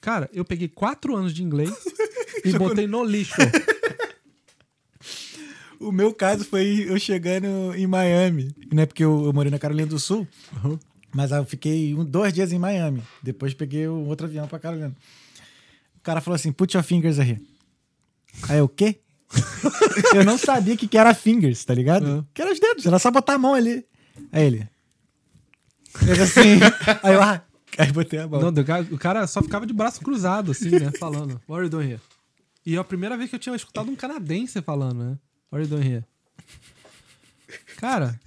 cara, eu peguei quatro anos de inglês [LAUGHS] e botei no lixo. [LAUGHS] O meu caso foi eu chegando em Miami, né? Porque eu, eu morei na Carolina do Sul, mas aí eu fiquei um, dois dias em Miami. Depois peguei um outro avião pra Carolina. O cara falou assim: put your fingers aí. Aí eu, o quê? [LAUGHS] eu não sabia que, que era fingers, tá ligado? É. Que era os dedos, era só botar a mão ali. Aí ele. Fez assim. [LAUGHS] aí eu, ah, aí botei a mão. Não, o cara- só ficava de braço cruzado, assim, né? Falando, what are you doing here? E é a primeira vez que eu tinha escutado um canadense falando, né? What are you doing here? Cara,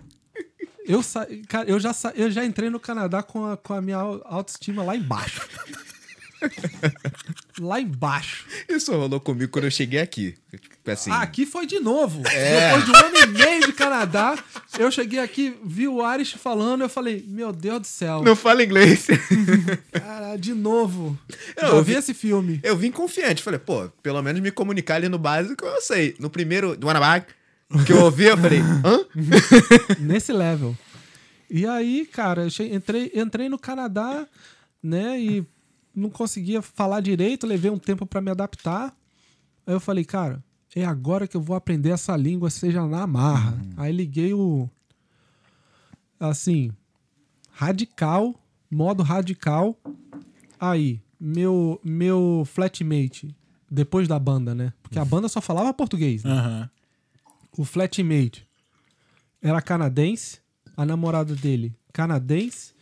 eu, sa... cara, eu, já sa... eu já entrei no Canadá com a, com a minha au- autoestima lá embaixo. Lá embaixo. Isso rolou comigo quando eu cheguei aqui. Tipo assim. Ah, aqui foi de novo. Depois de um ano e meio de Canadá, eu cheguei aqui, vi o Aris falando, eu falei, meu Deus do céu. Não fala inglês. [LAUGHS] Cara, de novo. Eu Eu vi- vi esse filme. Eu vim confiante. Falei, pô, pelo menos me comunicar ali no básico eu sei. No primeiro, do Anabag, que eu ouvi, eu falei, [LAUGHS] hã? nesse level. E aí, cara, entrei, entrei no Canadá, né? E não conseguia falar direito, levei um tempo pra me adaptar. Aí eu falei, cara, é agora que eu vou aprender essa língua, seja na marra. Aí liguei o. Assim, radical, modo radical. Aí, meu, meu flatmate, depois da banda, né? Porque a banda só falava português, né? Aham. o flatmate era canadense, a namorada dele canadense.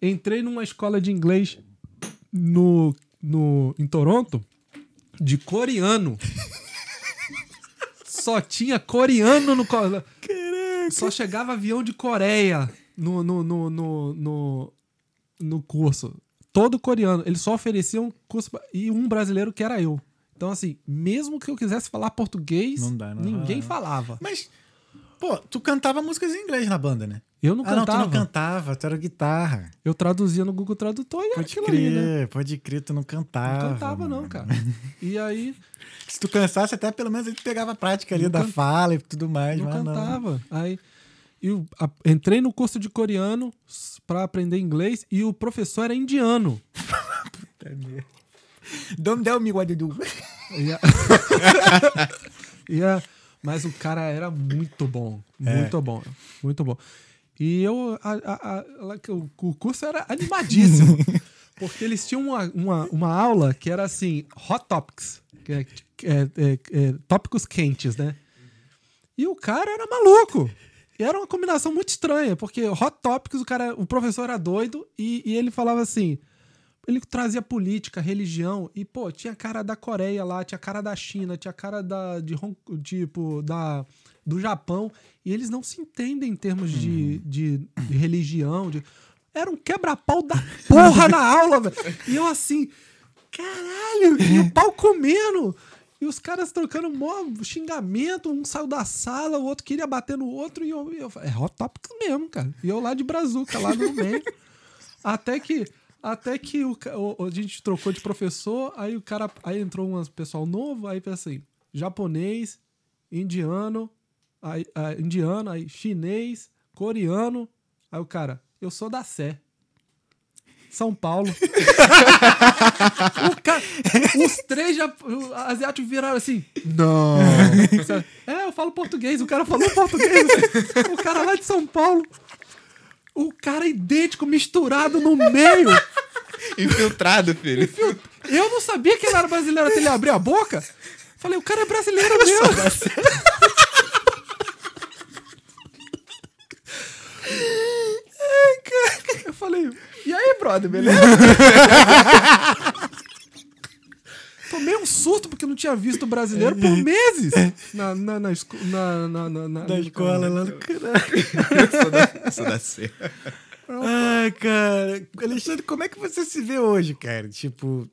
Entrei numa escola de inglês no, no, em Toronto de coreano. Só tinha coreano no. co- Só chegava avião de Coreia no, no, no, no, no, no curso. Todo coreano. Eles só ofereciam curso. E um brasileiro que era eu. Então, assim, mesmo que eu quisesse falar português, Não dá, não. ninguém Ah. falava. Mas, pô, tu cantava músicas em inglês na banda, né? Eu não ah, não, tu cantava. não cantava, tu era guitarra. Eu traduzia no Google Tradutor e era Pode aquilo crer, ali, né? pode crer, tu não cantava. Não cantava, não, mano. cara. E aí, [LAUGHS] Se tu cansasse, até pelo menos ele pegava a prática ali Não da can- fala e tudo mais, não mas não. cantava. Aí, eu entrei no curso de coreano pra aprender inglês e o professor era indiano. Don't tell me what to do. E a- [LAUGHS] [LAUGHS] Mas o cara era muito bom. É. Muito bom. Muito bom. E eu. a- a- a- o curso era animadíssimo. [LAUGHS] porque eles tinham uma, uma, uma aula que era assim: Hot Topics. Que é, é- é- é tópicos quentes, né? E o cara era maluco. E era uma combinação muito estranha, porque Hot Topics, o, cara, o professor era doido e, e ele falava assim. Ele trazia política, religião, e, pô, tinha cara da Coreia lá, tinha cara da China, tinha cara da, de Hong, tipo, da, do Japão, e eles não se entendem em termos de, de, de religião. De... Era um quebra-pau da porra na aula, velho. E eu assim, caralho, e o pau comendo. E os caras trocando mó xingamento, um saiu da sala, o outro queria bater no outro, e eu, eu é hot topics mesmo, cara. E eu lá de brazuca, lá no meio. Até que, até que o, o- a gente trocou de professor, aí o cara, aí entrou um pessoal novo, aí pensa assim, japonês, indiano, aí, ah, indiano, aí chinês, coreano, aí o cara, eu sou da Sé. São Paulo. [LAUGHS] Os três já, asiáticos viraram assim. Não. [LAUGHS] É, eu falo português. O cara falou português. O cara lá de São Paulo. O cara idêntico, misturado no meio. [LAUGHS] Infiltrado, filho. Eu não sabia que ele era brasileiro até ele abrir a boca. Falei, o cara é brasileiro mesmo. [LAUGHS] Eu falei, e aí, brother, beleza? [LAUGHS] Tomei um surto porque eu não tinha visto brasileiro por meses na, na, na, esco- na, na, na, na- no escola lá no caralho. Eu sou da, sou da C. Ai, cara. Alexandre, como é que você se vê hoje, cara? Tipo,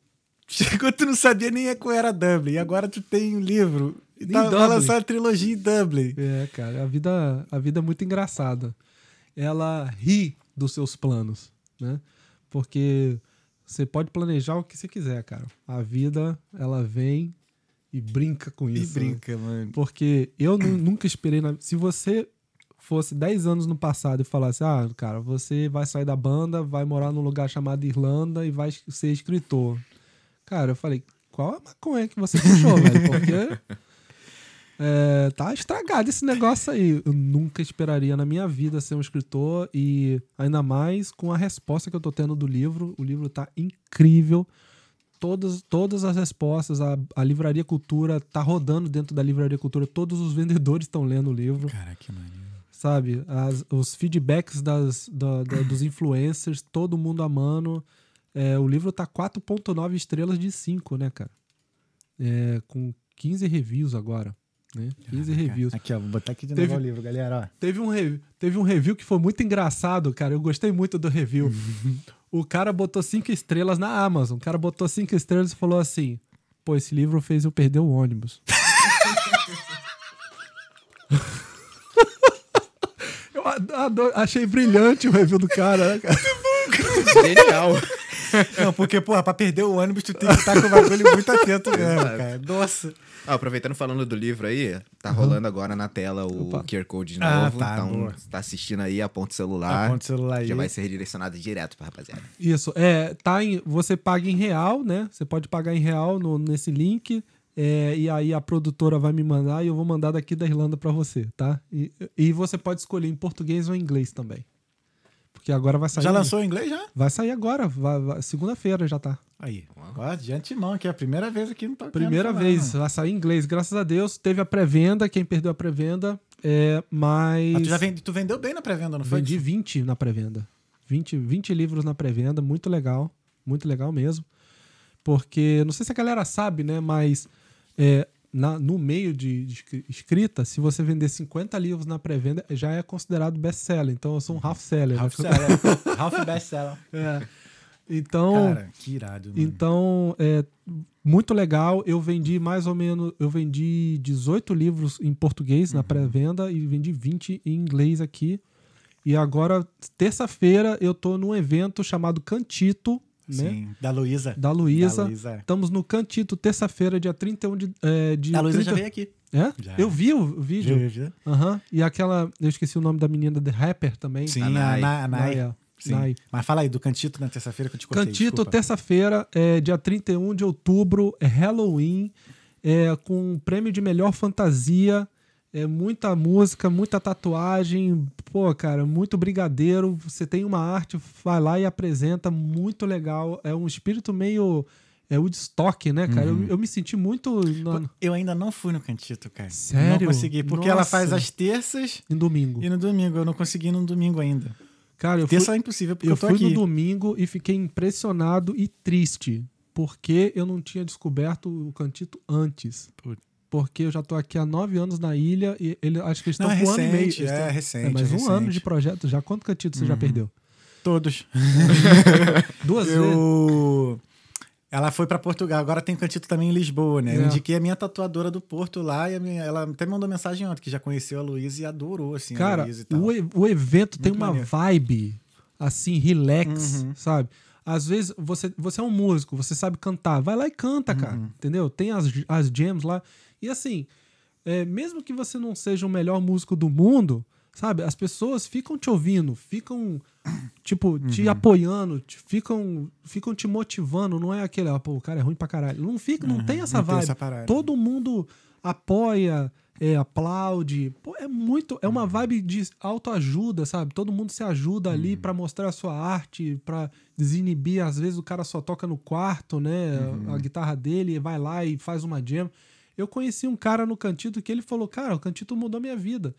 chegou, tu não sabia nem qual era Dublin. E agora tu tem um livro. E tá, vai lançar a trilogia em Dublin. É, cara, a vida, a vida é muito engraçada. Ela ri dos seus planos, né? Porque você pode planejar o que você quiser, cara. A vida, ela vem e brinca com E isso. né? brinca, mano. Porque eu nu- nunca esperei. Na... Se você fosse 10 anos no passado e falasse, ah, cara, você vai sair da banda, vai morar num lugar chamado Irlanda e vai ser escritor. Cara, eu falei, qual a maconha que você puxou, velho? Porque é, tá estragado esse negócio aí. Eu nunca esperaria na minha vida ser um escritor e ainda mais com a resposta que eu tô tendo do livro. O livro tá incrível. Todas, todas as respostas, a, a Livraria Cultura tá rodando dentro da Livraria Cultura. Todos os vendedores estão lendo o livro Cara, que maneiro. sabe? As- os feedbacks das, da- da- dos influencers, todo mundo amando. É, o livro tá 4.9 estrelas de 5, né, cara? É, com 15 reviews agora, né? 15 reviews. Aqui, ó, vou botar aqui de Teve- novo o livro, galera, ó. Teve um, re- teve um review que foi muito engraçado, cara. Eu gostei muito do review. [LAUGHS] o cara botou 5 estrelas na Amazon. O cara botou 5 estrelas e falou assim: Pô, esse livro fez eu perder o ônibus. [LAUGHS] eu ado- ado- achei brilhante o review do cara, né, cara? Genial. Não, porque, porra, pra perder o ônibus, tu tem que estar com o bagulho muito atento mesmo, cara. Nossa. Ah, aproveitando falando do livro aí, tá rolando agora na tela o Opa. QR Code de Ah, novo. tá, então, boa. tá assistindo aí, aponta o celular. Aponta o celular aí. Já vai ser redirecionado direto pra rapaziada. Isso, é, tá em, você paga em real, né? Você pode pagar em real no- nesse link. é, e aí a produtora vai me mandar e eu vou mandar daqui da Irlanda pra você, tá? E, e você pode escolher em português ou em inglês também. Porque agora vai sair. Já lançou em inglês, já? Vai sair agora, segunda-feira já tá. Aí. Ó, de antemão, que é a primeira vez aqui no Talkando Primeira falando. vez, vai sair em inglês, graças a Deus. Teve a pré-venda, quem perdeu a pré-venda, é, mas. Mas tu, já vende, tu vendeu bem na pré-venda, não foi? Vendi 20 na pré-venda. 20, 20 livros na pré-venda, muito legal. Muito legal mesmo. Porque, não sei se a galera sabe, né? Mas é, na- no meio de, de escri- escrita, se você vender 50 livros na pré-venda, já é considerado best-seller. Então eu sou um half-seller. [LAUGHS] Half né? seller. Half best seller. É. Então, Cara, que irado, mano. então, é muito legal. Eu vendi mais ou menos, eu vendi 18 livros em português Uhum. na pré-venda e vendi 20 em inglês aqui. E agora, terça-feira, eu tô num evento chamado Cantito, né? Sim, da Luísa. Da Luísa. Luísa. Estamos no Cantito, terça-feira, dia 31 de. É, de A Luísa 30 já veio aqui. É? Já. Eu vi o vídeo. Viu, viu? Aham. E aquela. Eu esqueci o nome da menina, The Rapper também. Sim, A Nai. Nai. a Nai. Nai, é. Sim. Nai. Mas fala aí, do Cantito na terça-feira que eu te cortei. Cantito, terça-feira, é, dia 31 de outubro, é Halloween, é, com um prêmio de melhor fantasia, é, muita música, muita tatuagem, pô, cara, muito brigadeiro. Você tem uma arte, vai lá e apresenta, muito legal. É um espírito meio. É Woodstock, né, cara? Uhum. Eu, eu me senti muito na- Eu ainda não fui no Cantito, cara. Sério? Não consegui, porque ela Nossa. faz às terças em domingo. e no domingo. Eu não consegui no domingo ainda. Cara, eu fui, Terça é impossível, porque eu eu, fui aqui. no domingo e fiquei impressionado e triste, porque eu não tinha descoberto o Cantito antes. Putz. Porque eu já tô aqui há nove anos na ilha e ele, acho que eles estão é com um ano e meio. recente, é recente, mais é um ano recente. de projeto já. Quanto Cantito você já perdeu? Todos. [LAUGHS] Duas vezes. Eu... Ela foi pra Portugal, agora tem Cantito também em Lisboa, né? Eu É. indiquei a minha tatuadora do Porto lá e a minha- ela até me mandou mensagem ontem que já conheceu a Luísa e adorou, assim, a Cara, Luísa e tal. o, e- o evento tem Muito uma maneiro. vibe assim, relax, Uhum. sabe? Às vezes você, você é um músico, você sabe cantar, vai lá e canta, cara, Uhum. entendeu? Tem as, as jams lá. E assim, é, mesmo que você não seja o melhor músico do mundo, sabe? As pessoas ficam te ouvindo, ficam, tipo, te Uhum. apoiando, te- ficam, ficam te motivando. Não é aquele, ah, pô, o cara é ruim pra caralho. Não, fica, não tem essa Uhum. não tem vibe. essa parada. Todo mundo apoia, é, aplaude. Pô, é muito. É uma Uhum. vibe de autoajuda, sabe? Todo mundo se ajuda ali Uhum. pra mostrar a sua arte, pra desinibir. Às vezes o cara só toca no quarto, né? Uhum. A guitarra dele, vai lá e faz uma jam. Eu conheci um cara no Cantito que ele falou: Cara, o Cantito mudou minha vida.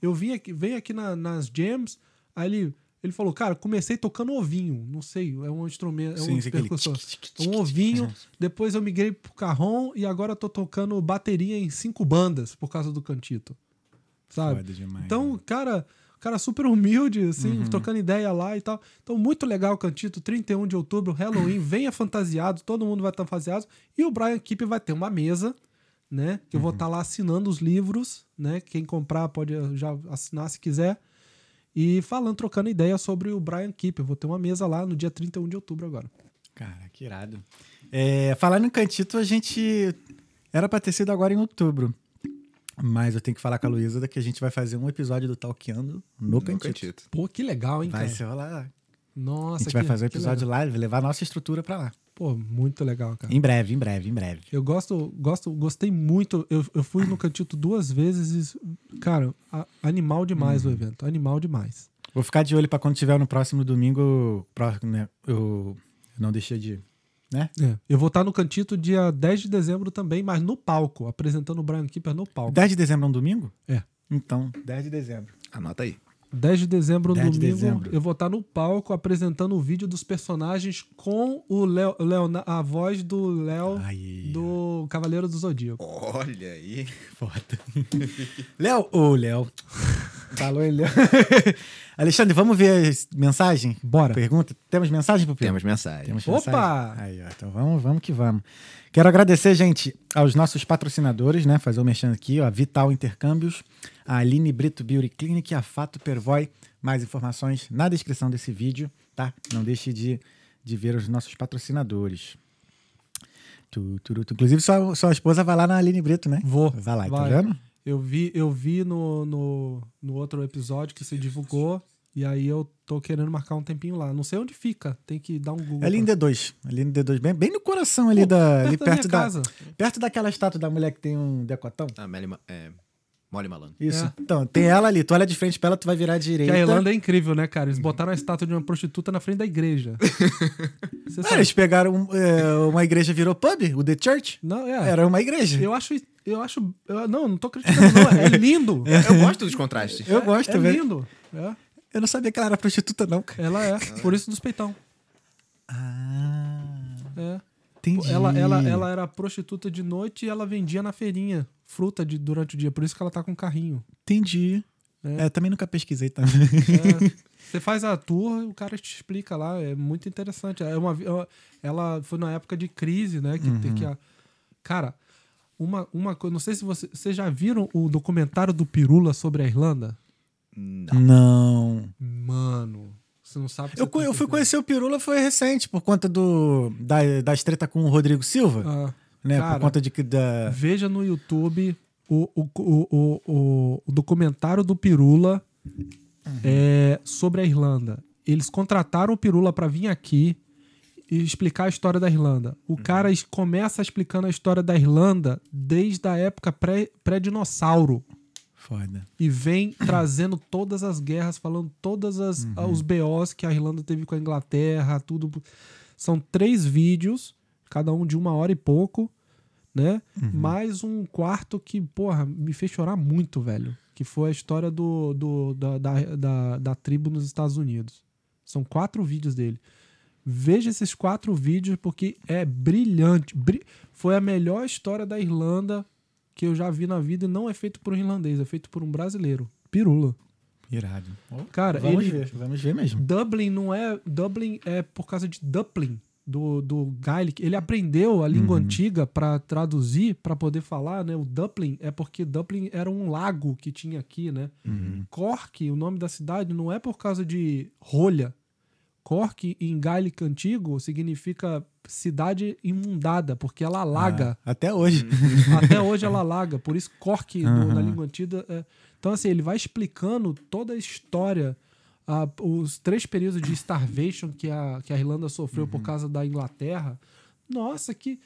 Eu vim aqui, venho aqui na- nas jams, aí ele. Ele falou, cara, comecei tocando ovinho, não sei, é um instrumento, é um aquele percussor. Um ovinho, depois eu migrei pro carrom e agora tô tocando bateria em cinco bandas por causa do cantito. Sabe? Demais, então, né? cara, cara super humilde, assim, Uhum. trocando ideia lá e tal. Então, muito legal o Cantito, 31 de outubro, Halloween, venha fantasiado, todo mundo vai estar fantasiado. E o Brian Keep vai ter uma mesa, né? Que eu Uhum. vou estar lá assinando os livros, né? Quem comprar pode já assinar se quiser. E falando, trocando ideia sobre o Brian Keep. Eu vou ter uma mesa lá no dia 31 de outubro agora. Cara, que irado. É, falando em Cantito, a gente. Era pra ter sido agora em outubro. Mas eu tenho que falar com a Luísa que a gente vai fazer um episódio do Talkeando no, No Cantito. Cantito. Pô, que legal, hein, Vai cara? ser rolar. Nossa, a gente que- vai fazer um episódio lá, levar a nossa estrutura pra lá. Pô, muito legal, cara. Em breve, em breve, em breve. Eu gosto, gosto, gostei muito. Eu, eu fui no Cantito duas vezes e, cara, a- animal demais o Uhum. evento. Animal demais. Vou ficar de olho pra quando tiver no próximo domingo, próximo, né? Eu não deixei de. Né? É. Eu vou estar no Cantito dia 10 de dezembro também, mas no palco, apresentando o Brian Keeper no palco. 10 de dezembro é um domingo? É. Então, 10 de dezembro. Anota aí. 10 de dezembro, 10 de domingo, dezembro. eu vou estar no palco apresentando o vídeo dos personagens com o Léo, a voz do Léo do Cavaleiro do Zodíaco. Olha aí. [LAUGHS] Foda. Léo, ô Léo. [LAUGHS] Falou ele, Léo. [LAUGHS] Alexandre, vamos ver as mensagens? Bora. Pergunta. Temos mensagem Pedro? Temos mensagem. Temos Opa! mensagem? Aí, ó, então vamos, vamos que vamos. Quero agradecer, gente, aos nossos patrocinadores, né? Fazer o mexendo aqui, ó. Vital Intercâmbios, a Aline Brito Beauty Clinic e a Fato Pervoy. Mais informações na descrição desse vídeo, tá? Não deixe de, de ver os nossos patrocinadores. Tu, tu, tu. Inclusive, sua, sua esposa vai lá na Aline Brito, né? Vou. Vai lá, Vai. tá vendo? Eu vi, eu vi no, no, no outro episódio que você divulgou, e aí eu tô querendo marcar um tempinho lá. Não sei onde fica, tem que dar um Google. É ali em pra- D2. Ali no D2, bem, bem no coração ali Pô, da. Ali perto da perto minha da. casa. Perto daquela estátua da mulher que tem um decotão. Ah, Meli, Ma- é, Molly Malandro. Isso. É. Então, tem ela ali. Tu olha de frente pra ela, tu vai virar à Que direita. a Irlanda é incrível, né, cara? Eles botaram a estátua de uma prostituta na frente da igreja. [LAUGHS] Você Ah, sabe? eles pegaram é, uma igreja virou pub, o The Church. Não, é. Era uma igreja. Eu acho. Eu acho. eu- não, não tô criticando, não. É lindo. [LAUGHS] Eu gosto dos contrastes. Eu gosto, é velho. lindo. É, Eu não sabia que ela era prostituta, não, cara. ela é. Por isso dos peitão. Ah, É. entendi. Ela, ela, ela era prostituta de noite e ela vendia na feirinha fruta de, durante o dia. Por isso que ela tá com carrinho. Entendi. É. É, também nunca pesquisei também. É. [LAUGHS] Você faz a tour, o cara te explica lá, é muito interessante. É uma, vi- ela foi na época de crise, né? Que tem que. a- Cara, uma, uma coisa. Não sei se você, vocês já viram o documentário do Pirula sobre a Irlanda? Não. Não. Mano, você não sabe. Eu, co- eu fui conhecer o Pirula foi recente, por conta do, da, das treta com o Rodrigo Silva. Ah, né? cara, por conta de que da. veja no YouTube o, o, o, o- o documentário do Pirula é, sobre a Irlanda. Eles contrataram o Pirula pra vir aqui e explicar a história da Irlanda. O cara es- começa explicando a história da Irlanda desde a época pré- pré-dinossauro. Foda. e vem [CLEARS THROAT] trazendo todas as guerras, falando todas as os BOs que a Irlanda teve com a Inglaterra, tudo. São três vídeos, cada um de uma hora e pouco, né? Mais um quarto que, porra, me fez chorar muito, velho. Que foi a história do, do- da, da, da, da tribo nos Estados Unidos. São quatro vídeos dele. Veja esses quatro vídeos porque é brilhante. Bri- Foi a melhor história da Irlanda que eu já vi na vida e não é feito por um irlandês, é feito por um brasileiro. Pirula. Irado. Cara, vamos ele- ver, vamos ver mesmo. Dublin não é. Dublin é por causa de Dublin, do, do Gaelic. Ele aprendeu a língua antiga para traduzir, para poder falar, né? O Dublin é porque Dublin era um lago que tinha aqui, né? Cork, o nome da cidade, não é por causa de rolha. Cork, em Gaelic antigo, significa cidade imundada, porque ela alaga. Ah, até hoje. Até [LAUGHS] hoje ela alaga, por isso Cork Aham. na língua antiga. é- Então, assim, ele vai explicando toda a história, a- os três períodos de starvation que a, que a Irlanda sofreu Uhum. por causa da Inglaterra. Nossa, que.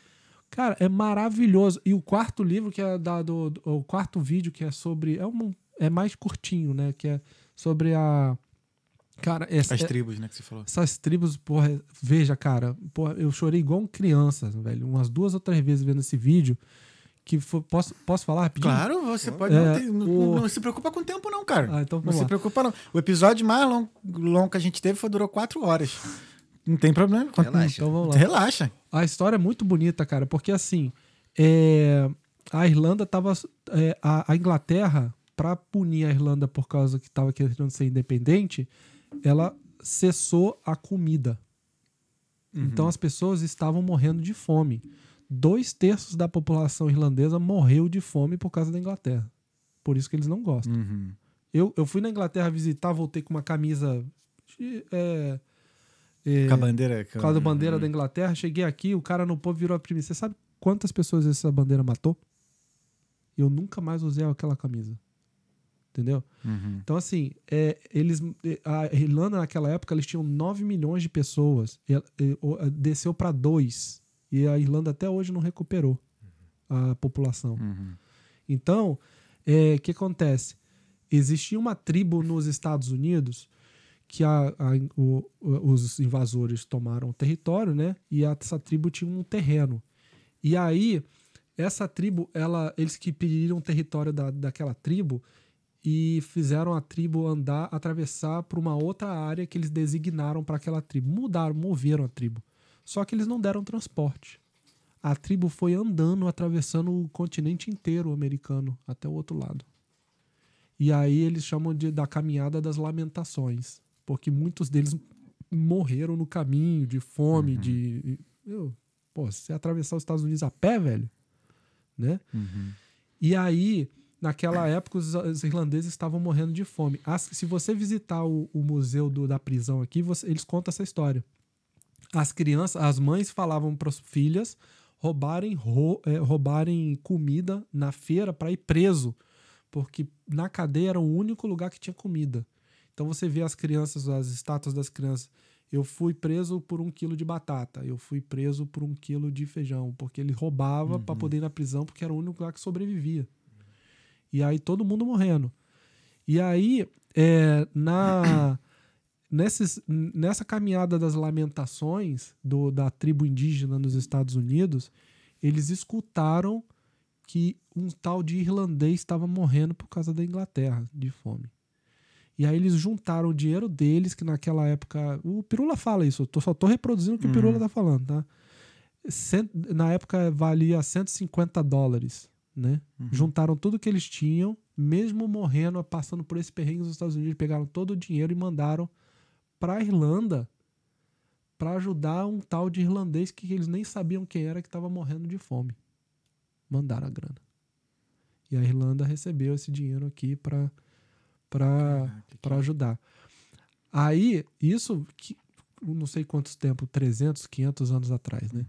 Cara, é maravilhoso. E o quarto livro, que é da, do, do- o quarto vídeo, que é sobre. É, um, é mais curtinho, né? Que é sobre a. Cara, essa, As é- tribos, né, que você falou. essas tribos, porra, veja, cara, porra, eu chorei igual criança, velho, umas duas ou três vezes vendo esse vídeo. Que foi, posso, posso falar rapidinho? Claro, você pode. É, não, tem- o- não se preocupa com o tempo, não, cara. Ah, então não vamos se lá. preocupa, não. O episódio mais longo, longo que a gente teve foi, durou quatro horas. Não tem problema. Relaxa. Então vamos lá. Relaxa. A história é muito bonita, cara, porque assim, é, a Irlanda tava. é, a, a Inglaterra, pra punir a Irlanda por causa que tava querendo ser independente, ela cessou a comida. Então as pessoas estavam morrendo de fome. Dois terços da população irlandesa morreu de fome por causa da Inglaterra. Por isso que eles não gostam. Uhum. Eu, eu fui na Inglaterra visitar, voltei com uma camisa. de- É, é, Com a bandeira. causa da bandeira da Inglaterra. Cheguei aqui, o cara no povo virou pra mim. Você sabe quantas pessoas essa bandeira matou? Eu nunca mais usei aquela camisa. Entendeu? Uhum. Então, assim, é, eles, a Irlanda naquela época eles tinham 9 milhões de pessoas. E, e, desceu para 2. E a Irlanda até hoje não recuperou a população. Uhum. Então, é, o que acontece? Existia uma tribo nos Estados Unidos que a- a- o- os invasores tomaram o território, né? E essa tribo tinha um terreno. E aí, essa tribo, ela, eles que pediram o território da, daquela tribo e fizeram a tribo andar, atravessar para uma outra área que eles designaram para aquela tribo. Mudaram, moveram a tribo. Só que eles não deram transporte. A tribo foi andando, atravessando o continente inteiro americano até o outro lado. E aí eles chamam de, da caminhada das lamentações, porque muitos deles morreram no caminho de fome, de. Meu, pô, se você atravessar os Estados Unidos a pé, velho, né? Uhum. E aí, naquela época, os, os irlandeses estavam morrendo de fome. As- se você visitar o, o museu do- da prisão aqui, você- eles contam essa história. As crianças, as mães falavam para as filhas roubarem, ro- eh, roubarem comida na feira para ir preso, porque na cadeia era o único lugar que tinha comida. Então você vê as crianças, as estátuas das crianças. Eu fui preso por um quilo de batata. Eu fui preso por um quilo de feijão. Porque ele roubava para poder ir na prisão, porque era o único lugar que sobrevivia. E aí todo mundo morrendo. E aí, é, na, nesses, nessa caminhada das lamentações do, da tribo indígena nos Estados Unidos, eles escutaram que um tal de irlandês estava morrendo por causa da Inglaterra, de fome. E aí eles juntaram o dinheiro deles, que naquela época. O Pirula fala isso, eu tô- só tô reproduzindo o que o Pirula tá falando, tá? Cent- na época valia 150 dólares, né? Juntaram tudo que eles tinham, mesmo morrendo, passando por esse perrengue nos Estados Unidos, pegaram todo o dinheiro e mandaram pra Irlanda para ajudar um tal de irlandês que eles nem sabiam quem era que estava morrendo de fome. Mandaram a grana. E a Irlanda recebeu esse dinheiro aqui para para ajudar. Aí, isso, que, não sei quantos tempo, 300, 500 anos atrás, né?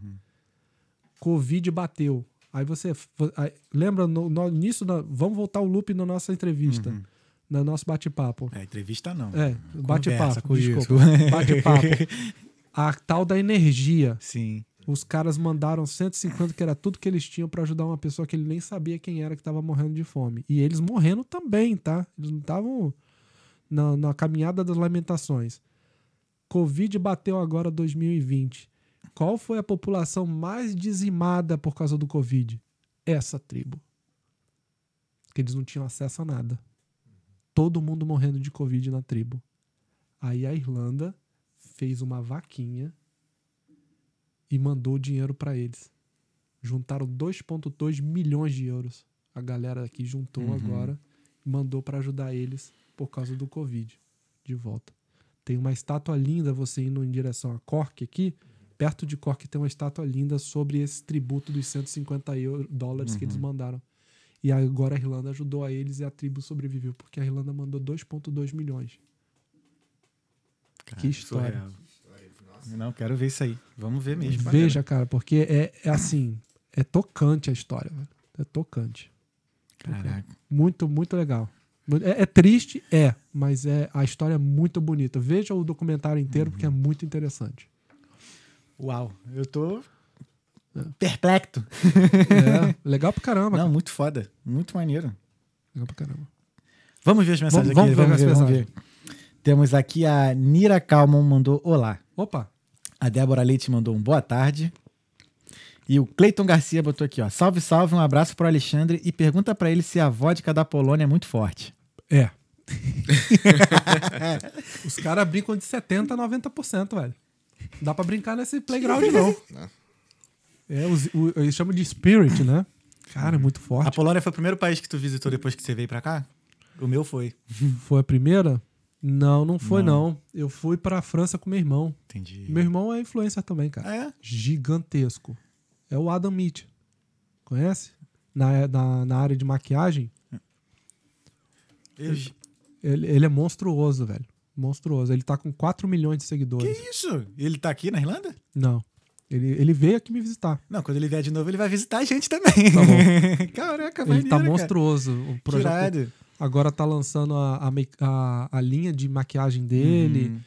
Covid bateu. Aí você. aí- lembra, no, no início, da, vamos voltar o loop na nossa entrevista, no nosso bate-papo. É, entrevista não. É, bate-papo, desculpa. Bate-papo. A tal da energia. Sim. Os caras mandaram 150, que era tudo que eles tinham pra ajudar uma pessoa que ele nem sabia quem era que tava morrendo de fome. E eles morrendo também, tá? Eles não estavam na, na caminhada das lamentações. Covid bateu agora 2020. Qual foi a população mais dizimada por causa do Covid? Essa tribo. Que eles não tinham acesso a nada. Todo mundo morrendo de Covid na tribo. Aí a Irlanda fez uma vaquinha e mandou dinheiro pra eles. Juntaram 2,2 milhões de euros. A galera aqui juntou Uhum. agora e mandou pra ajudar eles por causa do Covid. De volta. Tem uma estátua linda, você indo em direção a Cork aqui. Perto de Cork tem uma estátua linda sobre esse tributo dos 150 euro, dólares que Uhum. eles mandaram. E agora a Irlanda ajudou a eles e a tribo sobreviveu, porque a Irlanda mandou 2,2 milhões. Cara, Que história. surreal. Não, quero ver isso aí. Vamos ver mesmo. Veja, cara, porque é, é assim, é tocante a história, velho. É tocante. Caraca. Muito, muito legal. É, é triste, é, mas é a história é muito bonita. Veja o documentário inteiro, porque é muito interessante. Uau, eu tô perplexo. É, legal pra caramba. Não, muito foda. Muito maneiro. Legal pra caramba. Vamos ver as mensagens Vamos- aqui. vamos ver as mensagens. Temos aqui a Nira Calmon mandou olá. Opa, A Débora Leite mandou um boa tarde. E o Cleiton Garcia botou aqui, ó. Salve, salve, um abraço pro Alexandre e pergunta pra ele se a vodka da Polônia é muito forte. é. [LAUGHS] Os caras brincam de 70% a 90%, velho. Dá pra brincar nesse playground, não. É, os, o, eles chamam de spirit, né? Cara, é muito A forte. Polônia foi o primeiro país que tu visitou depois que você veio pra cá? O meu foi. [LAUGHS] Foi a primeira? Não, não foi, não. Eu fui pra França com meu irmão. Entendi. Meu irmão é influencer também, cara. Ah, é? Gigantesco. É o Adam Mead. Conhece? Na, na, na área de maquiagem. Eu- Ele, ele é monstruoso, velho. Monstruoso. Ele tá com 4 milhões de Que seguidores. isso? Ele tá aqui na Irlanda? Não. Ele, ele veio aqui me visitar. Não, quando ele vier de novo, ele vai visitar a gente também. Tá bom. [LAUGHS] Caraca, Ele maneiro, tá cara. monstruoso. O Que projeto. Agora tá lançando a, a, a, linha de maquiagem dele. Uhum.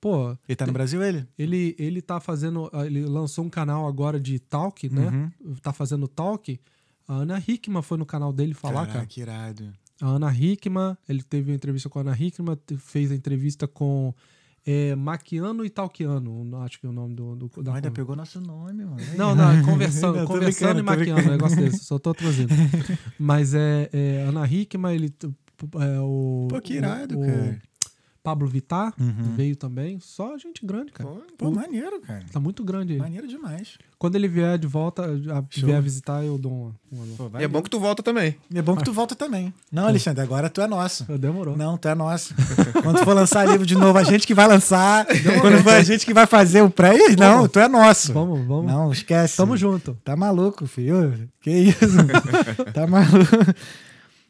Pô, Ele tá no Brasil, ele? ele, ele tá fazendo. Ele lançou um canal agora de talk, né? Uhum. Tá fazendo talk. A Ana Hickman foi no canal dele falar, cara. Caraca, irado. A Ana Hickman, ele teve uma entrevista com a Ana Hickman, fez a entrevista com é, Maquiano e Talkiano, não- acho que é o nome do. do da Ainda pegou nosso nome, mano. [LAUGHS] Não, não, conversando, [LAUGHS] Não, conversando e tô maquiando, um negócio desse, só tô traduzindo. [LAUGHS] Mas é, é Ana Hickman, ele. É, o, Pô, que irado, o, cara. Pablo Vittar Uhum. veio também, só gente grande, cara. Pô, maneiro, cara. Tá muito grande ele. Maneiro demais. Quando ele vier de volta, a, vier visitar, eu dou uma. uma Pô, E é bom que tu volta também. É bom que tu volta também. Não, Alexandre, agora tu é nosso. [LAUGHS] Demorou. Não, tu é nosso. [LAUGHS] Quando tu for lançar livro de novo, a gente que vai lançar. Quando for a gente que vai fazer o pré, não, tu é nosso. Vamos, vamos. Não, esquece. Tamo junto. Tá maluco, filho? Que isso? [LAUGHS] tá maluco.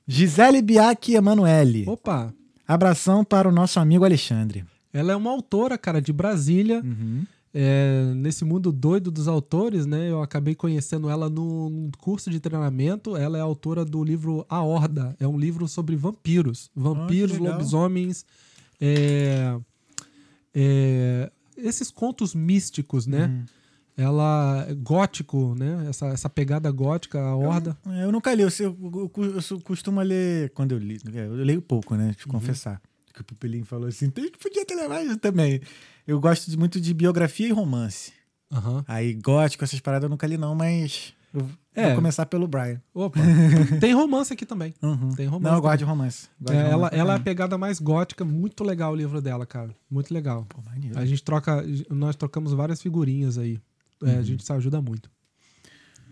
Gisele Biak Emanuele. Opa! Abração para o nosso amigo Alexandre. Ela é uma autora, cara, de Brasília. Uhum. É, nesse mundo doido dos autores, né? Eu acabei conhecendo ela no num curso de treinamento. Ela é autora do livro A Horda. É um livro sobre vampiros. Vampiros, legal. lobisomens. é, é, esses contos místicos, né? Uhum. Ela gótico, né? Essa, essa pegada gótica, a horda. É, Eu nunca li, eu, eu, eu, eu costumo ler quando eu li. Eu leio pouco, né? De confessar. Que o Pupilinho falou assim: "Tem- podia ter levado eu também. Eu gosto de- muito de biografia e romance. Aham. Aí, gótico, essas paradas eu nunca li, não, mas eu É. vou começar pelo Brian. Opa. [LAUGHS] Tem romance aqui também. Uhum. Tem romance. Não, eu gosto de romance. Gosto É, de ela, romance pra ela é a pegada mais gótica, muito legal o livro dela, cara. Muito legal. Pô. A gente troca, nós trocamos várias figurinhas aí. É, Uhum. A gente se ajuda muito.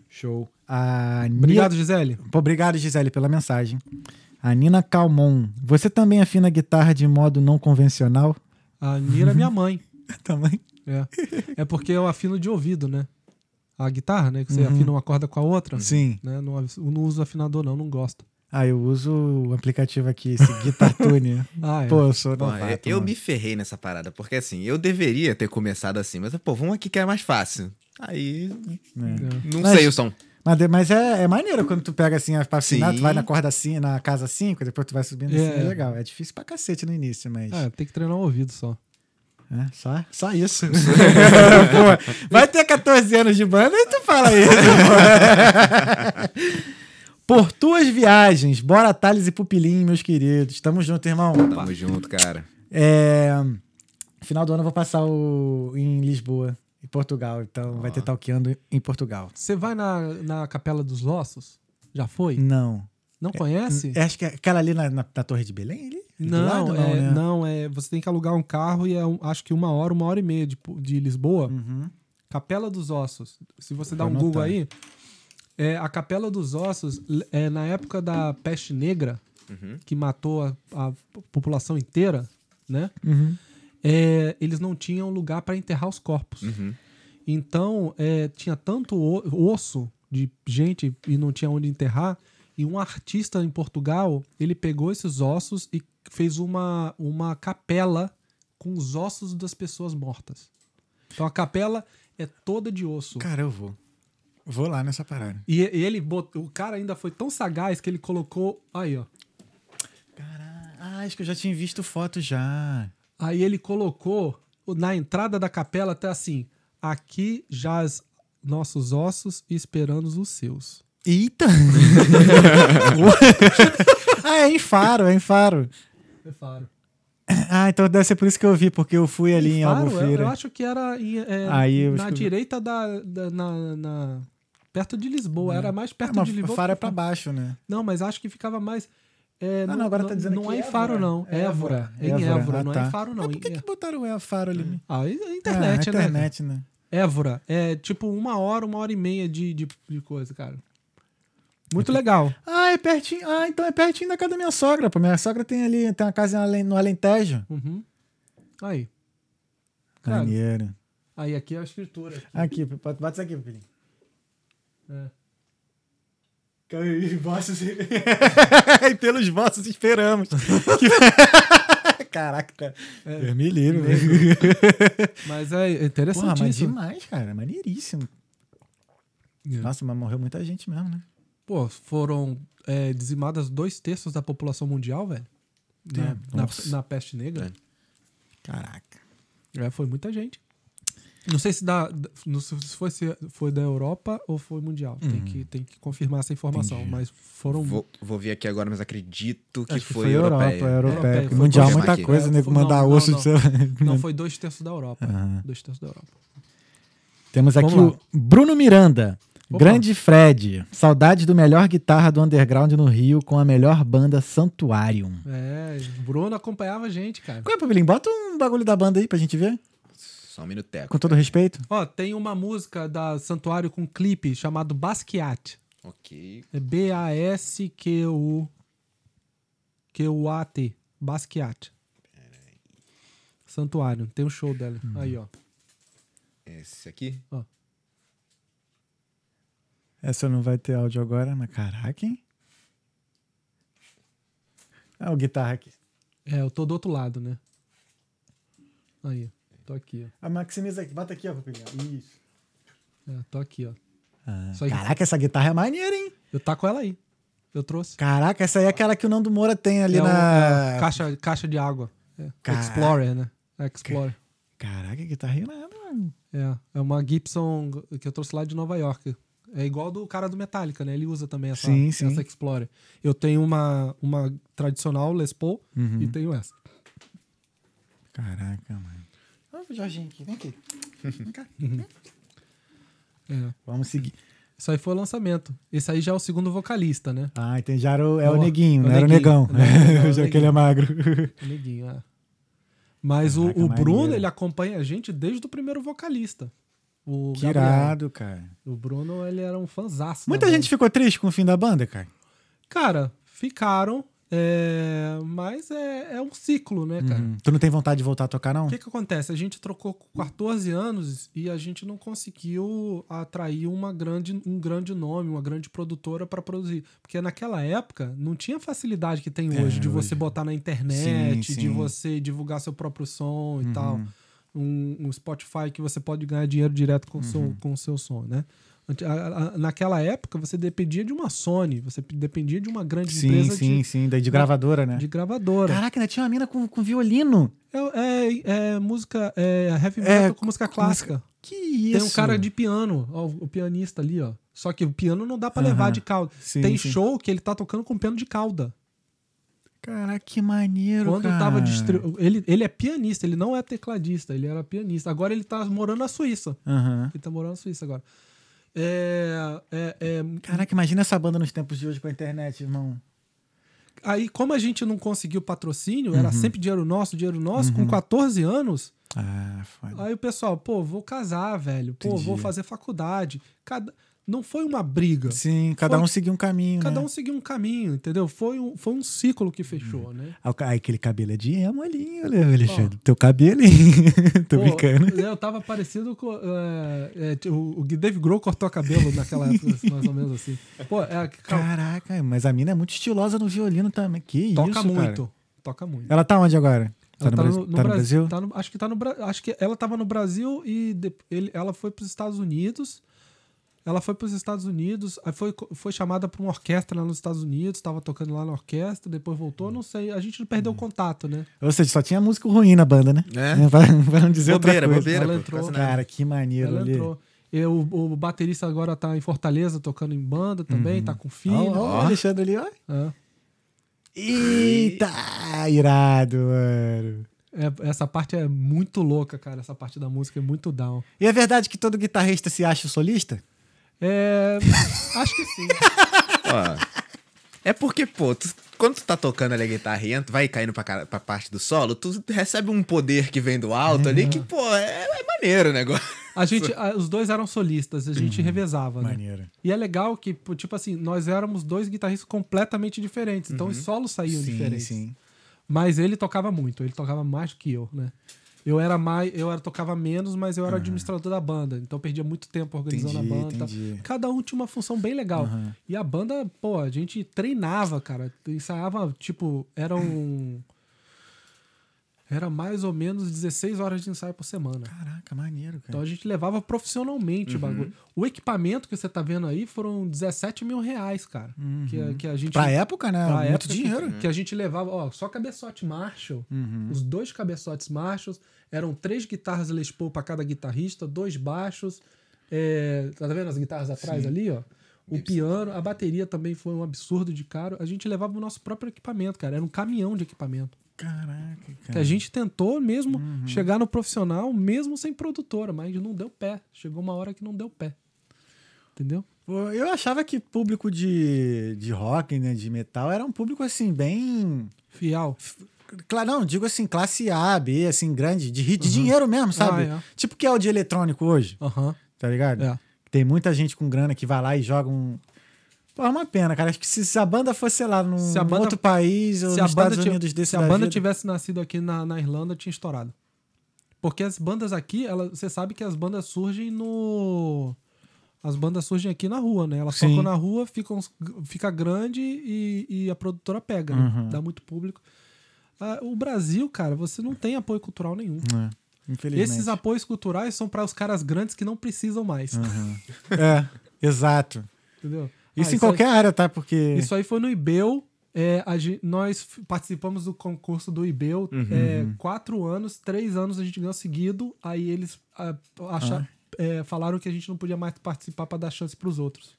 Show. A Obrigado, Gisele. Pô, obrigado, Gisele, pela mensagem. A Nina Calmon. Você também afina guitarra de modo não convencional? A Nira é minha [LAUGHS] mãe. Também. É. é porque eu afino de ouvido, né? A guitarra, né? Que você Uhum. afina uma corda com a outra. Sim. Né? Não, não uso afinador, não, não gosto. Ah, eu uso o aplicativo aqui, esse Guitar Tune. [LAUGHS] Ah, é. Pô, eu sou Pô, novato, eu mano. me ferrei nessa parada, porque assim, eu deveria ter começado assim, mas pô, vamos aqui que é mais fácil. Aí, É. não Mas- sei o som. Mas, mas é, é maneiro quando tu pega assim, pra afinar, Sim. tu vai na corda assim, na casa 5, depois tu vai subindo assim, É. é legal. É difícil pra cacete no início, mas... É, tem que treinar o ouvido só. É, só, só isso. [LAUGHS] [LAUGHS] Pô, vai ter 14 anos de banda e tu fala isso. pô. Por tuas viagens, bora Thales e Pupilinho, meus queridos. Tamo junto, irmão. Tamo junto, cara. É, final do ano eu vou passar o, em Lisboa, em Portugal. Então vai ter talqueando em Portugal. Você vai na, na Capela dos Ossos? Já foi? Não. Não conhece? É, acho que é aquela ali na, na- na Torre de Belém? Ali? Não, lado, é, né? não, é. Você tem que alugar um carro e é um- acho que uma hora, uma hora e meia de, de Lisboa. Uhum. Capela dos Ossos. Se você dá um Google aí, é, a Capela dos Ossos, é, na época da peste negra, Uhum. que matou a, a população inteira, né? Uhum. É, eles não tinham lugar para enterrar os corpos. Uhum. Então, é, tinha tanto osso de gente e não tinha onde enterrar. E um artista em Portugal, ele pegou esses ossos e fez uma, uma capela com os ossos das pessoas mortas. Então a capela é toda de osso. Cara, eu vou. Vou lá nessa parada. E e ele botou, o cara ainda foi tão sagaz que ele colocou, aí ó. Caralho. Ah, acho que eu já tinha visto foto já. Aí ele colocou na entrada da capela até assim: aqui jaz nossos ossos esperando os seus. Eita! [LAUGHS] ah, é em Faro, é em Faro. É faro. Ah, então deve ser por isso que eu vi, porque eu fui ali em Faro, eu, Albufeira. eu acho que era em- é, Aí eu na que- direita da, da- na, na- perto de Lisboa, era mais Ah, perto mas de Lisboa. Faro é pra baixo, né? Não, mas acho que ficava mais é, Ah, não, agora tá dizendo não que é em. Faro não, é Évora, é em Évora. Ah, não é tá. em Faro não. Mas por que, que botaram Faro ali? Ah, é Ah, internet, né? internet, né? Évora, é tipo uma hora, uma hora e meia de, de, de coisa, cara. Muito legal. Ah, é pertinho. Ah, então é pertinho da casa da minha sogra, pô. Minha sogra tem ali, tem uma casa no Alentejo. Uhum. Aí. Maneiro. aí aqui é a escritura. Aqui, bota bota isso aqui, filho. É. Vossos... [LAUGHS] e pelos vossos esperamos. [LAUGHS] Caraca, É. Deus me livre, velho. Mas é Porra, mas demais, cara. Maneiríssimo. É. Nossa, mas morreu muita gente mesmo, né? Pô, foram é, dizimadas dois terços da população mundial, velho. Na, É, na, na peste negra. Caraca. É, foi muita gente. Não sei se, da, não sei se foi, se foi da Europa ou foi mundial. Tem, que, tem que confirmar essa informação. Entendi. Mas foram. Vou, vou ver aqui agora, mas acredito que que foi, foi Europa, europeia. europeia. Europeia, foi mundial, muita aqui. coisa, É, nego não, mandar não, osso não. de. [LAUGHS] Não, foi dois terços da Europa. Aham. Dois terços da Europa. Temos aqui o Bruno Miranda. Opa. Grande Fred. Saudade do melhor guitarra do underground no Rio com a melhor banda Santuarium. É, o Bruno acompanhava a gente, cara. Qual é, Papelinho? Bota um bagulho da banda aí pra gente ver. Só um minuteco. Com todo respeito. Ó, tem uma música da Santuário com clipe chamado Basquiat. Ok. É B-A-S-Q-U Q-U-A-T. Basquiat. Santuário. Tem um show dela. Hum. Aí, ó. Esse aqui? Essa não vai ter áudio agora, mas caraca, hein? Ah, o guitarra aqui. É, eu tô do outro lado, né? Aí, ó. Tô aqui, A maximiza aqui. Bota aqui, ó, Papelinho. Isso. ó. É, tô aqui, ó. Ah, Isso caraca, essa guitarra é maneira, hein? Eu tá com ela aí. Eu trouxe. Caraca, essa aí é aquela que o Nando Moura tem ali é na. é, caixa, caixa de água. É. Explorer, né? Explorer. Caraca, guitarra irada, mano. É, é uma Gibson que eu trouxe lá de Nova York. É igual do cara do Metallica, né? Ele usa também essa, Sim, sim. essa Explorer. Eu tenho uma, uma tradicional Les Paul Uhum. e tenho essa. Caraca, mano. O Jorginho aqui, vem aqui. Vem cá. É. Vamos seguir. Isso aí foi o lançamento. Esse aí já é o segundo vocalista, né? Ah, entendi. Já era o, é o Ó, neguinho, é o não era o neguinho. negão. [LAUGHS] É o Já que ele é neguinho. magro. O neguinho, é. Mas o, Caraca, o Bruno, maneiro. ele acompanha a gente desde o primeiro vocalista. O Que Gabriel. irado, cara. O Bruno, ele era um fanzaço. da Muita banda. gente ficou triste com o fim da banda, cara. Cara, ficaram, é, mas é, é um ciclo, né, cara? Uhum. Tu não tem vontade de voltar a tocar, não? O que que acontece? A gente trocou com 14 anos e a gente não conseguiu atrair uma grande, um grande nome, uma grande produtora para produzir. Porque naquela época não tinha a facilidade que tem É, hoje de você hoje. botar na internet, Sim, de sim. você divulgar seu próprio som e Uhum. tal. Um, um Spotify que você pode ganhar dinheiro direto com o Uhum. seu, com o seu som, né? Naquela época, você dependia de uma Sony, você dependia de uma grande Sim, empresa sim, de, sim. Daí de gravadora, né? de gravadora. Caraca, ainda tinha uma mina com, com violino. É, é- é música, é heavy É, metal com música clássica. Que isso? Tem um cara de piano, ó, o pianista ali, ó. Só que o piano não dá pra Aham. levar de cauda. Sim, Tem sim. show que ele tá tocando com piano de cauda. Caraca, que maneiro, Quando cara. tava distri... ele, ele é pianista, ele não é tecladista, ele era pianista. Agora ele tá morando na Suíça. Ele tá morando na Suíça agora. É, é, é- Caraca, imagina essa banda nos tempos de hoje com a internet, irmão. Aí, como a gente não conseguiu patrocínio, era Uhum. sempre dinheiro nosso, dinheiro nosso, com 14 anos, Ah. Aí o pessoal, pô, vou casar, velho. Pô, Entendi. vou fazer faculdade. Cada... Não foi uma briga. Sim, cada Foi- um seguiu um caminho, Cada né? um seguiu um caminho, entendeu? Foi um, foi um ciclo que fechou, né? O ca- Ai, aquele cabelo é de emo ali, olha, Alexandre. Teu cabelo, hein? [LAUGHS] Tô Pô, brincando. Eu tava parecido com. é, é, o, o Dave Grohl cortou cabelo naquela época, mais ou menos assim. Pô, é, ca- Caraca, mas a mina é muito estilosa no violino também. Que toca isso, cara. muito. Toca muito. Ela tá onde agora? Tá, no, tá Brasil? no, no tá no Bra- Brasil? tá no- acho que tá no Brasil. Acho que ela tava no Brasil e de- ele, ela foi para os Estados Unidos. Ela foi para os Estados Unidos, foi, foi chamada para uma orquestra lá nos Estados Unidos, tava tocando lá na orquestra, depois voltou, não sei. A gente não perdeu Hum. o contato, né? Ou seja, só tinha músico ruim na banda, né? É. Pra, pra não dizer Bobeira, outra coisa. bobeira, Ela entrou. Cara, que maneiro Ela ali. entrou. Eu, o baterista agora tá em Fortaleza tocando em banda também, tá com filho. Ó, ó, o Alexandre ali, ó. É. Eita, irado, mano. É, essa parte é muito louca, cara. Essa parte da música é muito down. E é verdade que todo guitarrista se acha solista? É, acho que sim. Ó, é porque, pô, tu- quando tu tá tocando ali a guitarra e entra- vai caindo pra, cara- pra parte do solo, tu recebe um poder que vem do alto ali que, pô, é, é maneiro o negócio. A gente, a- os dois eram solistas, a gente revezava, né? Maneiro. E é legal que, pô, tipo assim, nós éramos dois guitarristas completamente diferentes. Então os solos saíam Sim, diferentes. sim. Mas ele tocava muito, ele tocava mais do que eu, né? Eu era mais, eu era, tocava menos, mas eu era administrador da banda. Então eu perdia muito tempo organizando Entendi, a banda. entendi. Cada um tinha uma função bem legal. Aham. E a banda, pô, a gente treinava, cara. Ensaiava, tipo, era um. [COUGHS] Era mais ou menos 16 horas de ensaio por semana. Caraca, maneiro, Então cara. a gente levava profissionalmente o bagulho. O equipamento que você tá vendo aí foram 17 mil reais, cara. Que, a- que a gente. Pra época, né? pra Muito época que- dinheiro. Que, a gente levava, ó, só cabeçote Marshall. Uhum. Os dois cabeçotes Marshalls. Eram três guitarras Les Paul pra cada guitarrista, dois baixos. é, tá vendo as guitarras atrás ali, ó? O piano, a bateria também foi um absurdo de caro. A gente levava o nosso próprio equipamento, cara. Era um caminhão de equipamento. Caraca, Que cara. a gente tentou mesmo Uhum. chegar no profissional, mesmo sem produtora, mas não deu pé. Chegou uma hora que não deu pé. Entendeu? Eu achava que público de, de rock, né, de metal, era um público assim, bem. Fiel. Claro, não, digo assim, classe A, B, assim, grande, de, de dinheiro mesmo, sabe? Ah, é. Tipo que é o de eletrônico hoje, Aham. tá ligado? É. Tem muita gente com grana que vai lá e joga um. Pô, é uma pena, cara. Acho que se, a banda fosse, sei lá, num banda- outro país ou Se a nos banda, Estados Unidos desse se a da banda vida- tivesse nascido aqui na, na Irlanda, tinha estourado. Porque as bandas aqui, ela, você sabe que as bandas surgem no. As bandas surgem aqui na rua, né? Elas Sim. tocam na rua, ficam, fica grande e, e a produtora pega, né? Uhum. Dá muito público. Ah, o Brasil, cara, você não tem apoio cultural nenhum. É, infelizmente. Esses apoios culturais são para os caras grandes que não precisam mais. Uhum. [LAUGHS] É, exato. Entendeu? Isso Ah, em qualquer área, tá? Porque. Aí, isso aí foi no IBEL. é, a gen- nós participamos do concurso do IBEL é, quatro anos, três anos a gente ganhou seguido. Aí eles ah, acha- é, falaram que a gente não podia mais participar para dar chance para os outros.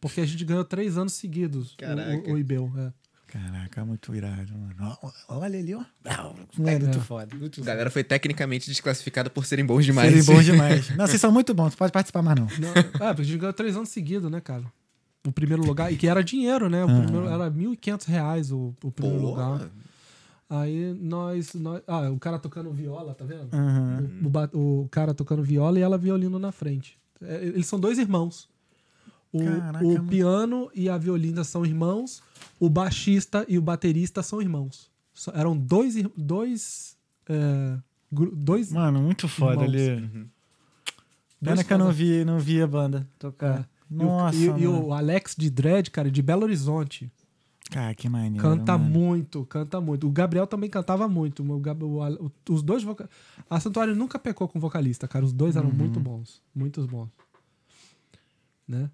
Porque a gente ganhou três anos seguidos o- Caraca. o, o IBEL. é. Caraca, muito irado, mano. Olha ali, ó. É muito foda. Muito A galera foi tecnicamente desclassificada por serem bons demais. Serem bons [LAUGHS] demais. Não, vocês são muito bons, pode participar mais, não. Não, é, porque a gente ganhou três anos seguidos, né, cara? O primeiro lugar. E que era dinheiro, né? O primeiro, era 1.500 reais o, o primeiro lugar. Aí nós, nós. Ah, o cara tocando viola, tá vendo? Uhum. O, o o cara tocando viola e ela violino na frente. É, Eles são dois irmãos. O, Caraca, o piano e a violina são irmãos. O baixista e o baterista são irmãos. Só- Eram dois. dois é, dois. Mano, muito foda Irmãos. ali. dois Pena que eu não vi, não vi a banda tocar. É. E o- Nossa, e, e o Alex de Dread, cara, de Belo Horizonte. Cara, que maneiro. Canta mano. muito, canta muito. O Gabriel também cantava muito. O o os dois voca... A Santuário nunca pecou com vocalista, cara. Os dois Uhum. eram muito bons. Muitos bons. Né?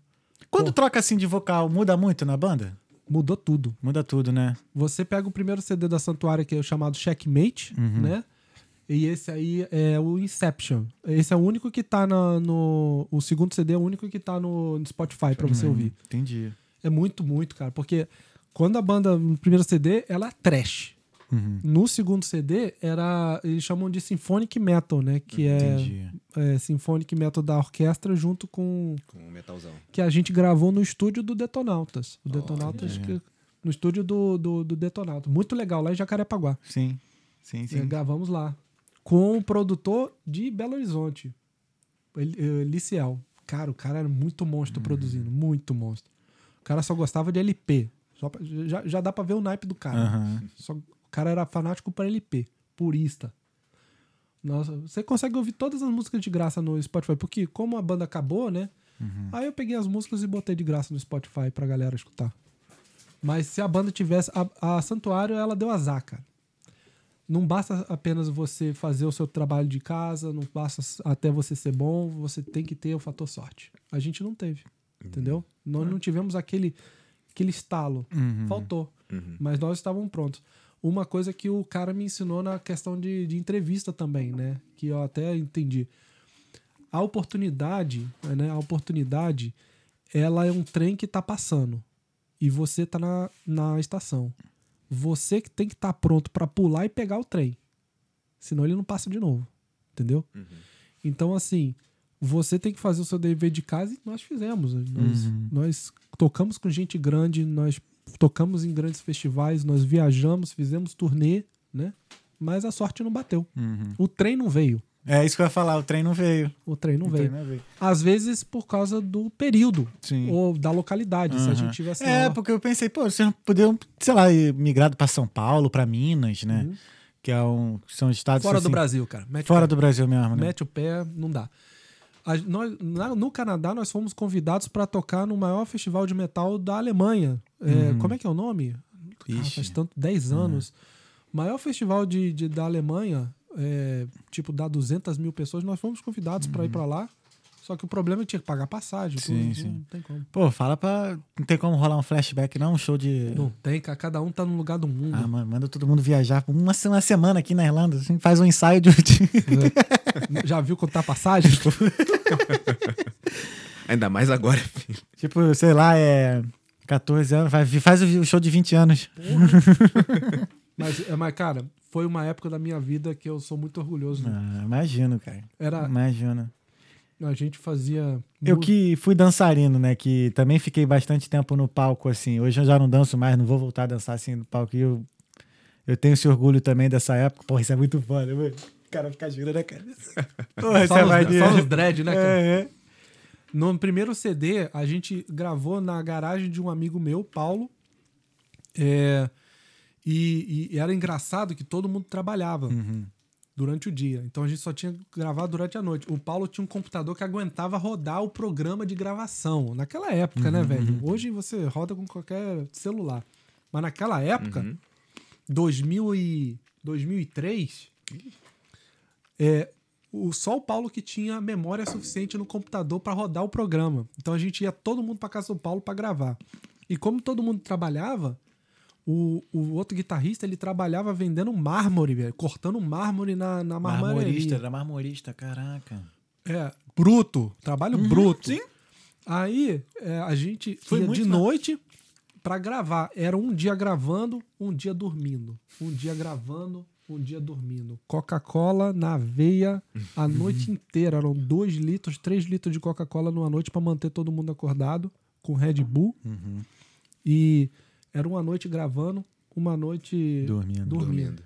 Quando Pô. troca assim de vocal, muda muito na banda? Mudou tudo. Muda tudo, né? Você pega o primeiro CD da Santuário, que é o chamado Checkmate, Uhum. né? E esse aí é o Inception. Esse é o único que tá na- no. O segundo CD é o único que tá no, no Spotify pra você ouvir. Entendi. É muito, muito, cara. Porque quando a banda, no primeiro CD, ela é trash. Uhum. No segundo CD, era. Eles chamam de Symphonic Metal, né? Que é, é Symphonic Metal da orquestra junto com. Com um metalzão. Que a gente gravou no estúdio do Detonautas. O Detonautas, Olha. que- no estúdio do, do, do Detonautas. Muito legal, lá em Jacarepaguá. Sim. Sim, sim. gravamos lá. Com o produtor de Belo Horizonte, eh, Liciel. Cara, o cara era muito monstro produzindo, muito monstro. O cara só gostava de LP. Só pra- já, já dá pra ver o naipe do cara. Aham. Só- o cara era fanático para LP, purista. Nossa, você consegue ouvir todas as músicas de graça no Spotify, porque como a banda acabou, né? Aí eu peguei as músicas e botei de graça no Spotify pra galera escutar. Mas se a banda tivesse. A, a Santuário, ela deu azar, cara. Não basta apenas você fazer o seu trabalho de casa, não basta até você ser bom, você tem que ter o fator sorte. A gente não teve, entendeu? Nós não tivemos aquele, aquele estalo. Uhum. Faltou. Mas nós estávamos prontos. Uma coisa que o cara me ensinou na questão de, de entrevista também, né? Que eu até entendi. A oportunidade, né? A oportunidade, ela é um trem que tá passando. E você tá na, na estação. Você que tem que estar pronto para pular e pegar o trem. Senão ele não passa de novo. Entendeu? Então, assim, você tem que fazer o seu dever de casa e nós fizemos. Nós, nós tocamos com gente grande, nós tocamos em grandes festivais, nós viajamos, fizemos turnê, né? Mas a sorte não bateu. Uhum. O trem não veio. É isso que eu ia falar, o trem não veio. O trem não o veio. trem não veio. Às vezes por causa do período Sim. ou da localidade. Se a Aham. gente tivesse É, lá- porque eu pensei, pô, vocês poderiam, sei lá, migrado pra São Paulo, pra Minas, né? Que é um, são estados fora assim, do Brasil, cara. Mete Fora do Brasil mesmo, né? Mete o pé, não dá. A- nós, na- no Canadá, nós fomos convidados para tocar no maior festival de metal da Alemanha. É, Como é que é o nome? Cara, faz tanto, 10 anos. Maior festival de, de- da Alemanha, é, tipo, dá 200 mil pessoas, nós fomos convidados pra ir pra lá. Só que o problema é que tinha que pagar passagem. tudo, Sim, não, sim. não tem como. Pô, fala pra. Não tem como rolar um flashback, não? Um show de. Não tem, cara. Cada um tá num lugar do mundo. Ah, mano, manda todo mundo viajar uma, uma semana aqui na Irlanda. assim, faz um ensaio de. [LAUGHS] [LAUGHS] Já viu quanto tá a passagem? [LAUGHS] Ainda mais agora, filho. tipo, sei lá, é. 14 anos, vai- faz o show de 20 anos. [LAUGHS] mas, é, mas, cara, foi uma época da minha vida que eu sou muito orgulhoso. Ah, imagino, cara. Era, Imagino. a gente fazia. Eu que fui dançarino, né? Que também fiquei bastante tempo no palco, assim. Hoje eu já não danço mais, não vou voltar a dançar assim no palco. E eu, eu tenho esse orgulho também dessa época. Porra, isso é muito foda, mano. Cara fica girando [LAUGHS] a cabeça. Porra, Só é nos, maneiro. só nos dread, né, cara? É, é. No primeiro CD, a gente gravou na garagem de um amigo meu, Paulo. É, e, e era engraçado que todo mundo trabalhava Uhum. durante o dia. Então a gente só tinha que gravar durante a noite. O Paulo tinha um computador que aguentava rodar o programa de gravação. Naquela época, né, velho? Hoje você roda com qualquer celular. Mas naquela época, 2000 e 2003, é, o, só o Paulo que tinha memória suficiente no computador para rodar o programa. Então a gente ia todo mundo para casa do Paulo para gravar. E como todo mundo trabalhava, o, o outro guitarrista ele trabalhava vendendo mármore, velho, cortando mármore na, na Marmorista, marmoraria. era marmorista, caraca. É, bruto, trabalho bruto. sim. Aí é, a gente Foi ia de noite pra gravar. Era um dia gravando, um dia dormindo. Um dia gravando, um dia dormindo. Coca-Cola na veia a [LAUGHS] noite inteira. Eram dois litros, três litros de Coca-Cola numa noite pra manter todo mundo acordado com Red Bull. E era uma noite gravando, uma noite Dormindo. dormindo.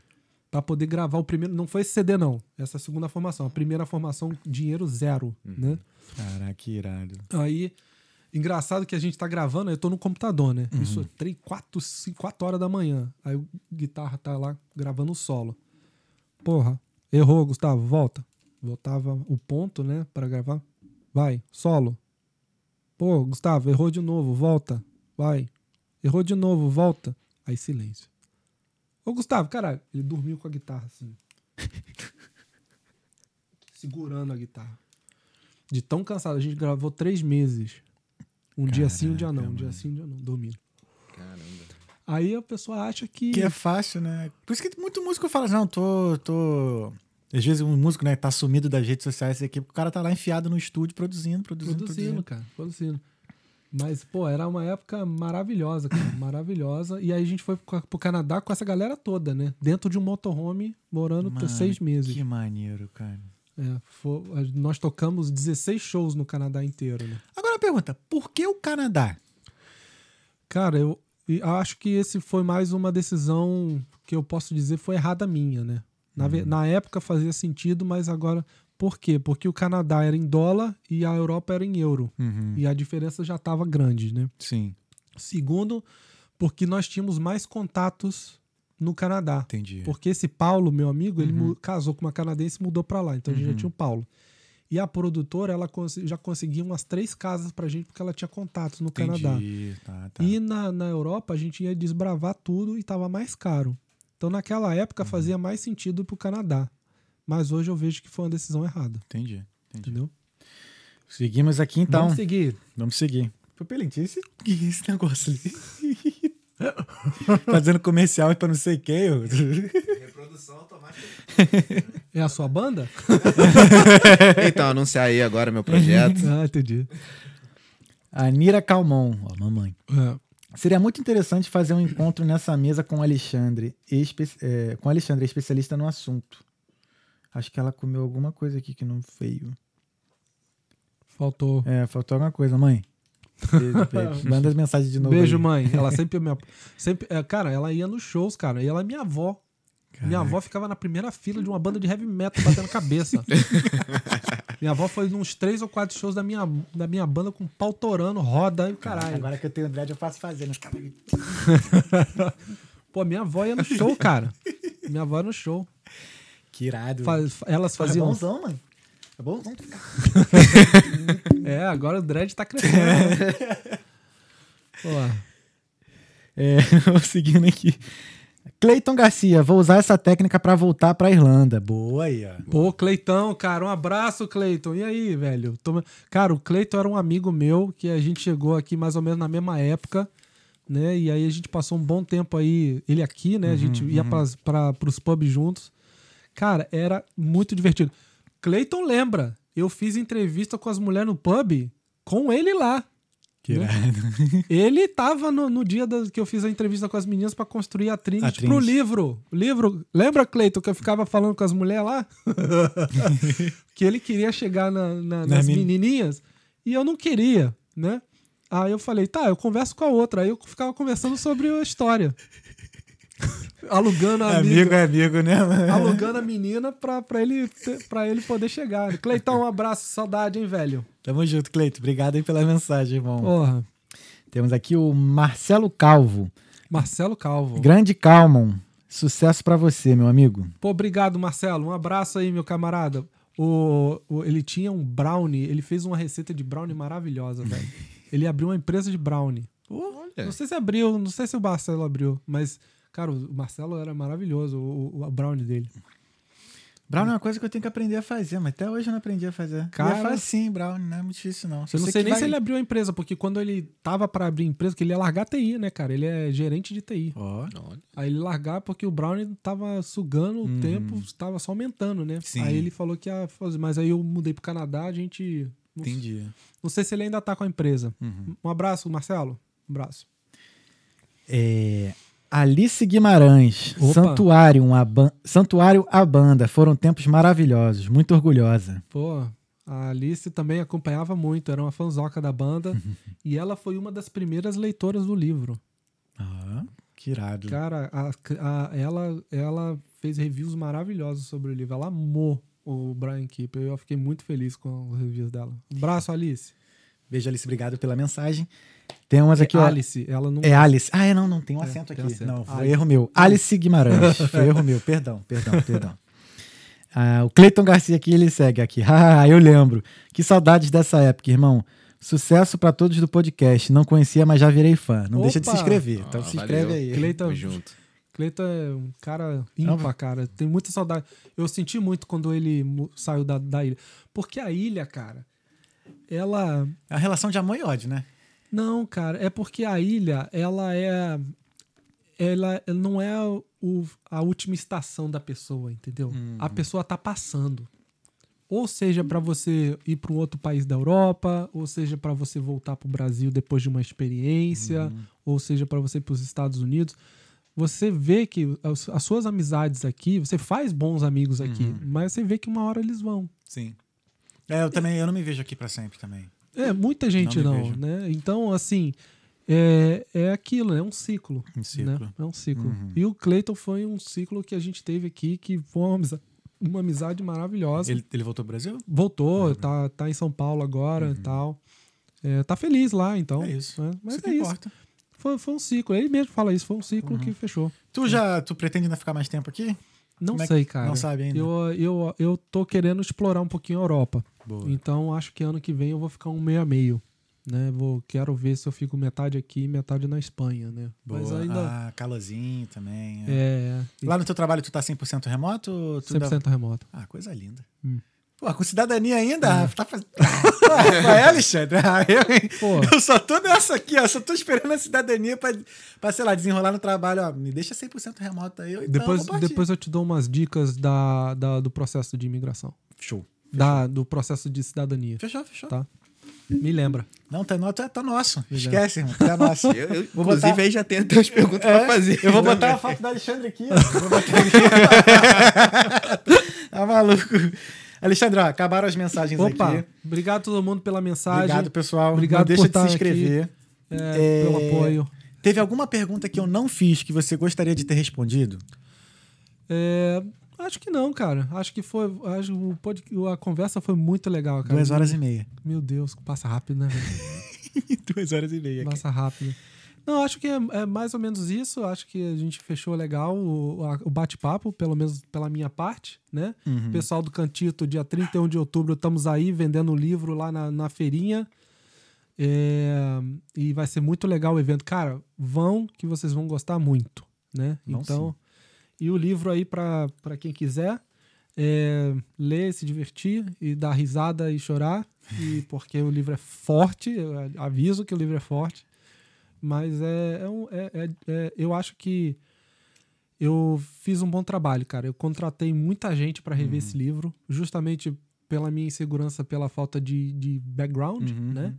Pra poder gravar o primeiro. Não foi esse CD, não. Essa é a segunda formação. A primeira formação, dinheiro zero, né? Caraca, que irado. Aí, engraçado que a gente tá gravando, eu tô no computador, né? Uhum. Isso é 3, 4, 5, 4 horas da manhã. Aí o guitarra tá lá gravando o solo. Porra, errou, Gustavo, volta. Voltava o ponto, né, Pra gravar. Vai, solo. Pô, Gustavo, errou de novo, volta. Vai. Errou de novo, volta. Aí silêncio. Ô, Gustavo, caralho, ele dormiu com a guitarra assim. [LAUGHS] Segurando a guitarra. De tão cansado. A gente gravou três meses. Um dia sim, um dia não. Um dia sim, um dia não. Dormindo. Caramba. Aí a pessoa acha que. Que é fácil, né? Por isso que muito músico fala, não, tô, tô... Às vezes um músico, né, tá sumido das redes sociais, aqui, o cara tá lá enfiado no estúdio produzindo, produzindo, produzindo, produzindo. cara. Produzindo. Mas, pô, era uma época maravilhosa, cara. [COUGHS] maravilhosa. E aí a gente foi pro Canadá com essa galera toda, né? Dentro de um motorhome, morando por Mano, seis meses. Que maneiro, cara. É, fo- a- nós tocamos 16 shows no Canadá inteiro, né? Agora a pergunta, por que o Canadá? Cara, eu acho que esse foi mais uma decisão que eu posso dizer foi errada minha, né? Na, ve- na época fazia sentido, mas agora. Por quê? Porque o Canadá era em dólar e a Europa era em euro. Uhum. E a diferença já estava grande, né? Sim, Segundo, porque nós tínhamos mais contatos no Canadá. entendi. Porque esse Paulo, meu amigo, ele Uhum. casou com uma canadense e mudou pra lá. Então a gente já tinha o Paulo. E a produtora, ela já conseguia umas três casas pra gente, porque ela tinha contatos no Canadá. Entendi. Tá, tá. E na, na Europa a gente ia desbravar tudo e tava mais caro. Então naquela época Uhum. fazia mais sentido pro Canadá. Mas hoje eu vejo que foi uma decisão errada. Entendi, entendi. Entendeu? Seguimos aqui então. Vamos seguir. Vamos seguir. Pô, Pelentinho, esse, [LAUGHS] esse negócio ali? [LAUGHS] Fazendo comercial pra não sei quem. eu- Reprodução automática. [LAUGHS] É a sua banda? [LAUGHS] Então, anunciar aí agora meu projeto. ah, entendi. A Nira Calmon, ó, mamãe. É. Seria muito interessante fazer um encontro nessa mesa com o Alexandre, espe é, com o Alexandre, especialista no assunto. Acho que ela comeu alguma coisa aqui que não veio. Faltou. É, faltou alguma coisa, mãe. [LAUGHS] Manda as mensagens de novo. Beijo, aí. mãe. Ela sempre me. ap- [LAUGHS] Sempre, é, cara, ela ia nos shows, cara. E ela é minha avó. Minha avó ficava na primeira fila de uma banda de heavy metal batendo cabeça. [LAUGHS] minha avó foi nos três ou quatro shows da minha, da minha banda com pau torando, roda e o caralho. Agora que eu tenho dread, eu faço fazer. Nos caras- Pô, minha avó ia no show, cara. Minha avó ia no show. Que irado. Faz- elas É faziam. bonzão, mano. É bonzão. [LAUGHS] É, agora o dread tá crescendo. [LAUGHS] Pô, É, [LAUGHS] vou seguindo aqui. Cleiton Garcia, vou usar essa técnica pra voltar pra Irlanda. Boa aí, ó. Pô, Cleitão, cara, um abraço, Cleiton. E aí, velho? Toma- Cara, o Cleiton era um amigo meu que a gente chegou aqui mais ou menos na mesma época, né? E aí a gente passou um bom tempo aí, ele aqui, né? A gente ia pras, pra, pros pubs juntos. Cara, era muito divertido. Cleiton lembra, eu fiz entrevista com as mulheres no pub com ele lá. Que Né? [LAUGHS] Ele tava no, no dia da- que eu fiz a entrevista com as meninas pra construir a Trinity, A Trinity. pro livro. O livro. Lembra, Cleiton, que eu ficava falando com as mulheres lá? [LAUGHS] que ele queria chegar na- na- Na nas men- menininhas e eu não queria, né? Aí eu falei, tá, eu converso com a outra. Aí eu ficava conversando sobre a história. Alugando a amigo amiga. é amigo, né? Alugando a menina pra, pra, ele, pra ele poder chegar. Cleitão, um abraço, saudade, hein, velho? Tamo junto, Cleito. Obrigado aí pela mensagem, irmão. Porra. Temos aqui o Marcelo Calvo. Marcelo Calvo. Grande Calmon. Sucesso pra você, meu amigo. Pô, obrigado, Marcelo. Um abraço aí, meu camarada. O, o- ele tinha um brownie, ele fez uma receita de brownie maravilhosa, velho. [LAUGHS] Ele abriu uma empresa de brownie. Não sei se abriu, não sei se o Marcelo abriu, mas, cara, o Marcelo era maravilhoso, o, o- brownie dele. Brown é uma coisa que eu tenho que aprender a fazer, mas até hoje eu não aprendi a fazer. Cara- Cara, é fácil, Brown, não é muito difícil, não. Só Eu não sei nem vai- se ele abriu a empresa, porque quando ele tava pra abrir a empresa, que ele ia largar TI, né, cara? Ele é gerente de TI. Ó, Olha. Aí ele largar porque o Brownie tava sugando o Uhum. tempo, tava só aumentando, né? Sim. Aí ele falou que ia fazer, mas aí eu mudei pro Canadá, a gente não entendi. Não sei se ele ainda tá com a empresa. Uhum. Um abraço, Marcelo. Um abraço. É, Alice Guimarães, Opa. Santuário, a ban... Santuário a banda, foram tempos maravilhosos, muito orgulhosa. Pô, a Alice também acompanhava muito, era uma fanzoca da banda. [LAUGHS] e ela foi uma das primeiras leitoras do livro. Ah, que irado. Cara, a- a- ela, ela fez reviews maravilhosos sobre o livro. Ela amou o Brian Keeper. Eu fiquei muito feliz com os reviews dela. Um abraço, Alice. Beijo, Alice, obrigado pela mensagem. Tem umas aqui, ó. Alice, ela não. É Alice. Ah, é, não, não, tem um É, acento aqui. acento. Não, foi Alice. erro meu. Alice Guimarães. [LAUGHS] Foi erro meu, perdão, perdão, perdão. Ah, o Cleiton Garcia aqui, ele segue aqui. [LAUGHS] Ah, eu lembro. Que saudades dessa época, irmão. Sucesso pra todos do podcast. Não conhecia, mas já virei fã. Não deixa de se Opa! inscrever. Então Ah, se valeu. inscreve aí. Cleiton, Tamo junto. Cleiton é um cara ímpar, cara. Tem muita saudade. Eu senti muito quando ele saiu da, da ilha. Porque a ilha, cara, ela. É a relação de amor e ódio, né? Não, cara, é porque a ilha, ela é. Ela não é o- a última estação da pessoa, entendeu? A pessoa tá passando. Ou seja, pra você ir para um outro país da Europa, ou seja, pra você voltar pro Brasil depois de uma experiência, ou seja, pra você ir pros Estados Unidos. Você vê que as, as suas amizades aqui, você faz bons amigos aqui, mas você vê que uma hora eles vão. Sim. É, eu também, eu não me vejo aqui pra sempre também. É, muita gente não, vejo. né? Então, assim, é, é aquilo, é um ciclo. Um ciclo. Né? É um ciclo. Uhum. E o Cleiton foi um ciclo que a gente teve aqui, que foi uma amizade, uma amizade maravilhosa. Ele, ele voltou pro Brasil? Voltou, Uhum. tá, tá em São Paulo agora e tal. É, tá feliz lá, então. É isso. né? Mas Isso é isso. importa. Foi, foi um ciclo. Ele mesmo fala isso, foi um ciclo Uhum. que fechou. Tu já, tu pretende ainda ficar mais tempo aqui? Não Como é sei, cara. não sabe ainda? Eu, eu, eu tô querendo explorar um pouquinho a Europa. Boa. Então acho que ano que vem eu vou ficar um meio a meio. Né? Vou, quero ver se eu fico metade aqui e metade na Espanha, né? Mas Boa. ainda. Ah, calorzinho também. é. é. Lá no teu trabalho tu tá 100% remoto? Tu 100% remoto. Ah, coisa linda. Hum. Pô, com cidadania ainda? Tá faz... [LAUGHS] ah, é, Alexandre? Ah, eu, hein? Pô. eu só tô nessa aqui, ó. Só tô esperando a cidadania pra, pra sei lá, desenrolar no trabalho. Ó, me deixa 100% remoto aí. eu, Então, Depois, depois eu te dou umas dicas da, da- do processo de imigração. Show. Da, do processo de cidadania. Fechou, fechou. Tá. Me lembra. Não, tá, no, tá, tá nosso. Esquece, irmão. Tá nosso. Eu, eu, Vou inclusive, botar- aí já tem até as perguntas É, pra fazer. Eu vou botar a [LAUGHS] foto da Alexandre aqui, ó. Vou botar aqui. [LAUGHS] tá maluco. Alexandre, ó, acabaram as mensagens Opa, aqui. obrigado a todo mundo pela mensagem. Obrigado, pessoal. Obrigado Não deixa por de se inscrever. é, pelo É, apoio. Teve alguma pergunta que eu não fiz que você gostaria de ter respondido? É, acho que não, cara. Acho que foi. Acho, o pod- a conversa foi muito legal, cara. Duas horas e meia. Meu Deus, passa rápido, né? [LAUGHS] Duas horas e meia. Passa rápido. Não, acho que é, é mais ou menos isso. Acho que a gente fechou legal o, a- o bate-papo, pelo menos pela minha parte, né? Uhum. Pessoal do Cantito, dia 31 de outubro, estamos aí vendendo o livro lá na, na feirinha. É, e vai ser muito legal o evento. Cara, vão que vocês vão gostar muito. né? Vão então, e o livro aí para quem quiser é, ler, se divertir e dar risada e chorar, e [LAUGHS] porque o livro é forte, eu aviso que o livro é forte, mas é, é, um, é, é- é- eu acho que eu fiz um bom trabalho, cara. Eu contratei muita gente para rever esse livro, justamente pela minha insegurança, pela falta de, de background, Uhum. né?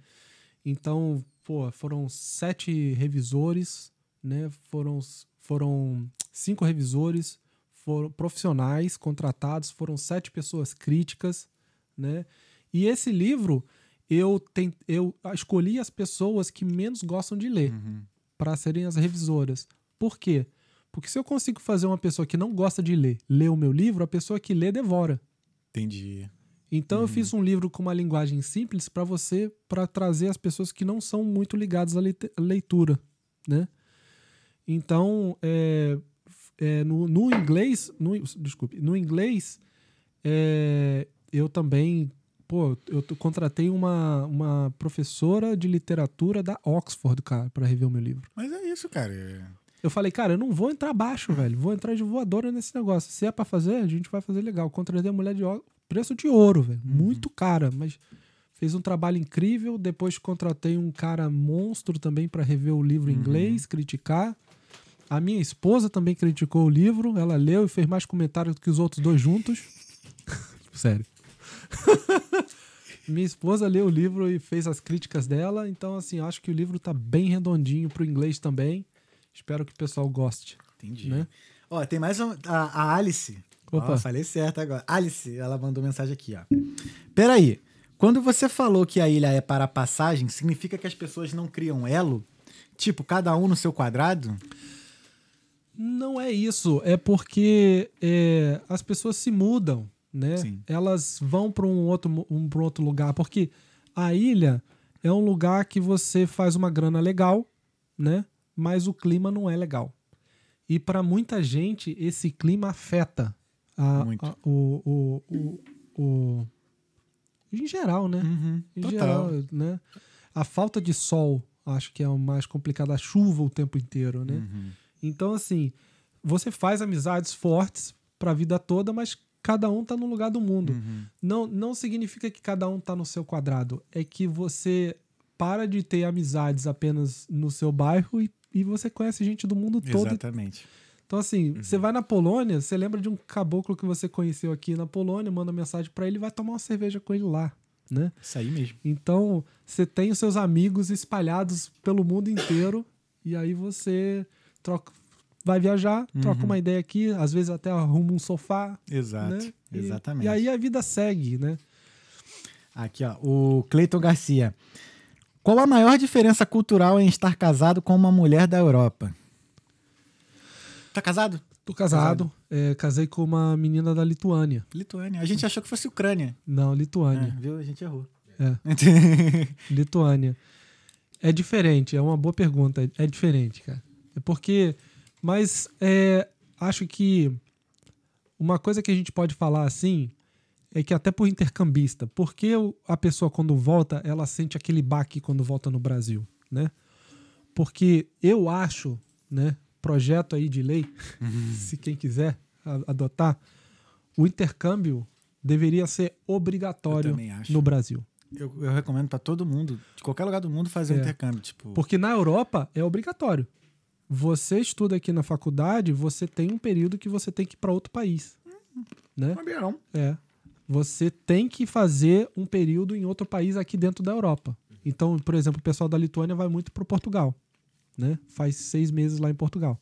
Então, pô, foram sete revisores, né? Foram, foram cinco revisores, foram profissionais contratados, foram sete pessoas críticas, né? E esse livro, eu, tem, eu escolhi as pessoas que menos gostam de ler Uhum. para serem as revisoras. Por quê? Porque se eu consigo fazer uma pessoa que não gosta de ler, ler o meu livro, a pessoa que lê devora. Entendi. Então eu fiz um livro com uma linguagem simples para você, para trazer as pessoas que não são muito ligadas à leitura, né? Então, é, é, no, no inglês, no, desculpe, no inglês, é, eu também, pô, eu contratei uma, uma professora de literatura da Oxford, cara, para rever o meu livro. Mas é isso, cara. É- Eu falei, cara, eu não vou entrar baixo, velho. Vou entrar de voadora nesse negócio. Se é pra fazer, a gente vai fazer legal. Contratei a mulher de preço de ouro, velho. Muito cara, mas fez um trabalho incrível. Depois contratei um cara monstro também pra rever o livro em inglês, criticar. A minha esposa também criticou o livro. Ela leu e fez mais comentários do que os outros dois juntos. [LAUGHS] Sério. [LAUGHS] minha esposa leu o livro e fez as críticas dela. Então, assim, acho que o livro tá bem redondinho pro inglês também. Espero que o pessoal goste. Entendi. Né? Ó, tem mais um, a, a Alice. Opa. Ó, falei certo agora. Alice, ela mandou mensagem aqui, ó. Peraí. Quando você falou que a ilha é para passagem, significa que as pessoas não criam elo? Tipo, cada um no seu quadrado? Não é isso, é porque é, as pessoas se mudam, né? Sim. Elas vão para um outro, um, pra outro lugar, porque a ilha é um lugar que você faz uma grana legal, né? Mas o clima não é legal. E para muita gente, esse clima afeta a- a- o, o, o, o- Em geral, né? Uhum, Em total. geral, né? A falta de sol, acho que é o mais complicado. A chuva o tempo inteiro, né? Uhum. Então, assim, você faz amizades fortes pra vida toda, mas cada um tá no lugar do mundo. Uhum. Não, não significa que cada um tá no seu quadrado. É que você para de ter amizades apenas no seu bairro e, e você conhece gente do mundo todo. Exatamente. Então, assim, você vai na Polônia, você lembra de um caboclo que você conheceu aqui na Polônia, manda mensagem pra ele vai tomar uma cerveja com ele lá, né? Isso aí mesmo. Então, você tem os seus amigos espalhados pelo mundo inteiro e aí você troca, vai viajar, troca uma ideia aqui, às vezes até arruma um sofá, Exato. né? E- Exatamente. E aí a vida segue, né? Aqui, ó. O Cleiton Garcia. Qual a maior diferença cultural em estar casado com uma mulher da Europa? Tá casado? Tô casado, é, casei com uma menina da Lituânia. Lituânia. A gente achou que fosse Ucrânia. Não, É, Lituânia. viu? A gente errou. É, [LAUGHS] Lituânia. É diferente, é uma boa pergunta. É- É diferente, cara. É porque. Mas é, acho que uma coisa que a gente pode falar assim é que até por intercambista, porque a pessoa quando volta, ela sente aquele baque quando volta no Brasil, né? Porque eu acho, né, projeto aí de lei, [LAUGHS] se quem quiser adotar, o intercâmbio deveria ser obrigatório no Brasil. eu, eu recomendo pra todo mundo, de qualquer lugar do mundo, fazer É. intercâmbio. Tipo, Porque na Europa é obrigatório. Você estuda aqui na faculdade, você tem um período que você tem que ir para outro país, né? Bobeirão. É. Você tem que fazer um período em outro país aqui dentro da Europa. Então, por exemplo, o pessoal da Lituânia vai muito para Portugal, né? Faz seis meses lá em Portugal.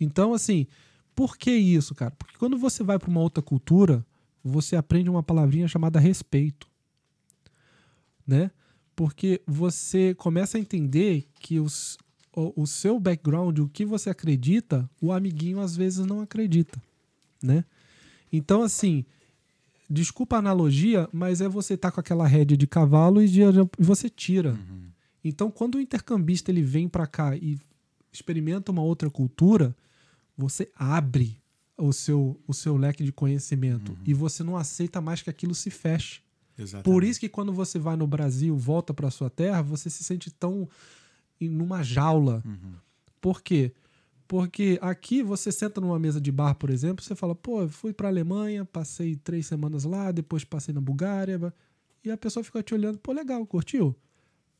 Então, assim, por que isso, cara? Porque quando você vai para uma outra cultura, você aprende uma palavrinha chamada respeito, né? Porque você começa a entender que os, o, o seu background, o que você acredita, o amiguinho às vezes não acredita, né? Então, assim, desculpa a analogia, mas é você tá com aquela rédea de cavalo e de- você tira. Então, quando o intercambista ele vem para cá e experimenta uma outra cultura, você abre o seu, o seu leque de conhecimento e você não aceita mais que aquilo se feche. Exatamente. Por isso que quando você vai no Brasil, volta para sua terra, você se sente tão numa jaula. Por quê? Porque aqui você senta numa mesa de bar, por exemplo, você fala, pô, fui pra Alemanha, passei três semanas lá, depois passei na Bulgária, e a pessoa fica te olhando, pô, legal, curtiu?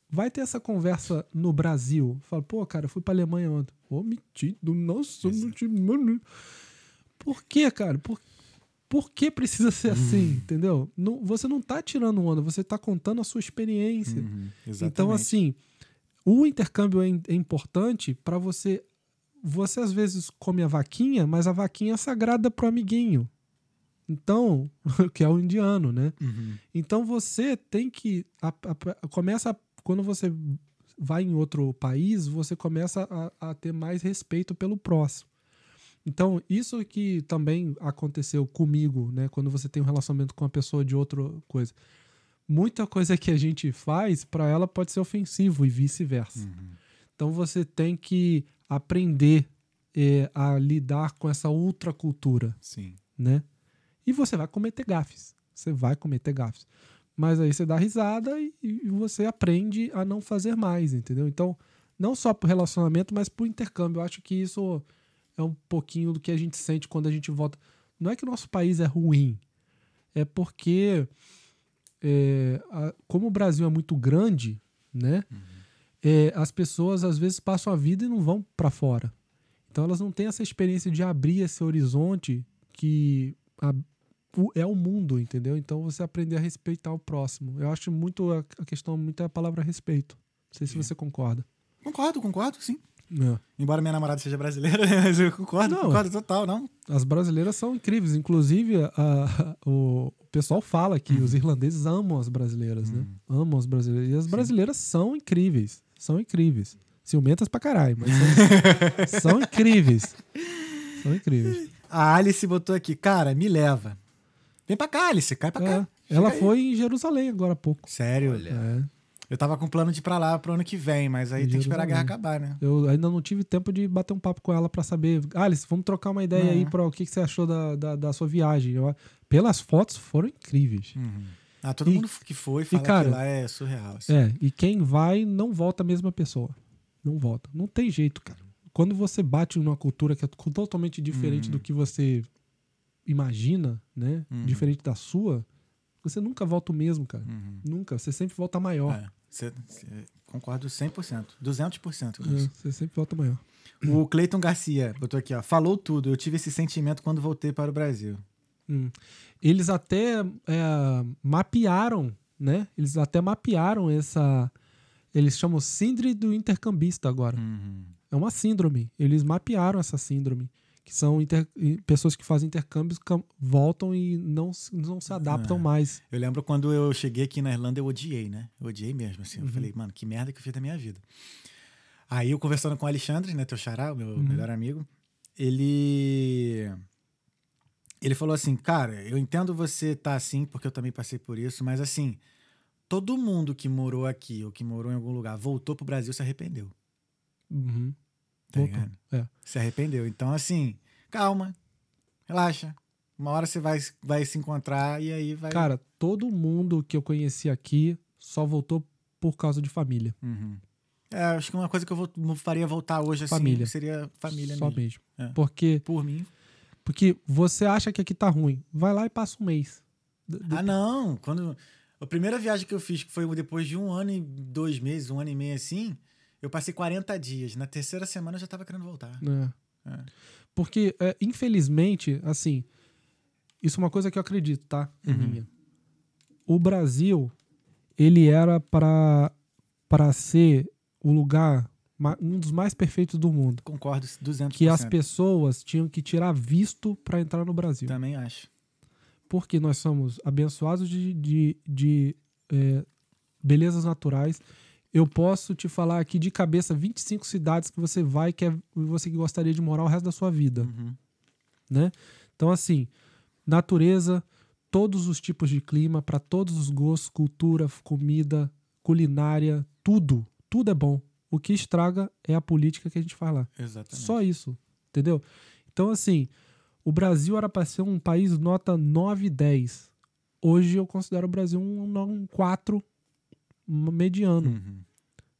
Vai ter essa conversa no Brasil. Fala, pô, cara, fui pra Alemanha ontem. Ô, metido, nossa, não te... mano. Por quê, cara? Por, por que precisa ser assim, entendeu? Não, você não tá tirando onda, você tá contando a sua experiência. Uhum, Então, assim, o intercâmbio é, é importante para você. Você às vezes come a vaquinha, mas a vaquinha é sagrada pro amiguinho. Então, [LAUGHS] que é o indiano, né? Uhum. Então você tem que. a- a- começa. a- quando você vai em outro país, você começa a, a ter mais respeito pelo próximo. Então, isso que também aconteceu comigo, né? Quando você tem um relacionamento com uma pessoa de outra coisa. Muita coisa que a gente faz, para ela pode ser ofensivo e vice-versa. Uhum. Então você tem que aprender eh, a lidar com essa outra cultura Sim. né? E você vai cometer gafes. Você vai cometer gafes. Mas aí você dá risada e, e você aprende a não fazer mais, entendeu? Então, não só pro relacionamento, mas pro intercâmbio. Eu acho que isso é um pouquinho do que a gente sente quando a gente volta. Não é que o nosso país é ruim, é porque, é, a- como o Brasil é muito grande, né? é, as pessoas às vezes passam a vida e não vão para fora. Então elas não têm essa experiência de abrir esse horizonte que a- o- é o mundo, entendeu? Então você aprender a respeitar o próximo. Eu acho muito a, a questão, muito é a palavra respeito. Não sei se você concorda. Concordo, concordo, sim. É. Embora minha namorada seja brasileira, [LAUGHS] mas eu concordo, Não. concordo total, não. As brasileiras são incríveis. Inclusive, a- o, o pessoal fala que os irlandeses amam as brasileiras, né? Amam as brasileiras. E as brasileiras são incríveis. São incríveis. Ciumentas pra caralho, mas são, [LAUGHS] são incríveis. São incríveis. A Alice botou aqui, cara, me leva. Vem pra cá, Alice, cai pra É, cá. ela Chega aí. foi em Jerusalém agora há pouco. Sério? Olha. É. Eu tava com plano de ir pra lá pro ano que vem, mas aí tem que esperar a guerra acabar, né? Eu ainda não tive tempo de bater um papo com ela pra saber. Alice, vamos trocar uma ideia aí Uhum. para o que, que você achou da, da, da sua viagem. Eu- pelas fotos foram incríveis. Ah, todo E- mundo que foi fala cara, que lá é surreal. assim. É, e quem vai não volta a mesma pessoa. Não volta. Não tem jeito, cara. Quando você bate numa cultura que é totalmente diferente Uhum. do que você imagina, né? Diferente da sua, você nunca volta o mesmo, cara. Nunca. Você sempre volta maior. É, concordo 100%, 200% com É, você sempre volta maior. O Cleiton Garcia botou aqui, ó. Falou tudo. Eu tive esse sentimento quando voltei para o Brasil. Hum. Eles até é, mapearam, né? Eles até mapearam essa. Eles chamam síndrome do intercambista agora. É uma síndrome. Eles mapearam essa síndrome. Que são inter- pessoas que fazem intercâmbios, voltam e não, se- não se adaptam É. mais. Eu lembro quando eu cheguei aqui na Irlanda, eu odiei, né? Eu odiei mesmo, assim. Uhum. Eu falei, mano, que merda que eu fiz da minha vida. Aí eu conversando com o Alexandre, né, teu xará, o meu Uhum. melhor amigo, ele ele falou assim, cara, eu entendo você tá assim, porque eu também passei por isso, mas assim, todo mundo que morou aqui ou que morou em algum lugar voltou pro Brasil se arrependeu, Uhum. Tá Voltou. É. Se arrependeu. Então, assim, calma, relaxa. Uma hora você vai, vai se encontrar e aí vai... Cara, todo mundo que eu conheci aqui só voltou por causa de família. Uhum. É, acho que uma coisa que eu vou, faria voltar hoje assim Família. seria família só mesmo. mesmo. É. Porque, Por mim. porque você acha que aqui tá ruim. Vai lá e passa um mês. D- d- Ah, não. Quando a primeira viagem que eu fiz, que foi depois de um ano e dois meses, um ano e meio assim, eu passei 40 dias. Na terceira semana eu já tava querendo voltar. É. É. Porque, é, infelizmente, assim, isso é uma coisa que eu acredito, tá? É Uhum. O Brasil, ele era para para ser o lugar, um dos mais perfeitos do mundo. Concordo 200%. Que as pessoas tinham que tirar visto para entrar no Brasil. Também acho. Porque nós somos abençoados de, de, de, é, belezas naturais. Eu posso te falar aqui de cabeça 25 cidades que você vai que é, você que gostaria de morar o resto da sua vida Uhum. né? Então, assim, natureza, todos os tipos de clima, para todos os gostos, cultura, comida, culinária, tudo. Tudo é bom. O que estraga é a política que a gente faz lá. Exatamente. Só isso, entendeu? Então, assim, o Brasil era para ser um país nota 9 e 10. Hoje eu considero o Brasil um, um 4 mediano Uhum.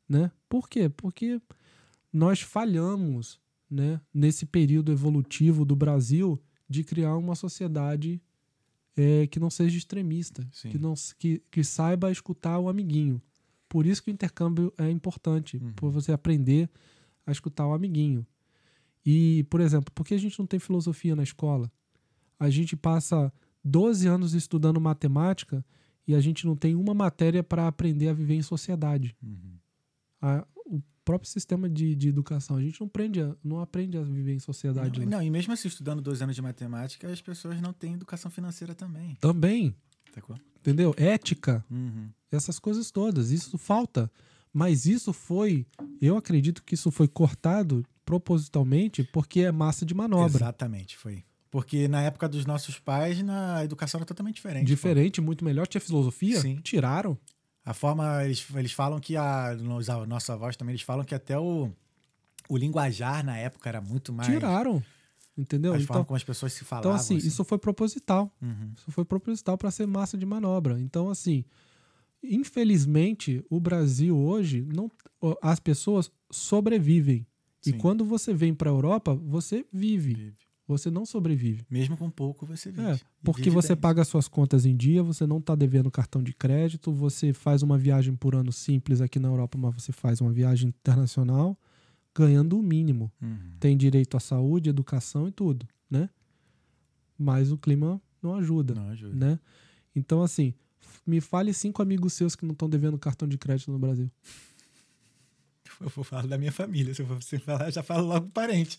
né? Por quê? Porque nós falhamos né, nesse período evolutivo do Brasil, de criar uma sociedade é, que não seja extremista, Sim. que, não, que, que saiba escutar o amiguinho. Por isso que o intercâmbio é importante, Uhum. por você aprender a escutar o amiguinho. E, por exemplo, por que a gente não tem filosofia na escola? A gente passa 12 anos estudando matemática e a gente não tem uma matéria para aprender a viver em sociedade. Uhum. A- o próprio sistema de, de educação, a gente não aprende, a, não aprende a viver em sociedade. Não, lá. não, e mesmo assim, estudando dois anos de matemática, as pessoas não têm educação financeira também. Também, Sacou? entendeu? Ética, Uhum. essas coisas todas. Isso falta. Mas isso foi, eu acredito que isso foi cortado propositalmente porque é massa de manobra. Exatamente, foi. Porque na época dos nossos pais, na a educação era totalmente diferente. Diferente, muito melhor. Tinha filosofia? Sim. Tiraram. pô. A forma, eles, eles falam que a. Nos, a nossos avós também, eles falam que até o, o linguajar na época era muito mais. Tiraram. Entendeu? Então, como as pessoas se falavam. então assim, isso foi proposital. Uhum. Isso foi proposital para ser massa de manobra. Então, assim, infelizmente, o Brasil hoje, não, as pessoas sobrevivem. E Sim. quando você vem para a Europa, você vive. Vive. Você não sobrevive. Mesmo com pouco, você vive. É, porque você paga suas contas em dia, você não está devendo cartão de crédito, você faz uma viagem por ano simples aqui na Europa, mas você faz uma viagem internacional ganhando o mínimo. Uhum. Tem direito à saúde, educação e tudo, né? Mas o clima não ajuda, Não ajuda. né? Então, assim, me fale cinco amigos seus que não estão devendo cartão de crédito no Brasil. Eu vou falar da minha família. Se eu for você falar, eu já falo logo parente.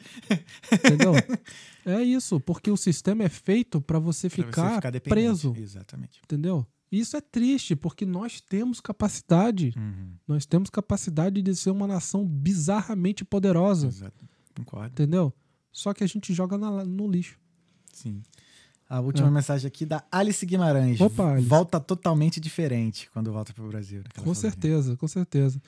Entendeu? [LAUGHS] é isso, porque o sistema é feito para você Pra ficar, dependente. preso, Exatamente. entendeu? Isso é triste, porque nós temos capacidade. Uhum. Nós temos capacidade de ser uma nação bizarramente poderosa, Exato. Concordo. entendeu? Só que a gente joga na- no lixo. Sim. A última É. mensagem aqui da Alice Guimarães. Opa, Alice. Volta totalmente diferente quando volta pro Brasil. né, que ela Com certeza, com certeza.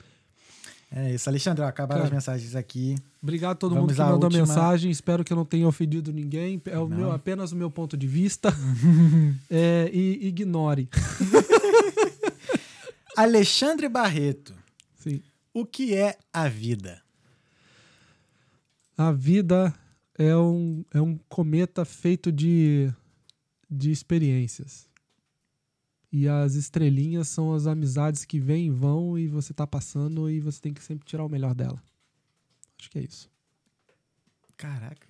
É isso. Alexandre, acabaram Cara, as mensagens aqui. Obrigado a todo Vamos mundo que mandou última. mensagem. Espero que eu não tenha ofendido ninguém. É o Não. meu, apenas o meu ponto de vista. [LAUGHS] É, e ignore. [LAUGHS] Alexandre Barreto. Sim. O que é a vida? A vida é um, é um cometa feito de, de experiências. E as estrelinhas são as amizades que vêm e vão e você tá passando e você tem que sempre tirar o melhor dela. Acho que é isso. Caraca.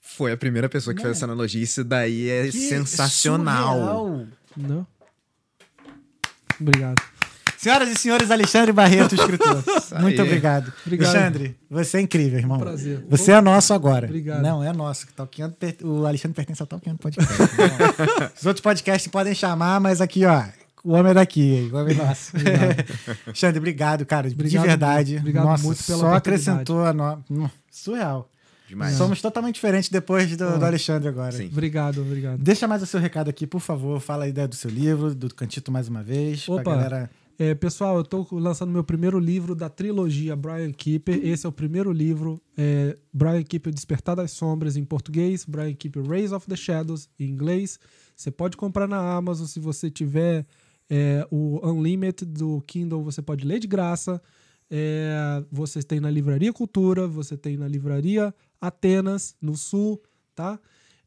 Foi a primeira pessoa que Não. fez essa analogia. Isso daí é Que sensacional. surreal. Não? Obrigado. Senhoras e senhores, Alexandre Barreto, escritor. [LAUGHS] Muito obrigado. Obrigado. Alexandre, você é incrível, irmão. Prazer. Você é nosso agora. Obrigado. Não, é nosso. Talkando per- O Alexandre pertence ao Talkando Podcast. Não. [LAUGHS] Os outros podcasts podem chamar, mas aqui, ó, o homem é daqui. O homem é nosso. [LAUGHS] Alexandre, obrigado, cara. Obrigado de verdade. Obrigado Nossa, muito pela só acrescentou a no... Hum, Surreal. Demais. Somos totalmente diferentes depois do, do Alexandre agora. Sim. Obrigado, obrigado. Deixa mais o seu recado aqui, por favor. Fala a ideia do seu livro, do Cantito mais uma vez. Opa. Pra galera. É, pessoal, eu tô lançando meu primeiro livro da trilogia Brian Keeper. Esse é o primeiro livro. É, Brian Keeper Despertar das Sombras em português, Brian Keeper Rays of the Shadows em inglês. Você pode comprar na Amazon se você tiver é, o Unlimited do Kindle, você pode ler de graça. É, você tem na Livraria Cultura, você tem na Livraria Atenas, no Sul, tá?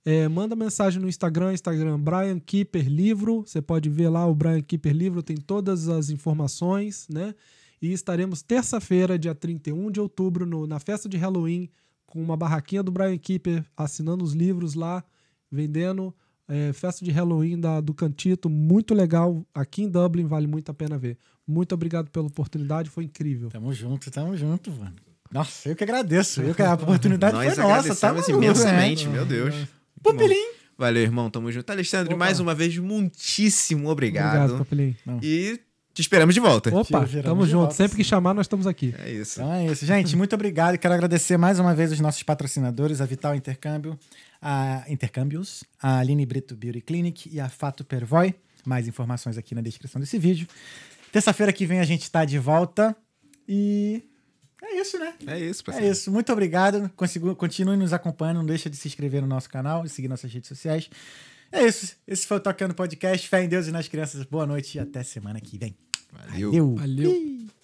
É, manda mensagem no Instagram, Instagram Brian Keeper Livro. Você pode ver lá o Brian Keeper Livro, tem todas as informações, né? E estaremos terça-feira, dia 31 de outubro, no- na festa de Halloween, com uma barraquinha do Brian Keeper, assinando os livros lá, vendendo. É, festa de Halloween da, do Cantito, muito legal. Aqui em Dublin, vale muito a pena ver. Muito obrigado pela oportunidade, foi incrível. Tamo junto, tamo junto, mano. Nossa, eu que agradeço. Eu que a [LAUGHS] oportunidade Nós foi nossa, tá maluco, imensamente, né? meu Deus. Pupilim. Valeu, irmão. Tamo junto. Alexandre, Opa. mais uma vez, muitíssimo Obrigado, obrigado. E te esperamos de volta. Opa, Giramos tamo junto. volta, Sempre que sim. chamar, nós estamos aqui. É isso. Então é isso. Gente, muito obrigado. Quero agradecer mais uma vez os nossos patrocinadores, a Vital Intercâmbio, a Intercâmbios, a Aline Brito Beauty Clinic e a Fato Pervoy. Mais informações aqui na descrição desse vídeo. Terça-feira que vem a gente está de volta e é isso, né? É isso, É parceiro. isso. Muito obrigado. Continue nos acompanhando. Não deixa de se inscrever no nosso canal e seguir nossas redes sociais. É isso. Esse foi o Tocando Podcast. Fé em Deus e nas crianças. Boa noite e até semana que vem. Valeu. Valeu. Valeu.